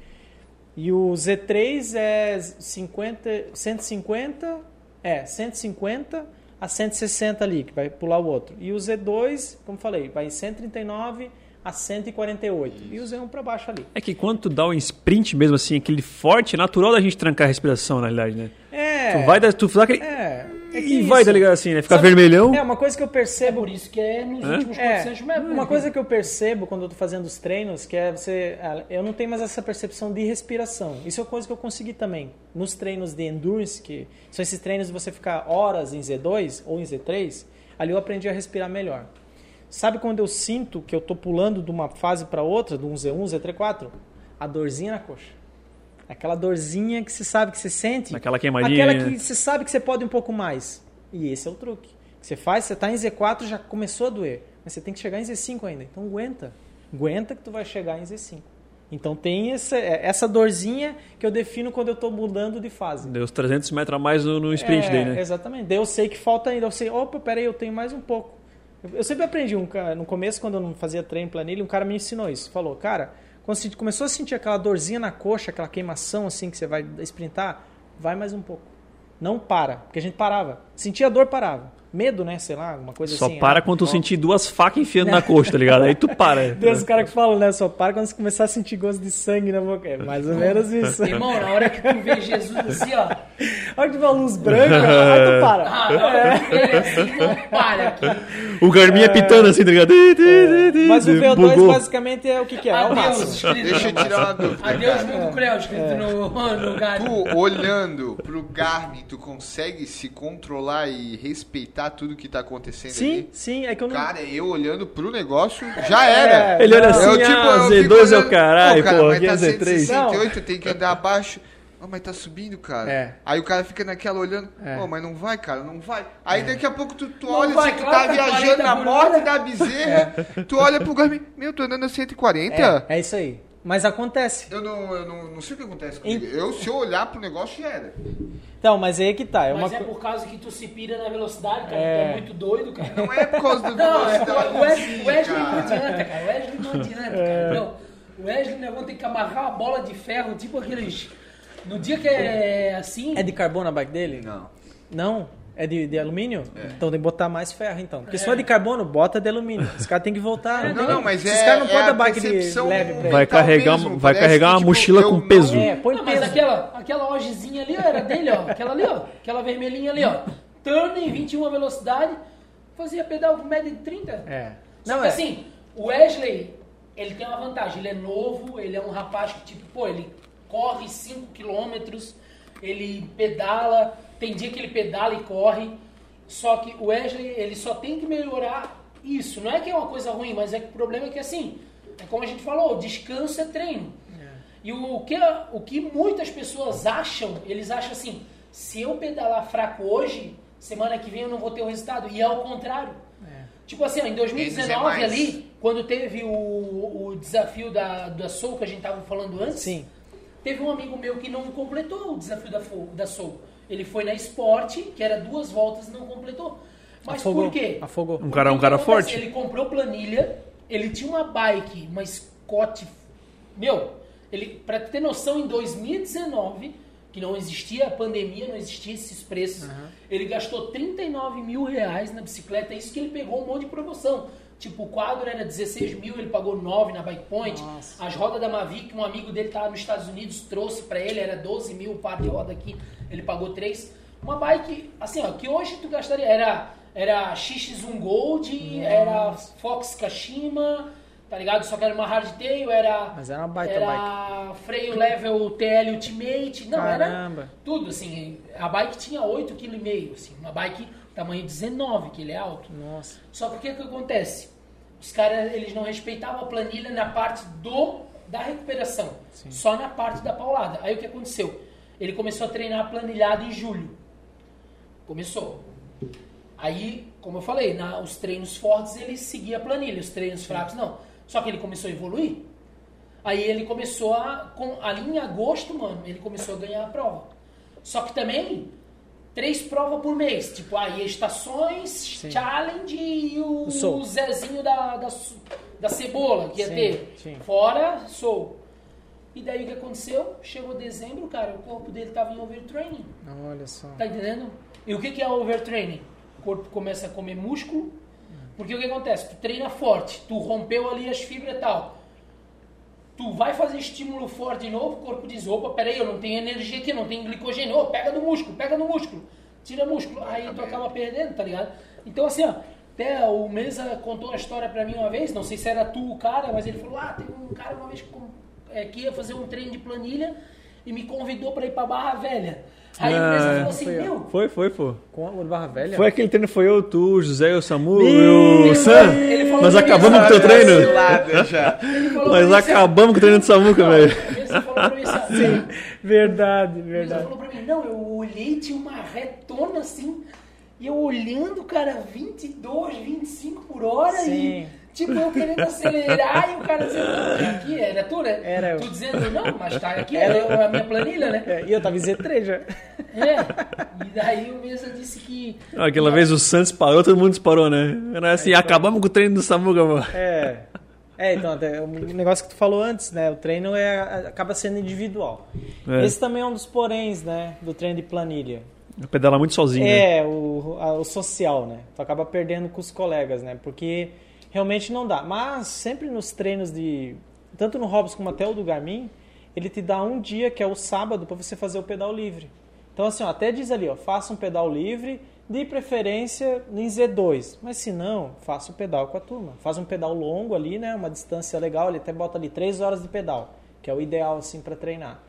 E o Z3 é 50, 150, é, 150 a 160 ali, que vai pular o outro. E o Z2, como falei, vai 139 a 148. E o Z1 para baixo ali. É que quando tu dá um sprint mesmo assim, aquele forte, é natural da gente trancar a respiração, na realidade, né? É. Tu vai dar, tu dá aquele... É. é e vai, isso. tá ligado assim, né? Ficar Sabe- vermelhão. É, uma coisa que eu é percebo por isso que é nos Hã? últimos É, 400 metros. uma coisa que eu percebo quando eu tô fazendo os treinos, que é você. ah, Eu não tenho mais essa percepção de respiração. Isso é uma coisa que eu consegui também. Nos treinos de endurance, que são esses treinos de você ficar horas em Z2 ou em Z3, ali eu aprendi a respirar melhor. Sabe quando eu sinto que eu tô pulando de uma fase para outra, de um Z1, Z3, 4? A dorzinha na coxa. Aquela dorzinha que você sabe que você sente. Aquela queimadinha, Aquela que você sabe que você pode um pouco mais. E esse é o truque. Que você faz, você tá em Z4, já começou a doer. Mas você tem que chegar em Z5 ainda. Então aguenta. Aguenta que tu vai chegar em Z5. Então tem essa, essa dorzinha que eu defino quando eu tô mudando de fase. Deu os 300 metros a mais no, no sprint É, daí, né? Exatamente. Daí eu sei que falta ainda. Eu sei, opa, peraí, eu tenho mais um pouco. Eu, sempre aprendi, um, no começo, quando eu não fazia treino em planilha, um cara me ensinou isso. Falou, cara, quando começou a sentir aquela dorzinha na coxa, aquela queimação assim que você vai sprintar, vai mais um pouco. Não para, porque a gente parava. Sentia dor, parava. Medo, né? Sei lá, alguma coisa Só assim. para ah, quando tu sentir duas facas enfiando na coxa, tá ligado? Aí tu para. (laughs) Tem os caras que falam, né? Só para quando você começar a sentir gosto de sangue na boca. É mais ou menos isso. Irmão, na hora que tu vê Jesus assim, ó. (laughs) Olha que tiver uma luz branca, aí tu para. Ah, na hora que tu vê ele assim, não para aqui. O Garmin apitando assim, tá ligado? Mas o VO2 Bugou. basicamente é o que, que é? É o máximo. Adeus, escrito. Deixa eu tirar uma dúvida. Adeus, mundo cruel, escrito no, (laughs) no galho. Tu, olhando pro Garmin, tu consegue se controlar e respeitar tudo que tá acontecendo Sim, ali? sim, é que eu não. Cara, eu olhando pro negócio, já era. É, Ele olha assim, Eu, tipo, ah, eu fico Z2 é o caralho, pô, cara, pô, mas é tá Z3. 168, tem que andar abaixo. Ah, mas tá subindo, cara. É. Aí o cara fica naquela olhando, É. Pô, mas não vai, cara, não vai. Aí daqui a pouco tu, tu olha vai, assim, tu tá é viajando 40 na morte da bezerra, (laughs) tu olha pro Garmin, meu, tô andando a 140. É, é isso aí. Mas acontece. Eu, não, eu não, não sei o que acontece comigo. Eu, se eu olhar pro negócio, já era. Então, mas aí que tá. É uma Mas é co- por causa que tu se pira na velocidade, cara. É. Tu é muito doido, cara. Não é por causa da Não, é, velocidade. o Wesley, Wesley não adianta, cara. O Wesley não adianta, cara. Não, o Wesley, vão ter que amarrar a bola de ferro, tipo aqueles. No dia que é assim. É de carbono a bike dele? Não. Não? É de, de alumínio? Então tem que botar mais ferro, então. Porque se for de carbono, bota de alumínio. Os caras têm que voltar. Não, tem- não, mas Esses é, caras não é podem a dar bike de leve pra ele. Vai carregar- mesmo. vai carregar que, uma tipo, mochila com não- peso. É, põe Não, mas peso. aquela, aquela hojezinha ali ó, era dele, ó. Aquela ali, ó. Aquela vermelhinha ali, ó. Turn em 21 velocidade. Fazia pedal com média de 30. É. Só Não, é. assim, o Wesley, ele tem uma vantagem. Ele é novo, ele é um rapaz que, tipo, pô, ele corre 5 quilômetros, ele pedala. Tem dia que ele pedala e corre. Só que o Wesley, ele só tem que melhorar isso. Não é que é uma coisa ruim, mas é que o problema é que, assim, é como a gente falou, descanso é treino. E o que, o que muitas pessoas acham, eles acham assim, se eu pedalar fraco hoje, semana que vem eu não vou ter o resultado. E é ao contrário. Tipo assim, ó, em 2019 mais. ali, quando teve o, o desafio da, da Soul que a gente tava falando antes, Sim. teve um amigo meu que não completou o desafio da, da Soul. Ele foi na Sport, que era duas voltas e não completou. Mas Afogou. por quê? Afogou. Um cara- um cara forte. Ele comprou planilha, ele tinha uma bike, uma Scott. Meu, ele, pra ter noção, em 2019, que não existia a pandemia, não existia esses preços, ele gastou 39 mil reais na bicicleta, isso que ele pegou um monte de promoção. Tipo, o quadro era 16 mil, ele pagou 9 na Bike Point. Nossa. As rodas da Mavic, um amigo dele tava nos Estados Unidos, trouxe pra ele, era 12 mil o par de roda aqui, ele pagou 3. Uma bike, assim, ó, que hoje tu gastaria, era, era XX1 Gold, era Fox Kashima, tá ligado? Só que era uma hardtail, era... Mas era uma baita era freio level TL Ultimate, não, Caramba. era tudo, assim, a bike tinha 8,5 kg, assim, uma bike tamanho 19, que ele é alto. Nossa. Só que o que que acontece? Os caras, eles não respeitavam a planilha na parte do da recuperação, só na parte da paulada. Aí o que aconteceu? Ele começou a treinar planilhado em julho. Começou. Aí, como eu falei, na, os treinos fortes ele seguia a planilha, os treinos fracos não. Só que ele começou a evoluir. Aí ele começou a. Com, ali em agosto, mano, ele começou a ganhar a prova. Só que também, três provas por mês. Tipo, aí estações, challenge e o, O Zezinho da, da, da cebola que ia Sim, ter. sim. Fora, sou. E daí o que aconteceu? Chegou dezembro, cara, o corpo dele tava em overtraining. Olha só. Tá entendendo? E o que, que é overtraining? O corpo começa a comer músculo. Porque o que acontece? Tu treina forte, tu rompeu ali as fibras e tal. Tu vai fazer estímulo forte de novo, o corpo diz, opa, peraí, eu não tenho energia aqui, não tenho glicogênio. Ô, pega do músculo, pega do músculo. Tira músculo. Aí tu acaba perdendo, tá ligado? Então assim, ó, até o Mesa contou uma história pra mim uma vez, não sei se era tu o cara, mas ele falou, ah, teve um cara uma vez que, é, que ia fazer um treino de planilha e me convidou pra ir pra Barra Velha. Aí o Mesa Ah, falou assim, foi, meu, Foi, foi, pô. Com a Barra Velha? Foi aquele treino, foi eu, tu, o José, o Samu e o ele Sam. Nós acabamos com o teu treino. Cilada já. (laughs) ele falou Nós assim, acabamos com o treino do Samuca, velho. Ele falou pra mim assim, (laughs) Verdade, Ele verdade. falou pra mim, não, eu olhei, tinha uma retona assim, e eu olhando, cara, 22, 25 por hora, Sim. e tipo, eu querendo acelerar, e o cara dizendo, não, aqui, era tu, né? Era eu. Tu dizendo, não, mas tá aqui, era a minha planilha, né? É, e eu tava em Z3 já. É, e daí o Mesa disse que... Aquela vez o Santos parou, todo mundo disparou, né? Era assim, acabamos com o treino do Samuca, mano. É. É, então, o negócio que tu falou antes, né? O treino é, acaba sendo individual. É. Esse também é um dos poréns, né? Do treino de planilha. Pedalar muito sozinho, né? É, o, a- o social, né? Tu acaba perdendo com os colegas, né? Porque realmente não dá. Mas sempre nos treinos de. Tanto no Hobbs como até o do Garmin, ele te dá um dia, que é o sábado, para você fazer o pedal livre. Então, assim, ó, até diz ali, ó, faça um pedal livre, de preferência em Z2. Mas se não, faça o pedal com a turma. Faz um pedal longo ali, né? Uma distância legal, ele até bota ali 3 horas de pedal, que é o ideal, assim, para treinar.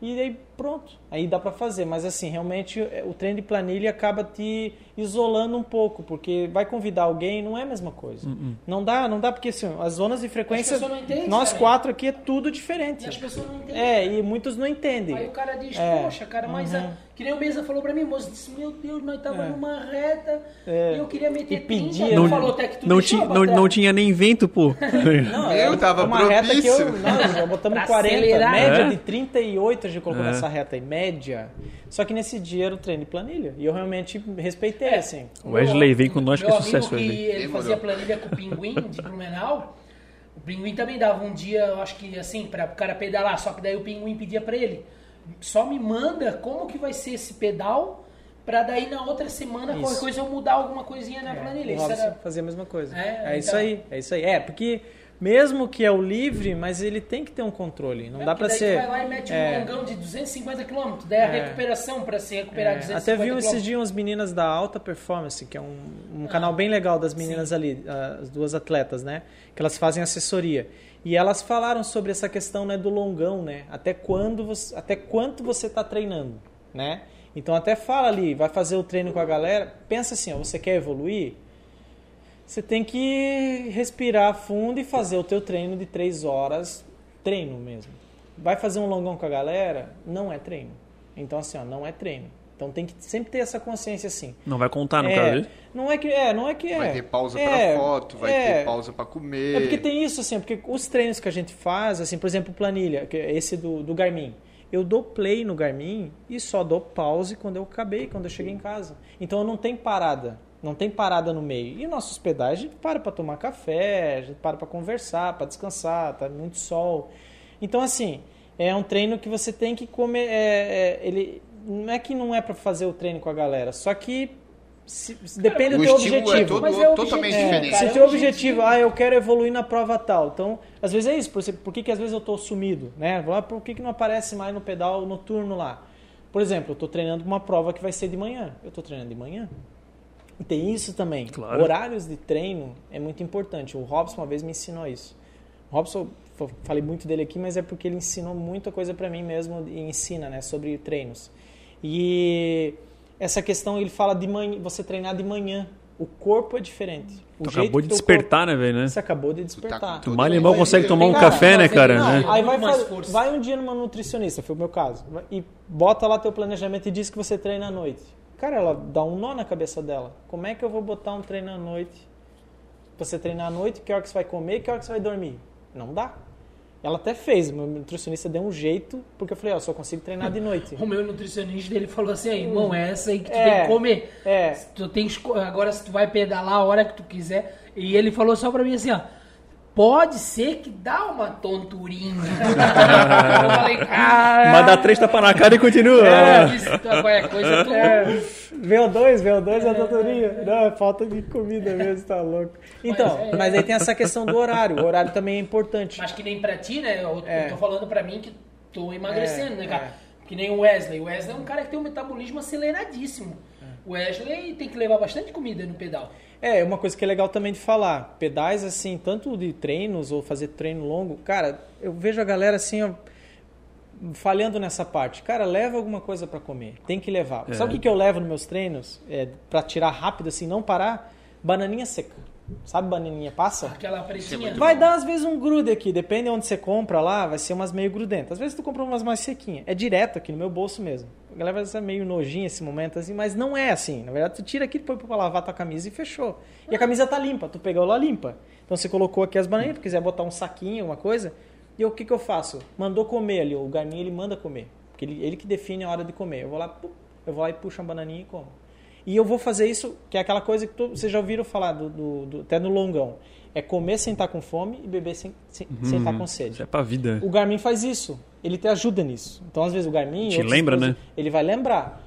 E aí pronto. Aí dá para fazer, mas assim, realmente é, o treino de planilha acaba te isolando um pouco, porque vai convidar alguém, não é a mesma coisa. Uh-uh. Não dá, não dá porque assim, as zonas de frequência, pessoas não entendem, nós cara. quatro aqui é tudo E diferente. as pessoas não entendem. É, e muitos não entendem. Aí o cara diz, É. poxa, cara, mas Uhum. a- que nem o Mesa falou pra mim, moço, disse, meu Deus, nós tava É. numa reta É. e eu queria meter E pedia, 30, Não- falou até que tu Não, ti, não, não tinha nem vento, pô. (laughs) Não, Eu é, tava é uma reta que eu, nós já botamos Pra 40, acelerar. média É? de 38 a gente colocou É. nessa reta aí, média. Só que nesse dia era o treino de planilha. E eu realmente respeitei, É. assim. O Wesley vem com nós que é sucesso, amigo Wesley. ele Demorou. fazia planilha com o Pinguim de Blumenau. O Pinguim também dava um dia, eu acho que assim, para o cara pedalar, só que daí o Pinguim pedia pra ele, só me manda como que vai ser esse pedal, pra daí na outra semana qualquer Isso. coisa eu mudar alguma coisinha na planilha. Isso Robson era... fazia a mesma coisa. É, É, isso então. aí, é isso aí. É, porque mesmo que é o livre, mas ele tem que ter um controle. Não É, dá daí ser. Vai lá e mete é, um longão de 250 km, daí a É. recuperação pra se recuperar é, 250 até vi km. esses dias umas meninas da Alta Performance, que é um, um canal bem legal das meninas ali, as duas atletas, né? Que elas fazem assessoria. E elas falaram sobre essa questão né, do longão, né? Até quando você, até quanto você está treinando, né? Então até fala ali, vai fazer o treino com a galera. Pensa assim, ó, você quer evoluir? Você tem que respirar fundo e fazer o teu treino de três horas, treino mesmo. Vai fazer um longão com a galera? Não é treino. Então assim, ó, não é treino. Então tem que sempre ter essa consciência assim. Não vai contar no é, caso dele? não é que é, não é que é. Vai ter pausa É, pra foto, vai é. ter pausa pra comer. É porque tem isso, assim, porque os treinos que a gente faz, assim, por exemplo, planilha, que é esse do, do Garmin. Eu dou play no Garmin e só dou pause quando eu acabei, quando eu cheguei em casa. Então eu não tenho parada, não tem parada no meio. E nossos pedais a gente para para tomar café, a gente para para conversar, para descansar, tá muito sol. Então assim, é um treino que você tem que comer, é, é, ele não é que não é para fazer o treino com a galera, só que se- se- depende o do teu estímulo objetivo. é todo, Mas é totalmente objetivo, diferente. cara. Se é o teu um objetivo, ah, eu quero evoluir na prova tal. Então, às vezes é isso. Por, exemplo, por que, que às vezes eu estou sumido? Né? Por que, que não aparece mais no pedal noturno lá? Por exemplo, eu estou treinando uma prova que vai ser de manhã. Eu estou treinando de manhã. E tem isso também. Claro. Horários de treino é muito importante. O Robson uma vez me ensinou isso. O Robson, falei muito dele aqui, mas é porque ele ensinou muita coisa para mim mesmo e ensina, né, sobre treinos. E essa questão ele fala de manhã, você treinar de manhã. O corpo é diferente. O Tu jeito acabou de despertar, né, velho, né? Você acabou de despertar. Mal e mal consegue tomar um Cara, café, né, cara? não, né? Aí vai, vai um dia numa nutricionista, foi o meu caso, e bota lá teu planejamento e diz que você treina à noite. Cara, ela dá um nó na cabeça dela. Como é que eu vou botar um treino à noite? Você treinar à noite, que hora que você vai comer, que hora que você vai dormir? Não dá. Ela até fez, meu nutricionista deu um jeito, porque eu falei, ó, só consigo treinar de noite. (laughs) O meu nutricionista ele falou assim, "Aí, irmão, é essa aí que tu É. tem que comer. É. Tu tem agora se tu vai pedalar a hora que tu quiser. E ele falou só pra mim assim, ó. Pode ser que dá uma tonturinha. (laughs) eu falei, cara. Mas dá três tapas na cara e continua. É, disse, tu, qualquer coisa tu. VO2, VO2 é a doutoria. Não, é falta de comida mesmo, tá louco. Então, Mas é- mas aí tem essa questão do horário. O horário também é importante. Mas que nem pra ti, né? Eu, É. eu tô falando pra mim que tô emagrecendo, É, né, cara? é. Que nem o Wesley. O Wesley é um cara que tem um metabolismo aceleradíssimo. O Wesley tem que levar bastante comida no pedal. É, uma coisa que é legal também de falar. Pedais, assim, tanto de treinos ou fazer treino longo, cara, eu vejo a galera assim, ó, falhando nessa parte. Cara, leva alguma coisa pra comer. Tem que levar. É. Sabe o que, que eu levo nos meus treinos? É, pra tirar rápido, assim, não parar? Bananinha seca. Sabe bananinha passa? Aquela pretinha. Vai dar às vezes um grude aqui, depende de onde você compra lá, vai ser umas meio grudentas. Às vezes tu compra umas mais sequinhas. É direto aqui no meu bolso mesmo. A galera vai ser meio nojinha esse momento assim, mas não é assim. Na verdade, tu tira aqui, põe pra lavar tua camisa e fechou. E a camisa tá limpa, tu pegou ela limpa. Então você colocou aqui as bananinhas, se quiser botar um saquinho, alguma coisa. E o que que eu faço? Mandou comer ali, o Garmin ele manda comer. Porque ele, ele que define a hora de comer. Eu vou lá, pum, eu vou lá e puxo uma bananinha e como. E eu vou fazer isso, que é aquela coisa que tu- vocês já ouviram falar, do, do- do- até no longão. É comer sem estar com fome e beber sem, sem, sem estar com Isso sede. é pra vida. O Garmin faz isso. Ele te ajuda nisso. Então, às vezes, o Garmin... Te lembra, coisas, né? Ele vai lembrar.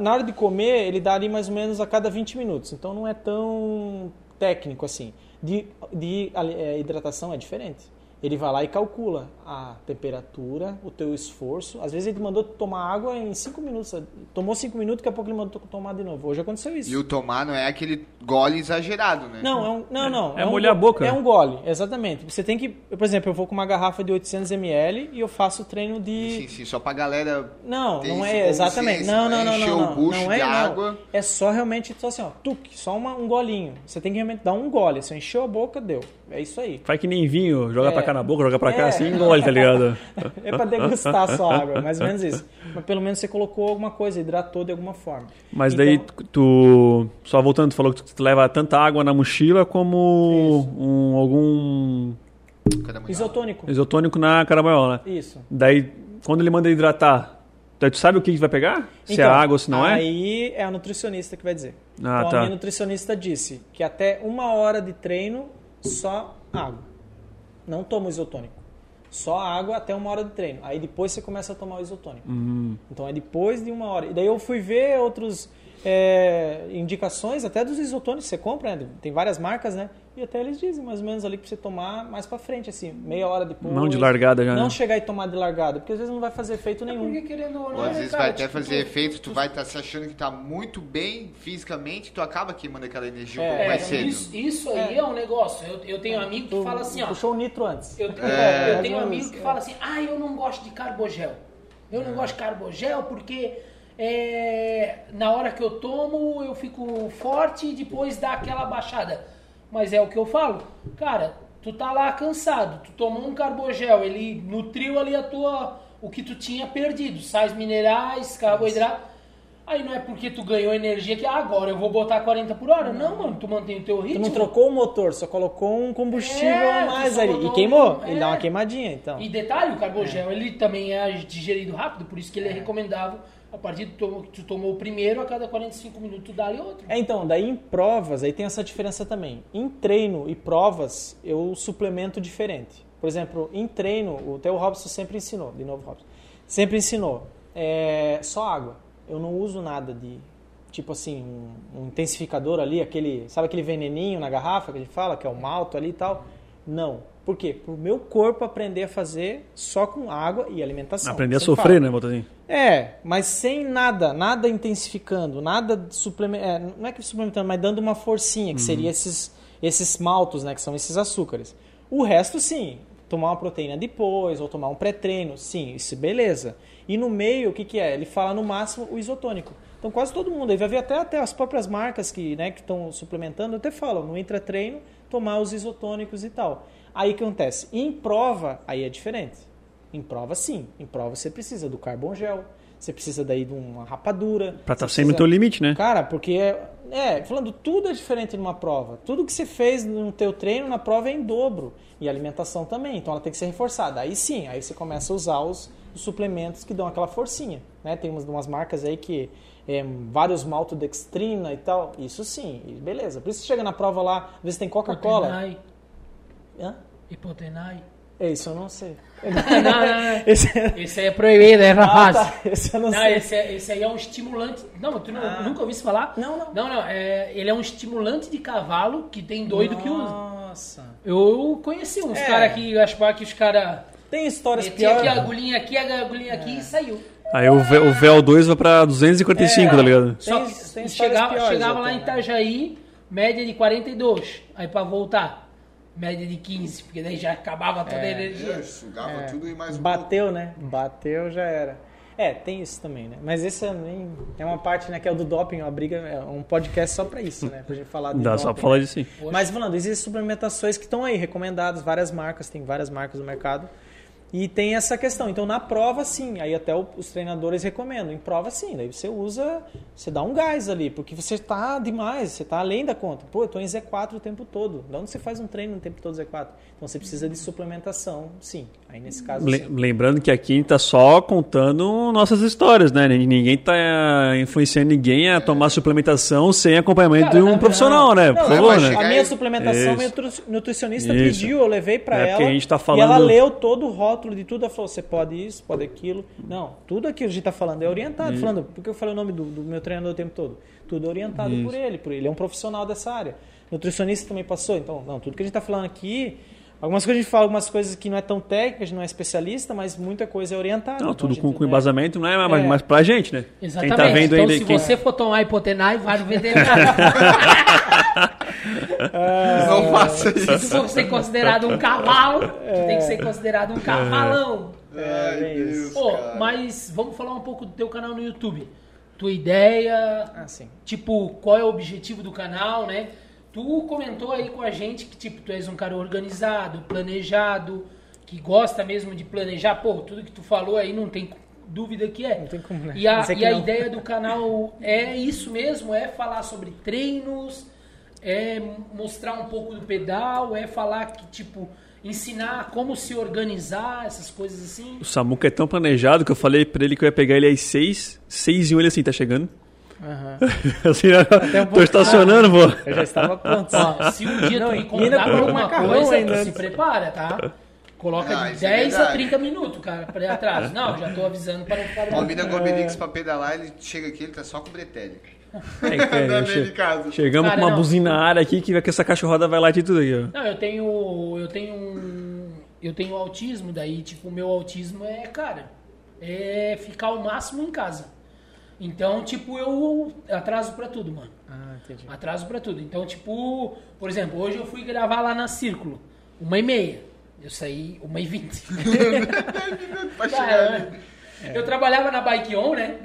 Na hora de comer, ele dá ali mais ou menos a cada 20 minutos. Então, não é tão técnico assim. De, de eh, hidratação é diferente. Ele vai lá e calcula a temperatura, o teu esforço. Às vezes ele mandou tomar água em 5 minutos. Tomou 5 minutos, daqui a pouco ele mandou tomar de novo. Hoje aconteceu isso. E o tomar não é aquele gole exagerado, né? Não, é um, não, não. É um molhar a boca. É um gole, exatamente. Você tem que, por exemplo, eu vou com uma garrafa de 800 ml e eu faço treino de Sim, sim, só pra galera. Não, não é exatamente. Não, não, não, encher não, o não. bucho Não é de não. água. É só realmente só assim, ó, tuque, só uma, um golinho. Você tem que realmente dar um gole. Se encheu a boca, deu. É isso aí. Faz que nem vinho, joga É. pra cá na boca, joga pra cá É. assim, engole, tá ligado? É pra degustar só a água, mais ou menos isso. Mas pelo menos você colocou alguma coisa, hidratou de alguma forma. Mas Então- daí tu. Só voltando, tu falou que tu leva tanta água na mochila como um, algum Caramanhola. Isotônico. isotônico na caramanhola. Isso. Daí, quando ele manda hidratar, daí tu sabe o que que vai pegar? Se é Então, água ou se não é? Aí é a nutricionista que vai dizer. Ah, então tá. a minha nutricionista disse que até uma hora de treino, só água. Não toma o isotônico. Só água até uma hora de treino. Aí depois você começa a tomar o isotônico. Uhum. Então é depois de uma hora. E daí eu fui ver outros é, indicações, até dos isotônicos que você compra, né? Tem várias marcas, né? E até eles dizem mais ou menos ali pra você tomar mais pra frente, assim, meia hora depois. Não de largada já, Não né? chegar e tomar de largada, porque às vezes não vai fazer efeito nenhum. Porque querendo ou não, Ou às vezes cara, vai até tipo, fazer tu- efeito, tu vai estar se achando que tá muito bem fisicamente, tu acaba queimando aquela energia um É, pouco É, mais cedo. isso, isso aí é. um negócio. Eu, eu tenho um amigo que Tu fala assim, ó. Puxou o nitro antes. Eu, É. eu tenho um amigo que é. fala assim, ah, eu não gosto de carbogel. Eu não gosto de carbogel porque é, na hora que eu tomo eu fico forte e depois dá aquela baixada. Mas é o que eu falo, cara, tu tá lá cansado, tu tomou um carbogel, ele nutriu ali a tua, o que tu tinha perdido, sais minerais, carboidrato. Aí não é porque tu ganhou energia que ah, agora eu vou botar 40 por hora. Não, mano, tu mantém o teu Tu ritmo. não trocou o motor, só colocou um combustível É, a tu mais ali. E queimou. um- Ele é. dá uma queimadinha, então. E detalhe, o carbogel ele também é digerido rápido, por isso que ele é, recomendável a partir do que tu tomou o primeiro, a cada 45 minutos tu dá ali outro. É, então, daí em provas, aí tem essa diferença também. Em treino e provas, eu suplemento diferente. Por exemplo, em treino, o Theo Robson sempre ensinou, de novo Robson, sempre ensinou, é, só água. Eu não uso nada de, tipo assim, um, um intensificador ali, aquele, sabe aquele veneninho na garrafa que ele fala, que é o malto ali e tal? Não. Por quê? Para o meu corpo aprender a fazer só com água e alimentação. Aprender a sofrer, falo. né, Botazinho? É, mas sem nada, nada intensificando, nada suplementando, não é que suplementando, mas dando uma forcinha, que seria esses, esses maltos, né, que são esses açúcares. O resto, sim, tomar uma proteína depois, ou tomar um pré-treino, sim, isso beleza. E no meio, o que, que é? Ele fala no máximo o isotônico. Então quase todo mundo, aí vai ver até, até as próprias marcas que né, que estão suplementando, até falam, no intra-treino, tomar os isotônicos e tal. Aí o que acontece? Em prova, aí é diferente. Em prova, sim. Em prova você precisa do carbongel, você precisa daí de uma rapadura. Pra estar você sempre no teu limite, né? Cara, porque é, é, falando, tudo é diferente numa prova. Tudo que você fez no teu treino na prova é em dobro. E a alimentação também, então ela tem que ser reforçada. Aí sim, aí você começa a usar os, os suplementos que dão aquela forcinha. Né? Tem umas, umas marcas aí que é, vários maltodextrina e tal. Isso sim, beleza. Por isso você chega na prova lá, às vezes tem Coca-Cola. Hã? Hipotenai. É isso, eu não sei. (laughs) não, não, não. (laughs) Esse, Esse aí é proibido, é ah, rapaz. tá. Esse eu não, Não, sei. esse, é- esse aí é um estimulante. Não, tu não- nunca ouviu isso falar? Não, não. Não, não. É, ele é um estimulante de cavalo que tem doido que usa. Nossa. Eu conheci uns É. caras que acho que os caras Tem histórias piores. aqui a agulhinha aqui, a agulhinha aqui É. e saiu. Aí o, V- o VL2 vai pra 245, É. tá ligado? Só que tem chegava, piores chegava lá até, em? Itajaí, média de 42. Aí pra voltar, média de 15, porque daí já acabava toda a energia. Eu sugava É. tudo e mais um Bateu, né? Bateu, já era. É, tem isso também, né? Mas esse é, nem, é uma parte, né, que é o do doping, uma briga, é um podcast só pra isso, né? Pra gente falar de Dá doping, só pra falar né? disso sim. Mas falando, existem suplementações que estão aí, recomendadas, várias marcas, tem várias marcas no mercado. E tem essa questão. Então, na prova, sim. Aí até o- os treinadores recomendam. Em prova, sim. Daí você usa, você dá um gás ali, porque você tá demais, você tá além da conta. Pô, eu tô em Z4 o tempo todo. De onde você faz um treino no tempo todo Z4? Então, você precisa de suplementação, sim. Aí, nesse caso, Le- sim. Lembrando que aqui a gente tá só contando nossas histórias, né? Ninguém tá eh, influenciando ninguém a tomar suplementação sem acompanhamento Cara, de um não, profissional, né? Por Não, favor, mas né? A minha suplementação, Isso. minha nutri- nutricionista Isso. pediu, eu levei pra É, ela. a gente tá E ela falando- leu todo o rótulo de tudo, ela falou: você pode isso, pode aquilo. Não, tudo aquilo que a gente tá falando é orientado. Falando, porque eu falei o nome do, do meu treinador o tempo todo. Tudo é orientado por ele, por ele é um profissional dessa área. Nutricionista também passou, então, não, tudo que a gente tá falando aqui. Algumas coisas a gente fala, algumas coisas que não é tão técnica, a gente não é especialista, mas muita coisa é orientada. Não, Então, tudo com, com não é- embasamento, não é, mas, É. mas pra gente, né? Exatamente. Quem tá vendo então, ainda se quem... você for tomar hipotenai, vai no veterinário. (laughs) Não faça Se isso. tu for ser considerado um cavalo, tu tem que ser considerado um cavalão. Ai, bem Deus, isso. Pô, cara. mas vamos falar um pouco do teu canal no YouTube. Tua ideia, Ah, sim. tipo, qual é o objetivo do canal, né? Tu comentou aí com a gente que, tipo, tu és um cara organizado, planejado, que gosta mesmo de planejar. Pô, tudo que tu falou aí não tem dúvida que é. Não tem como, né? E a, e a não. ideia do canal é isso mesmo, é falar sobre treinos, é mostrar um pouco do pedal, é falar que, tipo, ensinar como se organizar, essas coisas assim. O Samuca é tão planejado que eu falei pra ele que eu ia pegar ele às seis, seis e um ele assim, tá chegando. Aham. (laughs) assim, eu um tô estacionando, pô. Eu já estava pronto. Ó, se um dia Não, tu e com alguma coisa, ainda se prepara, tá? Coloca Ah, de isso é 10 a verdade. 30 minutos, cara, pra atrás. Não, já tô avisando para não ficar. Convida o Gobelix pra pedalar, ele chega aqui, ele tá só com o Bretelli. É, (laughs) Andando che-. Chegamos Cara, com uma não. buzina área aqui que essa cachorrada vai lá de tudo aqui, ó. Não, eu tenho. Eu tenho um. Eu tenho autismo, daí, tipo, o meu autismo é, cara, é ficar o máximo em casa. Então, tipo, eu atraso pra tudo, mano. Ah, entendi. Atraso pra tudo. Então, tipo, por exemplo, hoje eu fui gravar lá na Círculo, uma e meia. Eu saí uma e vinte. (laughs) Cara, ali. Eu trabalhava na Bike On, né?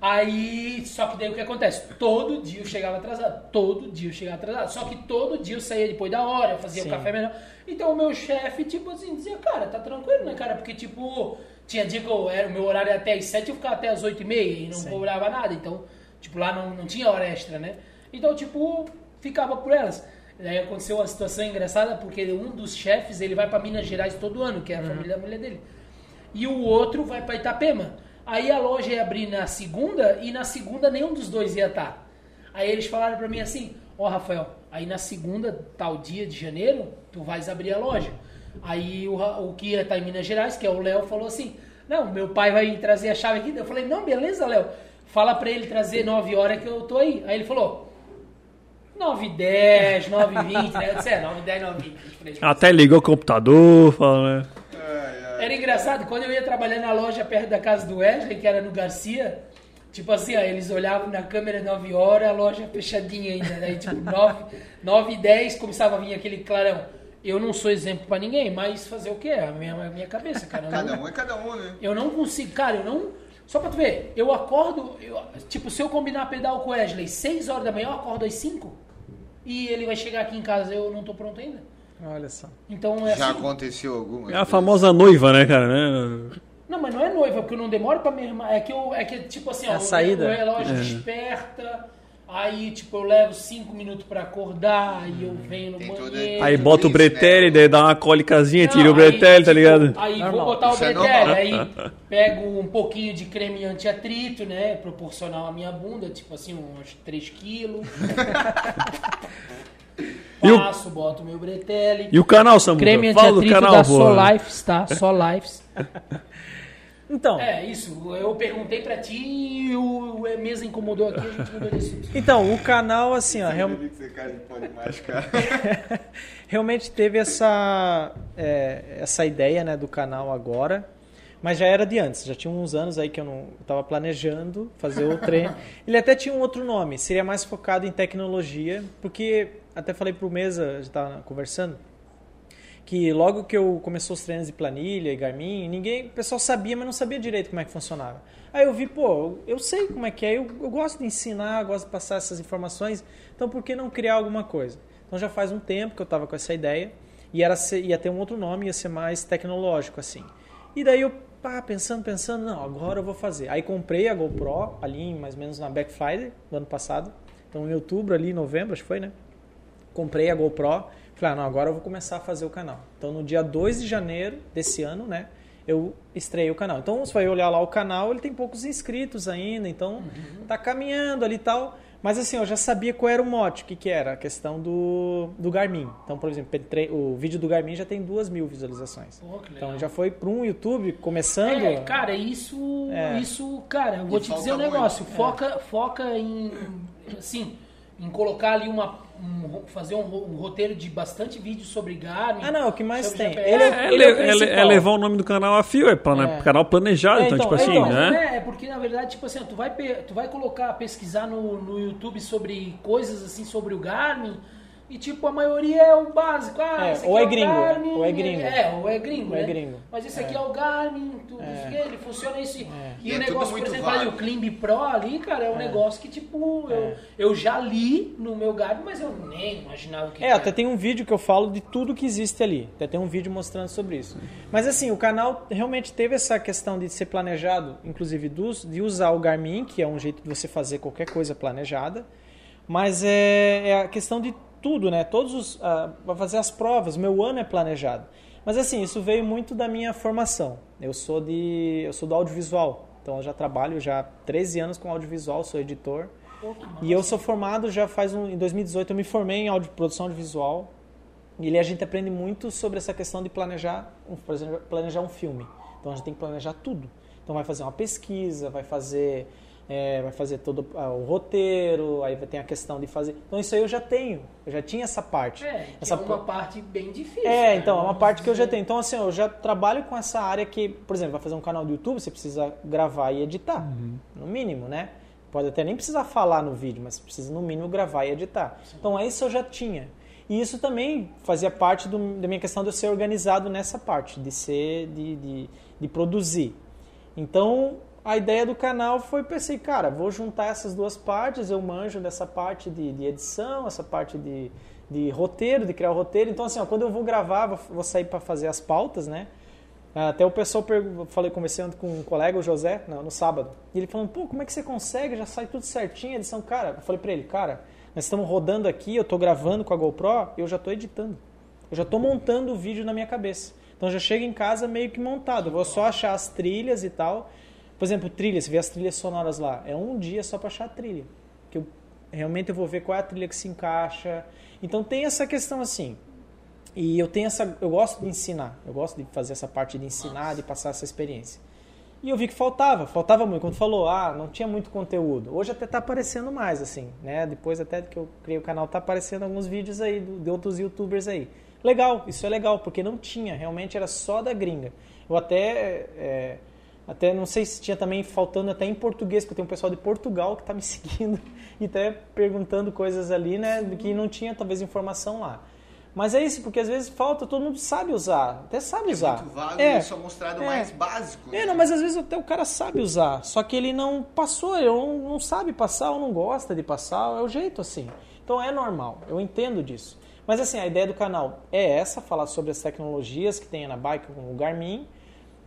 Aí, só que daí o que acontece? Todo dia eu chegava atrasado. Todo dia eu chegava atrasado. Só que todo dia eu saía depois da hora, eu fazia Sim. o café melhor. Então o meu chefe, tipo assim, dizia, cara, tá tranquilo, né, cara? Porque, tipo, tinha dia que eu era, o meu horário era até às 7, eu ficava até às 8 e meia e não Sim. cobrava nada. Então, tipo, lá não, não tinha hora extra, né? Então, tipo, ficava por elas. Daí aconteceu uma situação engraçada, porque um dos chefes, ele vai pra Minas Gerais todo ano, que é a família da mulher dele e o outro vai para Itapema. Aí a loja ia abrir na segunda e na segunda nenhum dos dois ia estar. Aí eles falaram para mim assim: Ó, Rafael, aí na segunda, tal dia de janeiro, tu vais abrir a loja. Aí o, o que estar em Minas Gerais, que é o Léo, falou assim: Não, meu pai vai trazer a chave aqui. Eu falei: Não, beleza, Léo. Fala para ele trazer 9 horas que eu tô aí. Aí ele falou: 9 e 10, 9 e 20, né? Eu disse: É, 9 e 10, 9 e 20. Eu falei, Até ligou o computador, fala, né? Ai, ai. Era engraçado, quando eu ia trabalhar na loja perto da casa do Wesley, que era no Garcia, tipo assim, ó, eles olhavam na câmera 9 horas, a loja fechadinha ainda, né? Tipo, 9, 9 e 10 começava a vir aquele clarão. Eu não sou exemplo pra ninguém, mas fazer o quê? A minha, a minha cabeça, cara. (laughs) Cada não, um é cada um, né? eu não consigo, cara, eu não. Só pra tu ver, eu acordo, eu- tipo, se eu combinar pedal com o Wesley 6 horas da manhã, eu acordo às 5 e ele vai chegar aqui em casa, eu não tô pronto ainda. Olha só. Então é Já assim. aconteceu alguma É a famosa noiva, né, cara? Né? Não, mas não é noiva, porque eu não demoro pra minha irmã. É que eu, é que tipo assim, É ó, o- saída. o relógio desperta, aí tipo eu levo cinco minutos pra acordar, aí eu venho no Tem toda- banheiro. Aí bota o né? bretelli, daí dá uma cólicazinha, Não, tira o bretelli, tá tipo, ligado? Aí Normal. vou botar o Isso é bretelli, normal. aí pego um pouquinho de creme anti-atrito, né? Proporcional à minha bunda, tipo assim, uns 3 quilos. (laughs) E o- Passo, boto meu bretelli. E o canal, Samuca? Creme Fala do canal, da pô. Só Lives, tá? Só Lives. (laughs) Então, É, isso. Eu perguntei pra ti e o o mesa incomodou aqui, a gente mudou de assunto. (laughs) então, o canal, assim, ó, real- cara. (laughs) realmente teve essa, é, essa ideia né, do canal agora, mas já era de antes, já tinha uns anos aí que eu não estava planejando fazer o treino. (laughs) Ele até tinha um outro nome, seria mais focado em tecnologia, porque até falei pro Mesa, a gente estava conversando, que logo que eu começou os treinos de planilha e Garmin, ninguém, o pessoal sabia, mas não sabia direito como é que funcionava. Aí eu vi, pô, eu sei como é que é, eu, eu gosto de ensinar, gosto de passar essas informações, então por que não criar alguma coisa? Então já faz um tempo que eu estava com essa ideia e era ser- ia ter um outro nome, ia ser mais tecnológico assim. E daí eu, pá, pensando, pensando, não, agora eu vou fazer. Aí comprei a GoPro ali, mais ou menos na Black Friday do ano passado. Então em outubro ali, novembro, acho que foi, né? comprei a GoPro, falei, ah, não, agora eu vou começar a fazer o canal. Então no dia 2 de janeiro desse ano, né, eu estreiei o canal. Então você vai olhar lá o canal, ele tem poucos inscritos ainda, então tá caminhando ali e tal. Mas assim, eu já sabia qual era o mote, o que, que era, a questão do, do Garmin. Então, por exemplo, o vídeo do Garmin já tem duas mil visualizações. Pô, que legal. Então já foi para um YouTube começando. É, cara, isso, É. isso, cara, eu vou E te dizer um muito. negócio. Foca, foca em, assim, em colocar ali uma, um- fazer um, um roteiro de bastante vídeo sobre Garmin. Ah, não, o que mais tem? GPS. Ele é- É, ele é o é- levar o nome do canal a fio, é, plane- É. canal planejado, É, então, então, tipo assim, então, Mas não né? é, é porque na verdade, tipo assim, tu vai, tu vai colocar, pesquisar no, no YouTube sobre coisas assim, sobre o Garmin, e tipo, a maioria é o básico. Ah, É, esse aqui ou é o gringo? Garmin, Ou é gringo. É, ou é gringo, Ou é né? gringo. Mas esse aqui é, o Garmin, tudo É. isso que ele funciona isso. E E o é negócio, por exemplo, ali, o Climb Pro ali, cara, é um negócio que, tipo, eu, eu já li no meu Garmin, mas eu nem imaginava o que É, até tem um vídeo que eu falo de tudo que existe ali. Até tem um vídeo mostrando sobre isso. Mas assim, o canal realmente teve essa questão de ser planejado, inclusive dos- de usar o Garmin, que é um jeito de você fazer qualquer coisa planejada. Mas é, é a questão de tudo, né? Todos os. ah, Vai fazer as provas, meu ano é planejado. Mas assim, isso veio muito da minha formação. Eu sou de. Eu sou do audiovisual. Então eu já trabalho já há 13 anos com audiovisual, sou editor. Massa. E eu sou formado já faz um. Em 2018 eu me formei em audio, produção audiovisual. E ali a gente aprende muito sobre essa questão de planejar, um- por exemplo, planejar um filme. Então a gente tem que planejar tudo. Então vai fazer uma pesquisa, vai fazer, é, vai fazer todo ah, o roteiro, aí vai ter a questão de fazer. Então isso aí eu já tenho, eu já tinha essa parte. É, que essa é uma parte bem difícil. é, né? então, é uma parte que eu já dizer. tenho. Então, assim, eu já trabalho com essa área que, por exemplo, vai fazer um canal do YouTube, você precisa gravar e editar, no mínimo, né? Pode até nem precisar falar no vídeo, mas precisa, no mínimo, gravar e editar. Então, isso eu já tinha. E isso também fazia parte do- da minha questão de eu ser organizado nessa parte, de ser, de, de, de produzir. Então, a ideia do canal foi, pensei, cara, vou juntar essas duas partes, eu manjo dessa parte de, de edição, essa parte de, de roteiro, de criar o roteiro. Então, assim, ó, quando eu vou gravar, vou, vou sair para fazer as pautas, né? Até o pessoal, falei, conversando com um colega, o José, no, no sábado, e ele falando, pô, como é que você consegue? Já sai tudo certinho, a edição. Cara, eu falei pra ele, cara, nós estamos rodando aqui, eu tô gravando com a GoPro, eu já tô editando. Eu já tô montando o vídeo na minha cabeça. Então já chego em casa meio que montado. Eu vou só achar as trilhas e tal. Por exemplo, trilhas, você vê as trilhas sonoras lá. É um dia só para achar a trilha. Que eu realmente eu vou ver qual é a trilha que se encaixa. Então tem essa questão assim. E eu tenho essa, eu gosto de ensinar. Eu gosto de fazer essa parte de ensinar, de passar essa experiência. E eu vi que faltava, faltava muito. Quando falou, ah, não tinha muito conteúdo. Hoje até tá aparecendo mais, assim, né? Depois até que eu criei o canal, tá aparecendo alguns vídeos aí do- de outros youtubers aí. Legal, isso é legal, porque não tinha, realmente era só da gringa. Eu até, é, até não sei se tinha também faltando até em português, porque tem um pessoal de Portugal que tá me (laughs) seguindo e até perguntando coisas ali, né? Que não tinha talvez informação lá. Mas é isso, porque às vezes falta, todo mundo sabe usar, até sabe É usar. muito vago É. só mostrado É. mais básico. É, né? não, mas às vezes até o cara sabe usar, só que ele não passou, ele não, não sabe passar ou não gosta de passar, é o jeito assim. Então é normal, eu entendo disso. Mas assim, a ideia do canal é essa, falar sobre as tecnologias que tem na bike com o Garmin,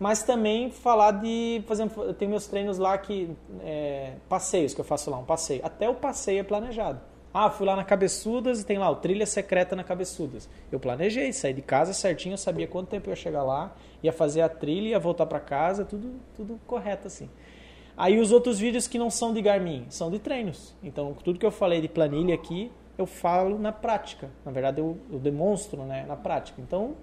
mas também falar de, por exemplo, tenho meus treinos lá que, é, passeios que eu faço lá, um passeio. Até o passeio é planejado. Ah, fui lá na Cabeçudas e tem lá o Trilha Secreta na Cabeçudas. Eu planejei, saí de casa certinho, eu sabia quanto tempo eu ia chegar lá, ia fazer a trilha, ia voltar para casa, tudo, tudo correto assim. Aí os outros vídeos que não são de Garmin, são de treinos. Então, tudo que eu falei de planilha aqui, eu falo na prática. Na verdade, eu, eu demonstro né, na prática. Então,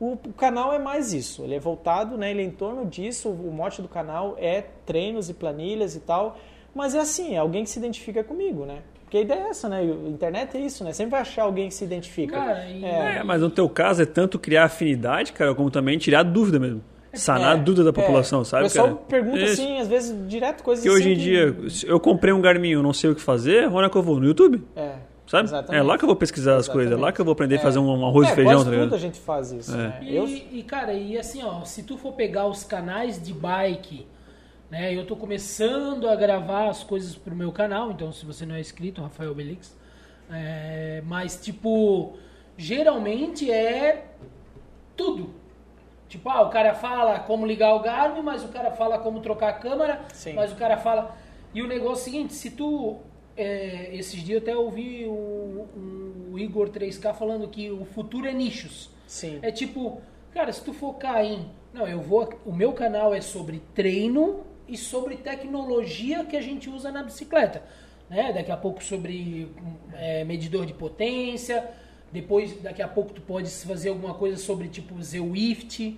o, o canal é mais isso. Ele é voltado, né, ele é em torno disso. O mote do canal é treinos e planilhas e tal. Mas é assim, é alguém que se identifica comigo, né? Porque a ideia é essa, né? A internet é isso, né? Sempre vai achar alguém que se identifica. Cara, e- É. É, mas no teu caso é tanto criar afinidade, cara, como também tirar dúvida mesmo. Sanar a É, dúvida da é. população, sabe, O pessoal cara? pergunta Isso. assim, às vezes, direto coisas Que hoje assim em dia, se eu comprei um Garmin, eu não sei o que fazer, onde é que eu vou? No YouTube? É, Sabe? exatamente. É lá que eu vou pesquisar as coisas, é lá que eu vou aprender a É. fazer um arroz é, e feijão, quase tá tudo ligado? a gente faz isso, É. né? E, Eu, e, cara, e assim, ó, se tu for pegar os canais de bike, né? Eu tô começando a gravar as coisas pro meu canal, então se você não é inscrito, Rafael Belix. É, mas, tipo, geralmente é tudo. Tipo, ah, o cara fala como ligar o Garmin, mas o cara fala como trocar a câmera, Sim. mas o cara fala. E o negócio é o seguinte, se tu. É, esses dias eu até ouvi o, o Igor 3K falando que o futuro é nichos. sim. É tipo, cara, se tu focar em. Não, eu vou. O meu canal é sobre treino e sobre tecnologia que a gente usa na bicicleta. Né? Daqui a pouco sobre é, medidor de potência. Depois, daqui a pouco, tu pode fazer alguma coisa sobre, tipo, Zwift.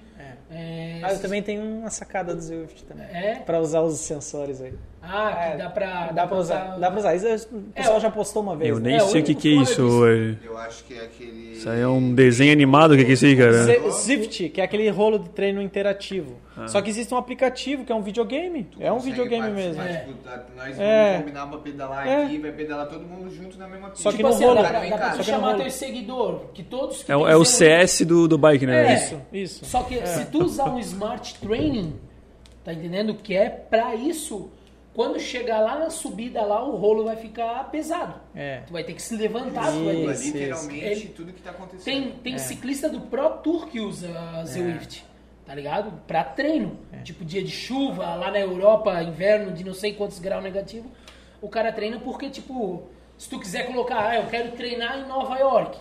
É. É, Ah, eu também tenho uma sacada do Zwift também. É? Pra usar os sensores aí. Ah, que É, dá pra... Dá pra usar. Dá pra usar. Isso, o pessoal já postou uma vez. Eu né? nem É, sei o que, que é isso. disso- ué. Eu acho que é aquele. Isso aí é um desenho animado, o que que é isso aí, cara? Zwift, que é aquele rolo de treino interativo. Só que existe um aplicativo que é um videogame. Tu é um videogame mesmo. É. tipo, tá- nós É. vamos combinar pra pedalar É. aqui, vai pedalar todo mundo junto na mesma pista. Só que Tipo no assim, rolo. dá dá pra no chamar teu seguidor, que todos... que É, é o CS do, do bike, né? É. Isso, isso. Só que se tu usar um Smart Training, tá entendendo? Que é pra isso, quando chegar lá na subida lá, o rolo vai ficar pesado. É. Tu vai ter que se levantar, tu vai ter É Isso, literalmente Ele- tudo que tá acontecendo. Tem, tem ciclista do Pro Tour que usa a Zwift, tá ligado? Pra treino. Tipo dia de chuva, lá na Europa, inverno de não sei quantos graus negativo. O cara treina porque, tipo, se tu quiser colocar, ah, eu quero treinar em Nova York.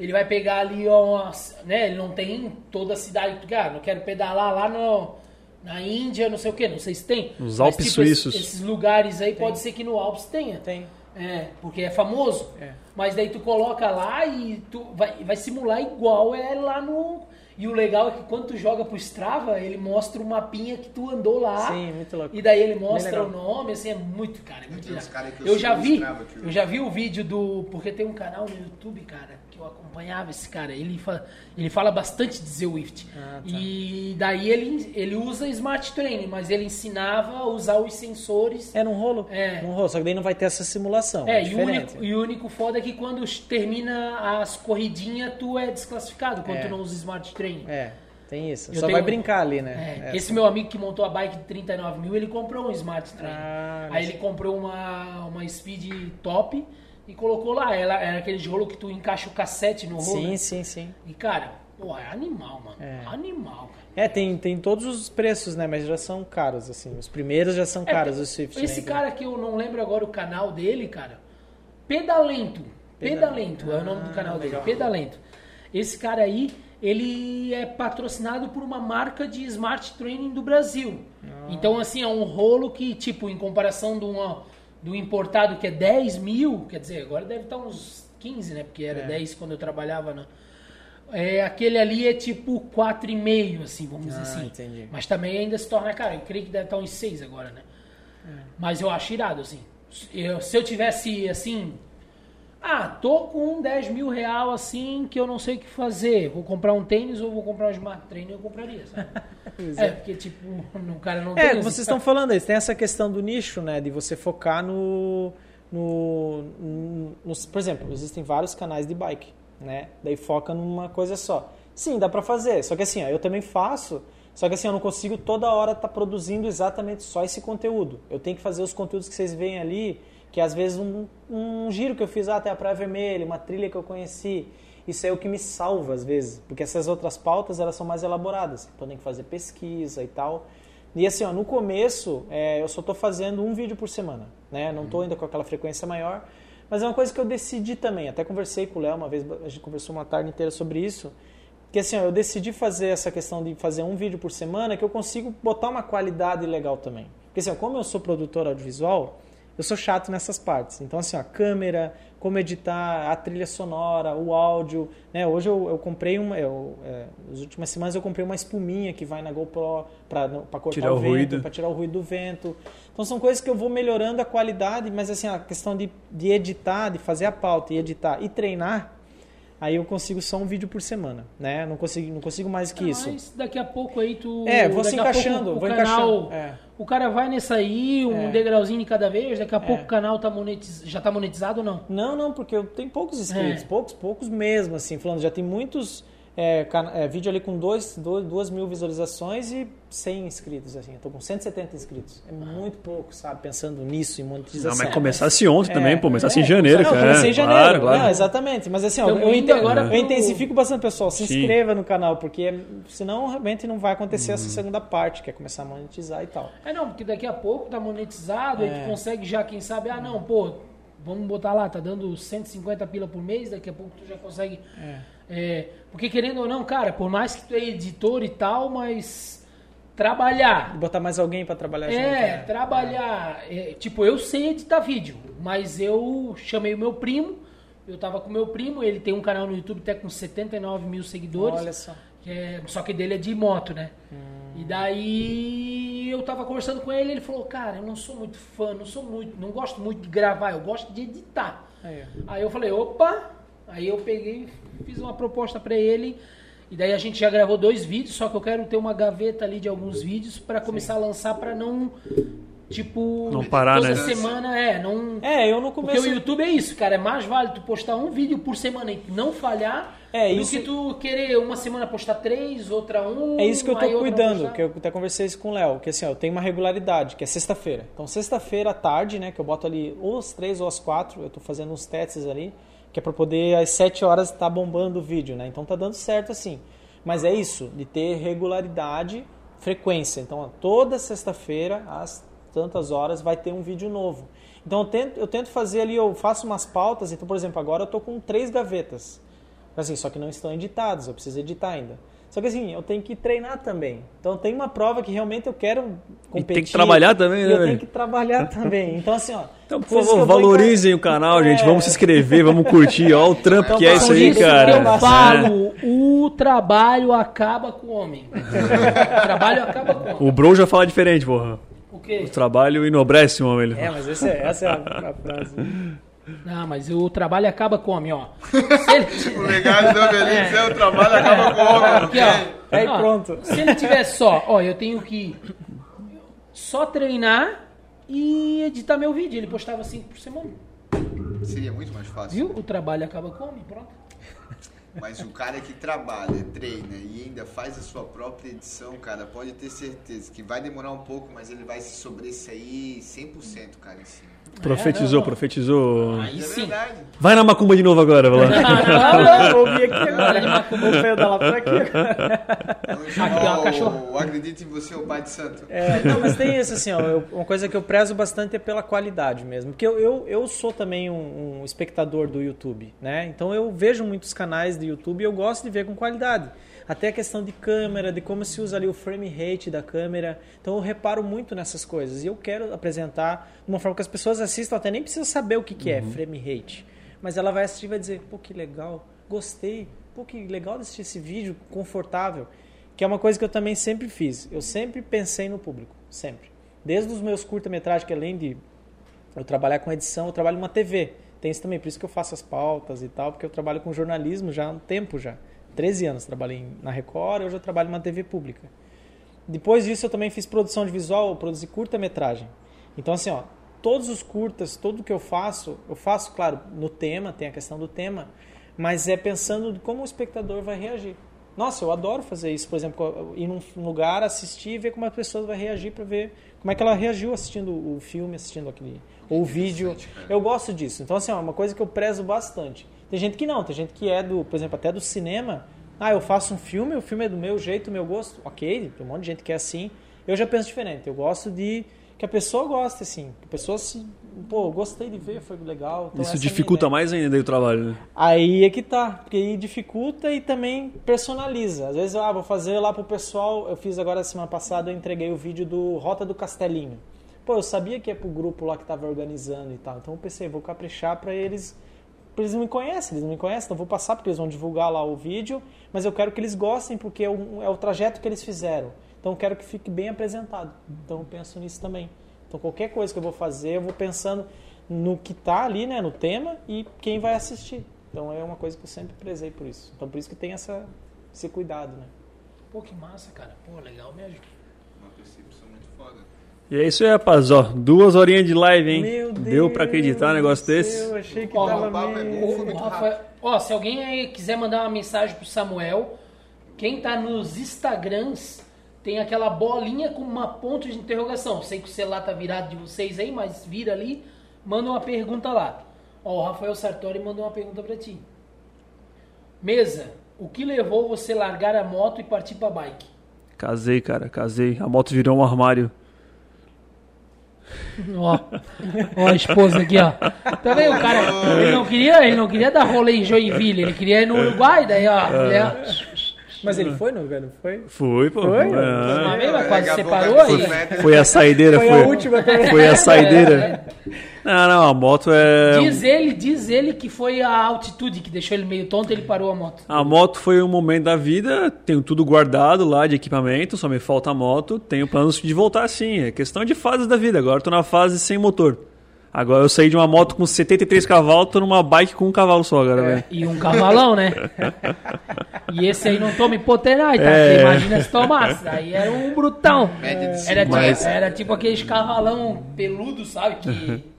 Ele vai pegar ali, ó, né? Ele não tem toda a cidade. que tu quer, Ah, não quero pedalar lá no, na Índia, não sei o que, não sei se tem. Nos Mas, Alpes tipo, suíços. Esses lugares aí pode ser que no Alpes tenha. Tem. É, porque é famoso. É. Mas daí tu coloca lá e tu vai, vai simular igual é lá no. E o legal é que quando tu joga pro Strava, ele mostra o mapinha que tu andou lá. Sim, muito louco. E daí ele mostra o nome, assim, é muito, cara, é muito legal. cara eu Eu já vi, Strava, eu já vi o vídeo do. Porque tem um canal no YouTube, cara, que eu acompanhava esse cara. Ele fala, ele fala bastante de Zwift. Ah, tá. E daí ele, ele usa Smart Training, mas ele ensinava a usar os sensores. É num rolo? É. Num rolo, só que daí não vai ter essa simulação. É, É, e o, único, e o único foda é que quando termina as corridinhas, tu é desclassificado quando É. tu não usa Smart Training. É, tem isso. Eu Só tenho- vai brincar ali, né? É, Esse meu amigo que montou a bike de 39 mil, ele comprou um Smart Training. Ah, Aí ele comprou uma, uma Speed top e colocou lá. Ela era aquele rolo que tu encaixa o cassete no rolo. Sim, né? sim, sim. E cara, pô, é animal, mano. É. Animal, cara. É, tem, tem todos os preços, né? Mas já são caros, assim. Os primeiros já são caros, os Swift. Esse né? cara que eu não lembro agora o canal dele, cara. Pedalento. Pedalento é o nome do Ah, canal dele. Pedalento. Esse cara aí, ele é patrocinado por uma marca de Smart Training do Brasil. Ah. Então, assim, é um rolo que, tipo, em comparação do, uma, do importado que é 10 mil, quer dizer, agora deve estar uns 15, né? Porque era É. 10 quando eu trabalhava na. É, aquele ali é tipo 4,5, assim, vamos dizer Ah, assim. entendi. Mas também ainda se torna caro. Eu creio que deve estar uns 6 agora, né? Mas eu acho irado, assim. Eu- se eu tivesse, assim... Ah, tô com 10 mil real, assim, que eu não sei o que fazer. Vou comprar um tênis ou vou comprar um Smart Trainer, eu compraria, sabe? (laughs) Pois é, porque, tipo, (laughs) o cara não É, tem... vocês estão falando aí, tem essa questão do nicho, né? De você focar no, no, no- no- Por exemplo, existem vários canais de bike, né? Daí foca numa coisa só. Sim, dá pra fazer. Só que assim, ó, eu também faço. Só que assim, eu não consigo toda hora estar produzindo exatamente só esse conteúdo. Eu tenho que fazer os conteúdos que vocês veem ali, que às vezes um, um giro que eu fiz ah, até a Praia Vermelha, uma trilha que eu conheci. Isso é o que me salva às vezes, porque essas outras pautas elas são mais elaboradas. Então tem que fazer pesquisa e tal. E assim, ó, no começo, é, eu só estou fazendo um vídeo por semana, né? Não estou ainda com aquela frequência maior, mas é uma coisa que eu decidi também. Até conversei com o Léo uma vez, a gente conversou uma tarde inteira sobre isso. Que assim, ó, eu decidi fazer essa questão de fazer um vídeo por semana, que eu consigo botar uma qualidade legal também. Porque assim, ó, como eu sou produtor audiovisual, eu sou chato nessas partes. Então assim, ó, a câmera, como editar, a trilha sonora, o áudio, né? Hoje eu, eu comprei uma, eu, é, nas últimas semanas eu comprei uma espuminha que vai na GoPro para cortar Tirar o, o vento, para tirar o ruído do vento. Então são coisas que eu vou melhorando a qualidade, mas assim, a questão de, de editar, de fazer a pauta e editar e treinar, aí eu consigo só um vídeo por semana, né? Não consigo, não consigo mais que isso. Mas daqui a pouco aí tu... É, vou se pouco encaixando, o vou canal, encaixando. É. O cara vai nessa aí, um É. degrauzinho de cada vez, daqui a pouco É. o canal tá monetiz... já tá monetizado ou não? Não, não, porque eu tenho poucos inscritos, É. poucos, poucos mesmo, assim, falando, já tem muitos é, é, vídeo ali com dois, dois, duas mil visualizações e 100 inscritos, assim, eu tô com 170 inscritos, é muito pouco, sabe, pensando nisso, em monetização. Não, mas começasse ontem É. também, pô. Começasse em É, janeiro, Não, cara. comecei em janeiro, Claro, claro. Não, exatamente, mas assim, ó, Tamo eu, inte- agora eu intensifico bastante, pessoal, se Sim. inscreva no canal, porque senão realmente não vai acontecer Uhum. essa segunda parte, que é começar a monetizar e tal. É não, porque daqui a pouco tá monetizado, aí É. tu consegue já, quem sabe, ah não, pô, vamos botar lá, tá dando 150 pila por mês, daqui a pouco tu já consegue. É, porque querendo ou não, cara, por mais que tu é editor e tal, mas trabalhar. Botar mais alguém para trabalhar junto, É, né? trabalhar. é, tipo, eu sei editar vídeo, mas eu chamei o meu primo Eu tava com meu primo, ele tem um canal no YouTube até com 79 mil seguidores. Olha só. que é- só que dele é de moto, né? E daí eu tava conversando com ele, ele falou, cara, eu não sou muito fã, não sou muito, não gosto muito de gravar, eu gosto de editar. Aí, Aí eu falei, opa! Aí eu peguei, fiz uma proposta pra ele. E daí a gente já gravou dois vídeos, só que eu quero ter uma gaveta ali de alguns vídeos pra começar a lançar pra não tipo Não parar, toda né? semana é, não É, eu no porque começo. o YouTube é isso, cara. É mais válido tu postar um vídeo por semana e não falhar É, do isso- que tu querer uma semana postar três, outra um. É isso que eu tô cuidando, que eu até conversei isso com o Léo, que assim, ó, eu tenho uma regularidade, que é sexta-feira. Então, sexta-feira à tarde, né, que eu boto ali ou às três ou às quatro, eu tô fazendo uns testes ali, que é pra poder às sete horas estar bombando o vídeo, né? Então tá dando certo assim. Mas é isso, de ter regularidade, frequência. Então, toda sexta-feira, às tantas horas, vai ter um vídeo novo. Então eu tento, eu tento fazer ali, eu faço umas pautas, então, por exemplo, agora eu tô com três gavetas. Assim, só que não estão editados, eu preciso editar ainda. Só que assim, eu tenho que treinar também. Então tem uma prova que realmente eu quero competir. tem que trabalhar também, e né, Eu velho? tenho que trabalhar (laughs) também. Então assim, ó. Então, por favor, valorizem encar- o canal, gente. É. Vamos se inscrever, vamos curtir. Ó, o trampo Então, que é isso aí, isso cara. que eu É. falo, o trabalho acaba com o homem. o trabalho acaba com o homem. O Bro já fala diferente, porra. O quê? O trabalho enobrece o homem. Ele É, mas esse é- essa é a, a frase. (laughs) Não, mas o trabalho acaba com o homem, ó. (laughs) Ele- O legado da velhice é o trabalho acaba com o homem. Aqui, ó. Aí Ó, pronto. Se ele tivesse só, ó, eu tenho que só treinar e editar meu vídeo. Ele postava cinco por semana. Seria muito mais fácil. Viu? O trabalho acaba com o homem, pronto. Mas o cara que trabalha, treina e ainda faz a sua própria edição, cara, pode ter certeza que vai demorar um pouco, mas ele vai se sobressair 100%, cara, em cima. Profetizou, não. profetizou. Aí é sim. verdade. Vai na macumba de novo agora, vai lá. Não, ouvi aqui agora. Lá aqui. Aqui, o, cachorro. o Acredite em Você, o Pai de Santo. É, não, mas tem isso assim, ó, eu- uma coisa que eu prezo bastante é pela qualidade mesmo. Porque eu, eu, eu sou também um, um espectador do YouTube, né? Então eu vejo muitos canais de YouTube e eu gosto de ver com qualidade. Até a questão de câmera, de como se usa ali o frame rate da câmera. Então eu reparo muito nessas coisas. E eu quero apresentar de uma forma que as pessoas assistam, até nem precisam saber o que, que é frame rate. Mas ela vai assistir e vai dizer, pô, que legal, gostei, pô, que legal de assistir esse vídeo, confortável. Que é uma coisa que eu também sempre fiz. Eu sempre pensei no público, sempre. Desde os meus curta-metragens, que além de eu trabalhar com edição, eu trabalho numa TV. Tem isso também, por isso que eu faço as pautas e tal, porque eu trabalho com jornalismo já há um tempo já. 13 anos trabalhei na Record, hoje eu trabalho numa TV pública. Depois disso eu também fiz produção de visual, produzi curta-metragem. Então assim, ó, todos os curtas, tudo que eu faço, eu faço, claro, no tema, tem a questão do tema, mas é pensando como o espectador vai reagir. Nossa, eu adoro fazer isso, por exemplo, ir num lugar, assistir e ver como a pessoa vai reagir para ver como é que ela reagiu assistindo o filme, assistindo aquele ou o vídeo. Eu gosto disso. Então assim, é uma coisa que eu prezo bastante. Tem gente que não, tem gente que é do, por exemplo, até do cinema. Ah, eu faço um filme, o filme é do meu jeito, do meu gosto. Ok, tem um monte de gente que é assim. Eu já penso diferente. Eu gosto de que a pessoa goste, assim. Que a pessoa se. Pô, gostei de ver, foi legal. Então, Isso é dificulta ideia. mais ainda o trabalho, né? Aí é que tá, porque aí dificulta e também personaliza. Às vezes, ah, vou fazer lá pro pessoal. Eu fiz agora semana passada, eu entreguei o vídeo do Rota do Castelinho. Pô, eu sabia que é pro grupo lá que tava organizando e tal. Então eu pensei, vou caprichar pra eles. Eles não me conhecem, eles não me conhecem, então vou passar porque eles vão divulgar lá o vídeo, mas eu quero que eles gostem porque é o, é o trajeto que eles fizeram. Então eu quero que fique bem apresentado. Então eu penso nisso também. Então qualquer coisa que eu vou fazer, eu vou pensando no que tá ali, né, no tema e quem vai assistir. Então é uma coisa que eu sempre prezei por isso. Então por isso que tem essa, esse cuidado, né? Pô, que massa, cara. Pô, legal mesmo. Uma percepção muito foda. E é isso aí, rapaz. Ó, duas horinhas de live, hein? Meu Deu pra acreditar um Deus negócio céu, desse? Eu achei que Ó, tava é meio... Rafa- Ó, se alguém aí quiser mandar uma mensagem pro Samuel, quem tá nos Instagrams tem aquela bolinha com uma ponto de interrogação. Sei que o celular tá virado de vocês aí, mas vira ali, manda uma pergunta lá. Ó, o Rafael Sartori mandou uma pergunta pra ti. Mesa, o que levou você a largar a moto e partir pra bike? Casei, cara, casei. A moto virou um armário. Ó, ó a esposa aqui, ó. Tá vendo, o cara? Ele não queria, ele não queria dar rolê em Joinville, ele queria ir no Uruguai, daí, ó. mulher- Mas ele foi no lugar, não foi? Foi, pô. Foi? Ah, Uma vez, mas quase separou aí. Foi a saideira, Foi foi. a última também. Foi a saideira. (laughs) Não, não, a moto é. Diz ele, diz ele que foi a altitude que deixou ele meio tonto, ele parou a moto. A moto foi um momento da vida, tenho tudo guardado lá de equipamento, só me falta a moto, tenho planos de voltar sim, é questão de fases da vida, agora tô na fase sem motor. Agora eu saí de uma moto com 73 cavalos, tô numa bike com um cavalo só agora, velho. E um cavalão, né? (laughs) E esse aí não toma hipoterai, tá? É. Imagina se tomasse. Aí era um brutão. Média de Era, tipo, era tipo aqueles cavalão peludo, sabe? Que. (laughs)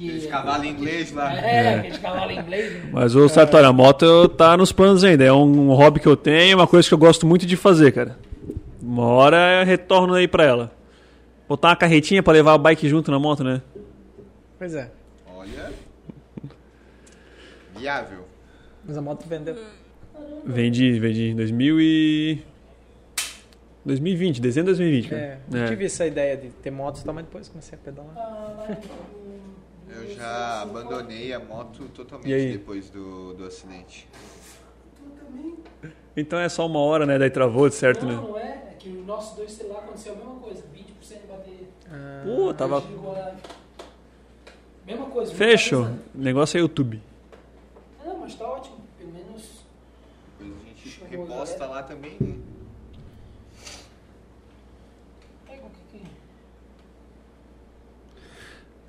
que Aqueles cavalos inglês lá. É, aqueles cavalos inglês. né? Mas ô Sartori, a moto tá nos planos ainda, é um hobby que eu tenho, uma coisa que eu gosto muito de fazer, cara. Uma hora eu retorno aí pra ela. Botar uma carretinha pra levar a bike junto na moto, né? Pois é. Olha. Viável. Mas a moto vendeu. Vendi, vendi em 2000 e... 2020, dezembro de 2020, cara. É, eu É. tive essa ideia de ter motos e tal, mas depois comecei a pedalar. Eu já abandonei a moto totalmente depois do, do acidente. Então é só uma hora, né? Daí travou, de certo, Não, né? não é. É que o nosso dois celular aconteceu a mesma coisa. 20% de bateria. Pô, tava... A. Mesma coisa. Fechou. O negócio é YouTube. Não, mas tá ótimo. Pelo menos. Depois a gente reposta lá também, né? Pega o que que-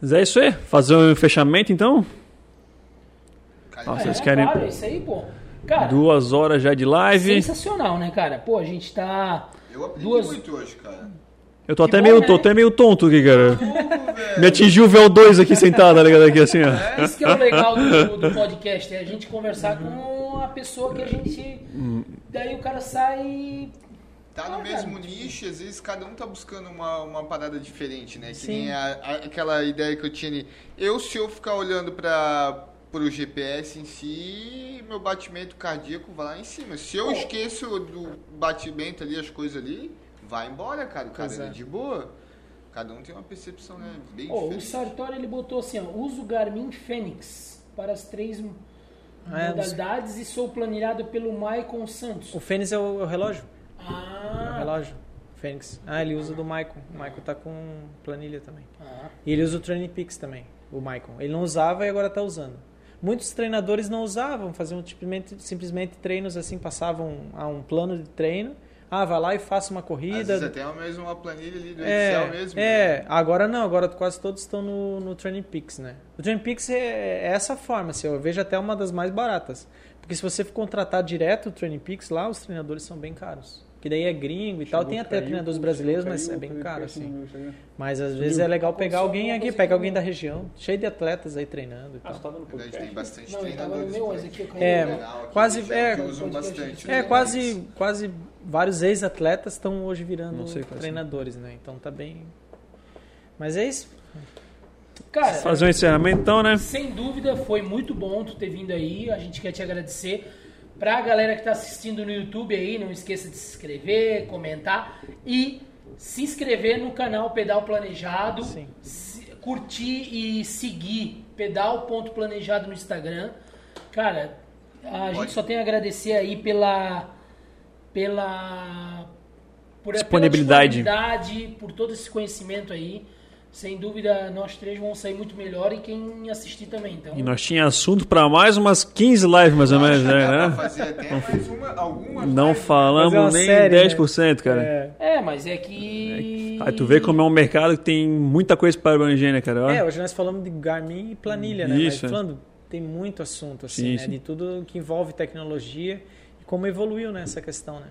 Mas é isso aí. Fazer um fechamento, então? Cara, Ah, vocês é, querem- Claro, é isso aí, pô. Cara, Duas horas já de live. sensacional, né, cara? Pô, a gente tá. Eu aprendi Duas- muito hoje, cara. Eu tô Que até bom, meio, né? tô até meio tonto aqui, cara. Tudo, velho. Me atingiu o VO2 aqui sentado, tá ligado? Aqui assim, ó. Isso que é o legal do, do podcast, é a gente conversar com a pessoa que a gente. Daí o cara sai. Tá no Ah, mesmo nicho, às vezes cada um tá buscando uma, uma parada diferente, né? Que Sim. nem a- a- aquela ideia que eu tinha ali. Eu, se eu ficar olhando para pro GPS em si, meu batimento cardíaco vai lá em cima. Se eu Pô. esqueço do batimento ali, as coisas ali, vai embora, cara. O cara é é. de boa. Cada um tem uma percepção, né? Bem Ó, o diferente. Sartori ele botou assim, ó, uso Garmin Fênix para as três É, modalidades e sou planilhado pelo Maicon Santos. O Fênix é o, é o relógio. É o Ah, relógio. Fênix. Ah, ele usa do Maicon. O Maicon tá com planilha também. ah, E ele usa o Training Peaks também, o Maicon. Ele não usava e agora tá usando. Muitos treinadores não usavam, faziam simplesmente, simplesmente treinos assim, passavam a um plano de treino. Ah, vai lá e faça uma Às corrida. vezes até mesmo uma planilha ali do É, Excel mesmo. é, né? agora não, agora quase todos estão no, no Training Peaks, né? O Training Peaks é, é essa forma, assim, eu vejo até uma das mais baratas. Porque se você for contratar direto o Training Peaks, lá os treinadores são bem caros. Que daí é gringo e tal, tem até treinadores brasileiros, mas é bem caro, assim. Mas às vezes é legal pegar alguém aqui, pega alguém da região, cheio de atletas aí treinando e tal. Na verdade, tem bastante Não, no treinadores. meu, aqui. É, caí. Legal, aqui quase- que é, que usam bastante. É, né? quase, quase vários ex-atletas estão hoje virando sei treinadores, né? Então tá bem. Mas é isso. Cara, Fazer um encerramento, então, né? Sem dúvida, foi muito bom tu ter vindo aí. A gente quer te agradecer. Pra galera que tá assistindo no YouTube aí, não esqueça de se inscrever, comentar e se inscrever no canal Pedal Planejado. Se- curtir e seguir pedal.planejado no Instagram. Cara, a gente Pode. só tem a agradecer aí pela pela por, Disponibilidade. pela disponibilidade, por todo esse conhecimento aí. Sem dúvida, nós três vamos sair muito melhor e quem assistir também. Então, E nós tinha assunto pra mais umas 15 lives, mais ou menos, né? fazer até mais uma, algumas Não lives. falamos nem série, 10%, cara. É, É, mas é que. Aí tu vê como é um mercado que tem muita coisa para abranger, né, cara? Ó. É, hoje nós falamos de Garmin e planilha, né? Isso, é. Mas falando, tem muito assunto, assim, Sim, né? sim. De tudo que envolve tecnologia e como evoluiu nessa questão, né?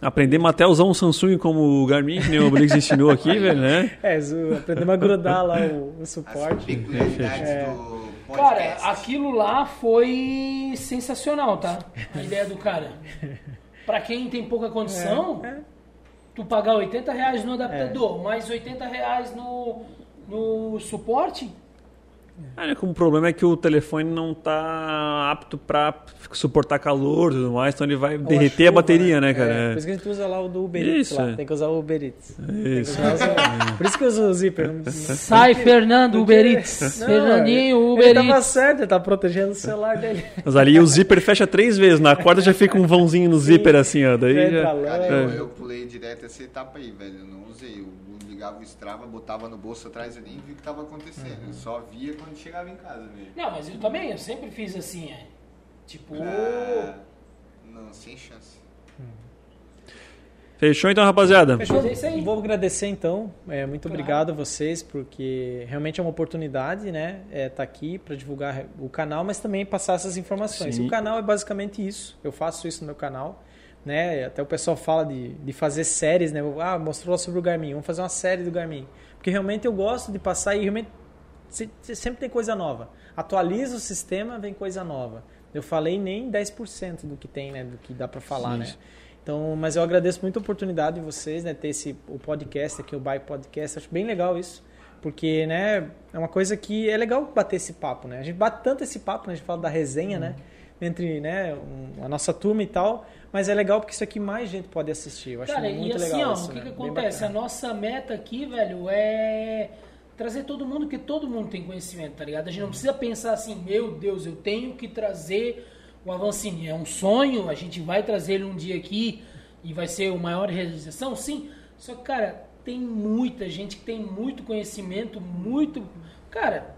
Aprendemos até a usar um Samsung como o Garmin, que nem o Briggs ensinou aqui, (laughs) velho, né? É, aprendemos a grudar lá o, o As suporte. peculiaridades É. do Cara, aquilo lá foi sensacional, tá? A ideia do cara. Pra quem tem pouca condição, É, é. tu pagar 80 reais no adaptador, mais 80 reais no, no suporte, Ah, né, como o problema é que o telefone não tá apto pra suportar calor e tudo mais, então ele vai Ou derreter a, chuva, bateria, né, cara? É, É. por isso que a gente usa lá o do Uber Eats Isso, lá. é. Tem que usar o Uber Eats. Tem que Isso. usar o- Por isso que eu uso o zíper. sai Fernando Uber Eats. Não, Fernandinho ele Uber tava Eats. certo, ele tá protegendo o celular dele. Mas ali o zíper fecha três vezes, na quarta já fica um vãozinho no zíper assim, ó. Daí já... Cara, eu, É. eu pulei direto essa etapa aí, velho. Eu não usei. Eu ligava o Strava, botava no bolso atrás, eu nem vi o que tava acontecendo. Uhum. Eu só via quando chegava em casa mesmo. Não, mas eu também, eu sempre fiz assim, é. Tipo, Ah, não, sem chance. Fechou então, rapaziada? Fechou? É isso aí. Vou agradecer então. É, muito Claro. obrigado a vocês, porque realmente é uma oportunidade, né? É, tá aqui para divulgar o canal, mas também passar essas informações. Sim. O canal é basicamente isso. Eu faço isso no meu canal. Né? Até o pessoal fala de, de fazer séries, né? Ah, mostrou lá sobre o Garmin, vamos fazer uma série do Garmin. Porque realmente eu gosto de passar e realmente se- se- sempre tem coisa nova. Atualiza o sistema, vem coisa nova. Eu falei nem 10% do que tem, né? Do que dá para falar, Sim. né? Então, mas eu agradeço muito a oportunidade de vocês, né, ter esse o podcast aqui, o Bike Podcast, acho bem legal isso, porque, né, é uma coisa que é legal bater esse papo, né? A gente bate tanto esse papo, né, a gente fala da resenha, né, entre, né, um- a nossa turma e tal, mas é legal porque isso aqui mais gente pode assistir. Eu acho Cara, muito e assim, legal ó, isso, o que, né? que acontece? A nossa meta aqui, velho, é trazer todo mundo, porque todo mundo tem conhecimento, tá ligado? A gente não precisa pensar assim, meu Deus, eu tenho que trazer o Avancini. É um sonho, a gente vai trazer ele um dia aqui e vai ser o maior realização, sim. Só que, cara, tem muita gente que tem muito conhecimento, muito. Cara,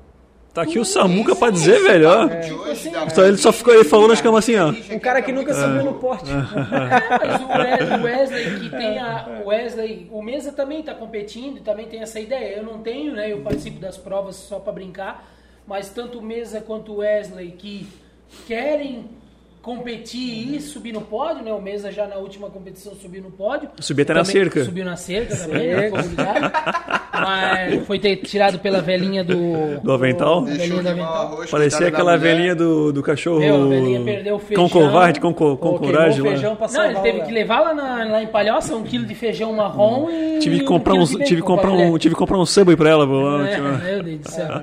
Tá aqui o Samuca pra dizer, Esse velho, ó. de hoje assim, Só ele só ficou- ele falou nas camas assim, ó. Um cara que nunca subiu no porte. É, mas o (laughs) Wesley, o que tem a. O Wesley, o Mesa também está competindo e também tem essa ideia. Eu não tenho, né? Eu participo das provas só para brincar, mas tanto o Mesa quanto o Wesley que querem competir e subir no pódio, né? O Mesa já na última competição subiu no pódio. Subiu até na cerca. Subiu na cerca também, né? Ficou ligado. Mas foi ter tirado pela velhinha do. Do avental? velhinha do queimar o avental. arroz. Parecia aquela velhinha do, do cachorro. Meu, a velhinha perdeu o feijão. Com covarde, com, co- com queimou coragem lá. feijão pra Não, ele teve que levar lá, na, lá em Palhoça um quilo de feijão marrom e. Tive que um comprar um, de tive comprar pra um, tive comprar um Subway pra ela, lá, É, tipo. meu Deus do céu.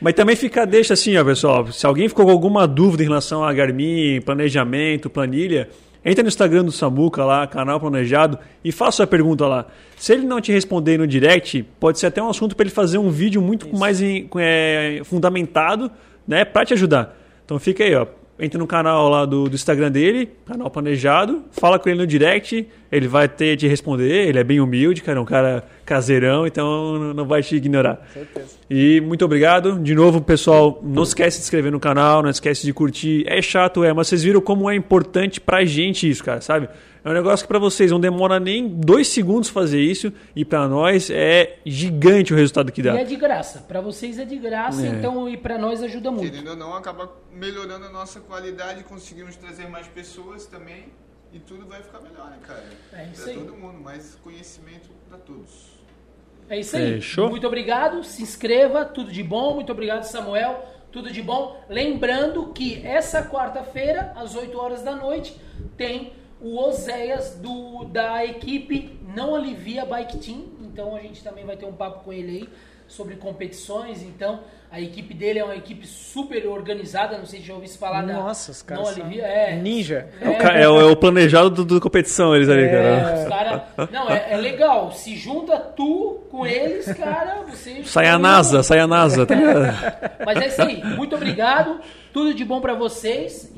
Mas também fica, deixa assim, ó, pessoal. Se alguém ficou com alguma dúvida em relação a Garmin, planejamento, planilha, entra no Instagram do Samuca lá, canal planejado, e faça a pergunta lá. Se ele não te responder no direct, pode ser até um assunto para ele fazer um vídeo muito mais em- é, fundamentado, né, para te ajudar. Então fica aí, ó. Entra no canal lá do, do Instagram dele, canal planejado, fala com ele no direct, ele vai ter te responder, ele é bem humilde, cara, é um cara caseirão, então não vai te ignorar. Certeza. E muito obrigado. De novo, pessoal, não esquece de se inscrever no canal, não esquece de curtir. É chato, é, mas vocês viram como é importante pra gente isso, cara, sabe? É um negócio que pra vocês não demora nem dois segundos fazer isso e pra nós é gigante o resultado que E dá. é de graça. Pra vocês é de graça, É. então e pra nós ajuda muito. Querendo ou não, acaba melhorando a nossa qualidade, conseguimos trazer mais pessoas também e tudo vai ficar melhor, né, cara? É isso pra aí. todo mundo, mais conhecimento pra todos. É isso aí. Fechou? Muito obrigado. Se inscreva. Tudo de bom. Muito obrigado, Samuel. Tudo de bom. Lembrando que essa quarta-feira, às 8 horas da noite, tem o Oséias do, da equipe Não Alivia Bike Team. Então a gente também vai ter um papo com ele aí sobre competições. Então a equipe dele é uma equipe super organizada. Não sei se já ouviu falar da Nossa, os caras Não são. É, ninja. É o, é o- é o planejado do, do competição, eles ali, cara. É, os cara, não, é, é legal. Se junta tu com eles, cara, você. (laughs) Sai a NASA, sai a NASA, tá? Mas é isso aí. Muito obrigado. Tudo de bom pra vocês.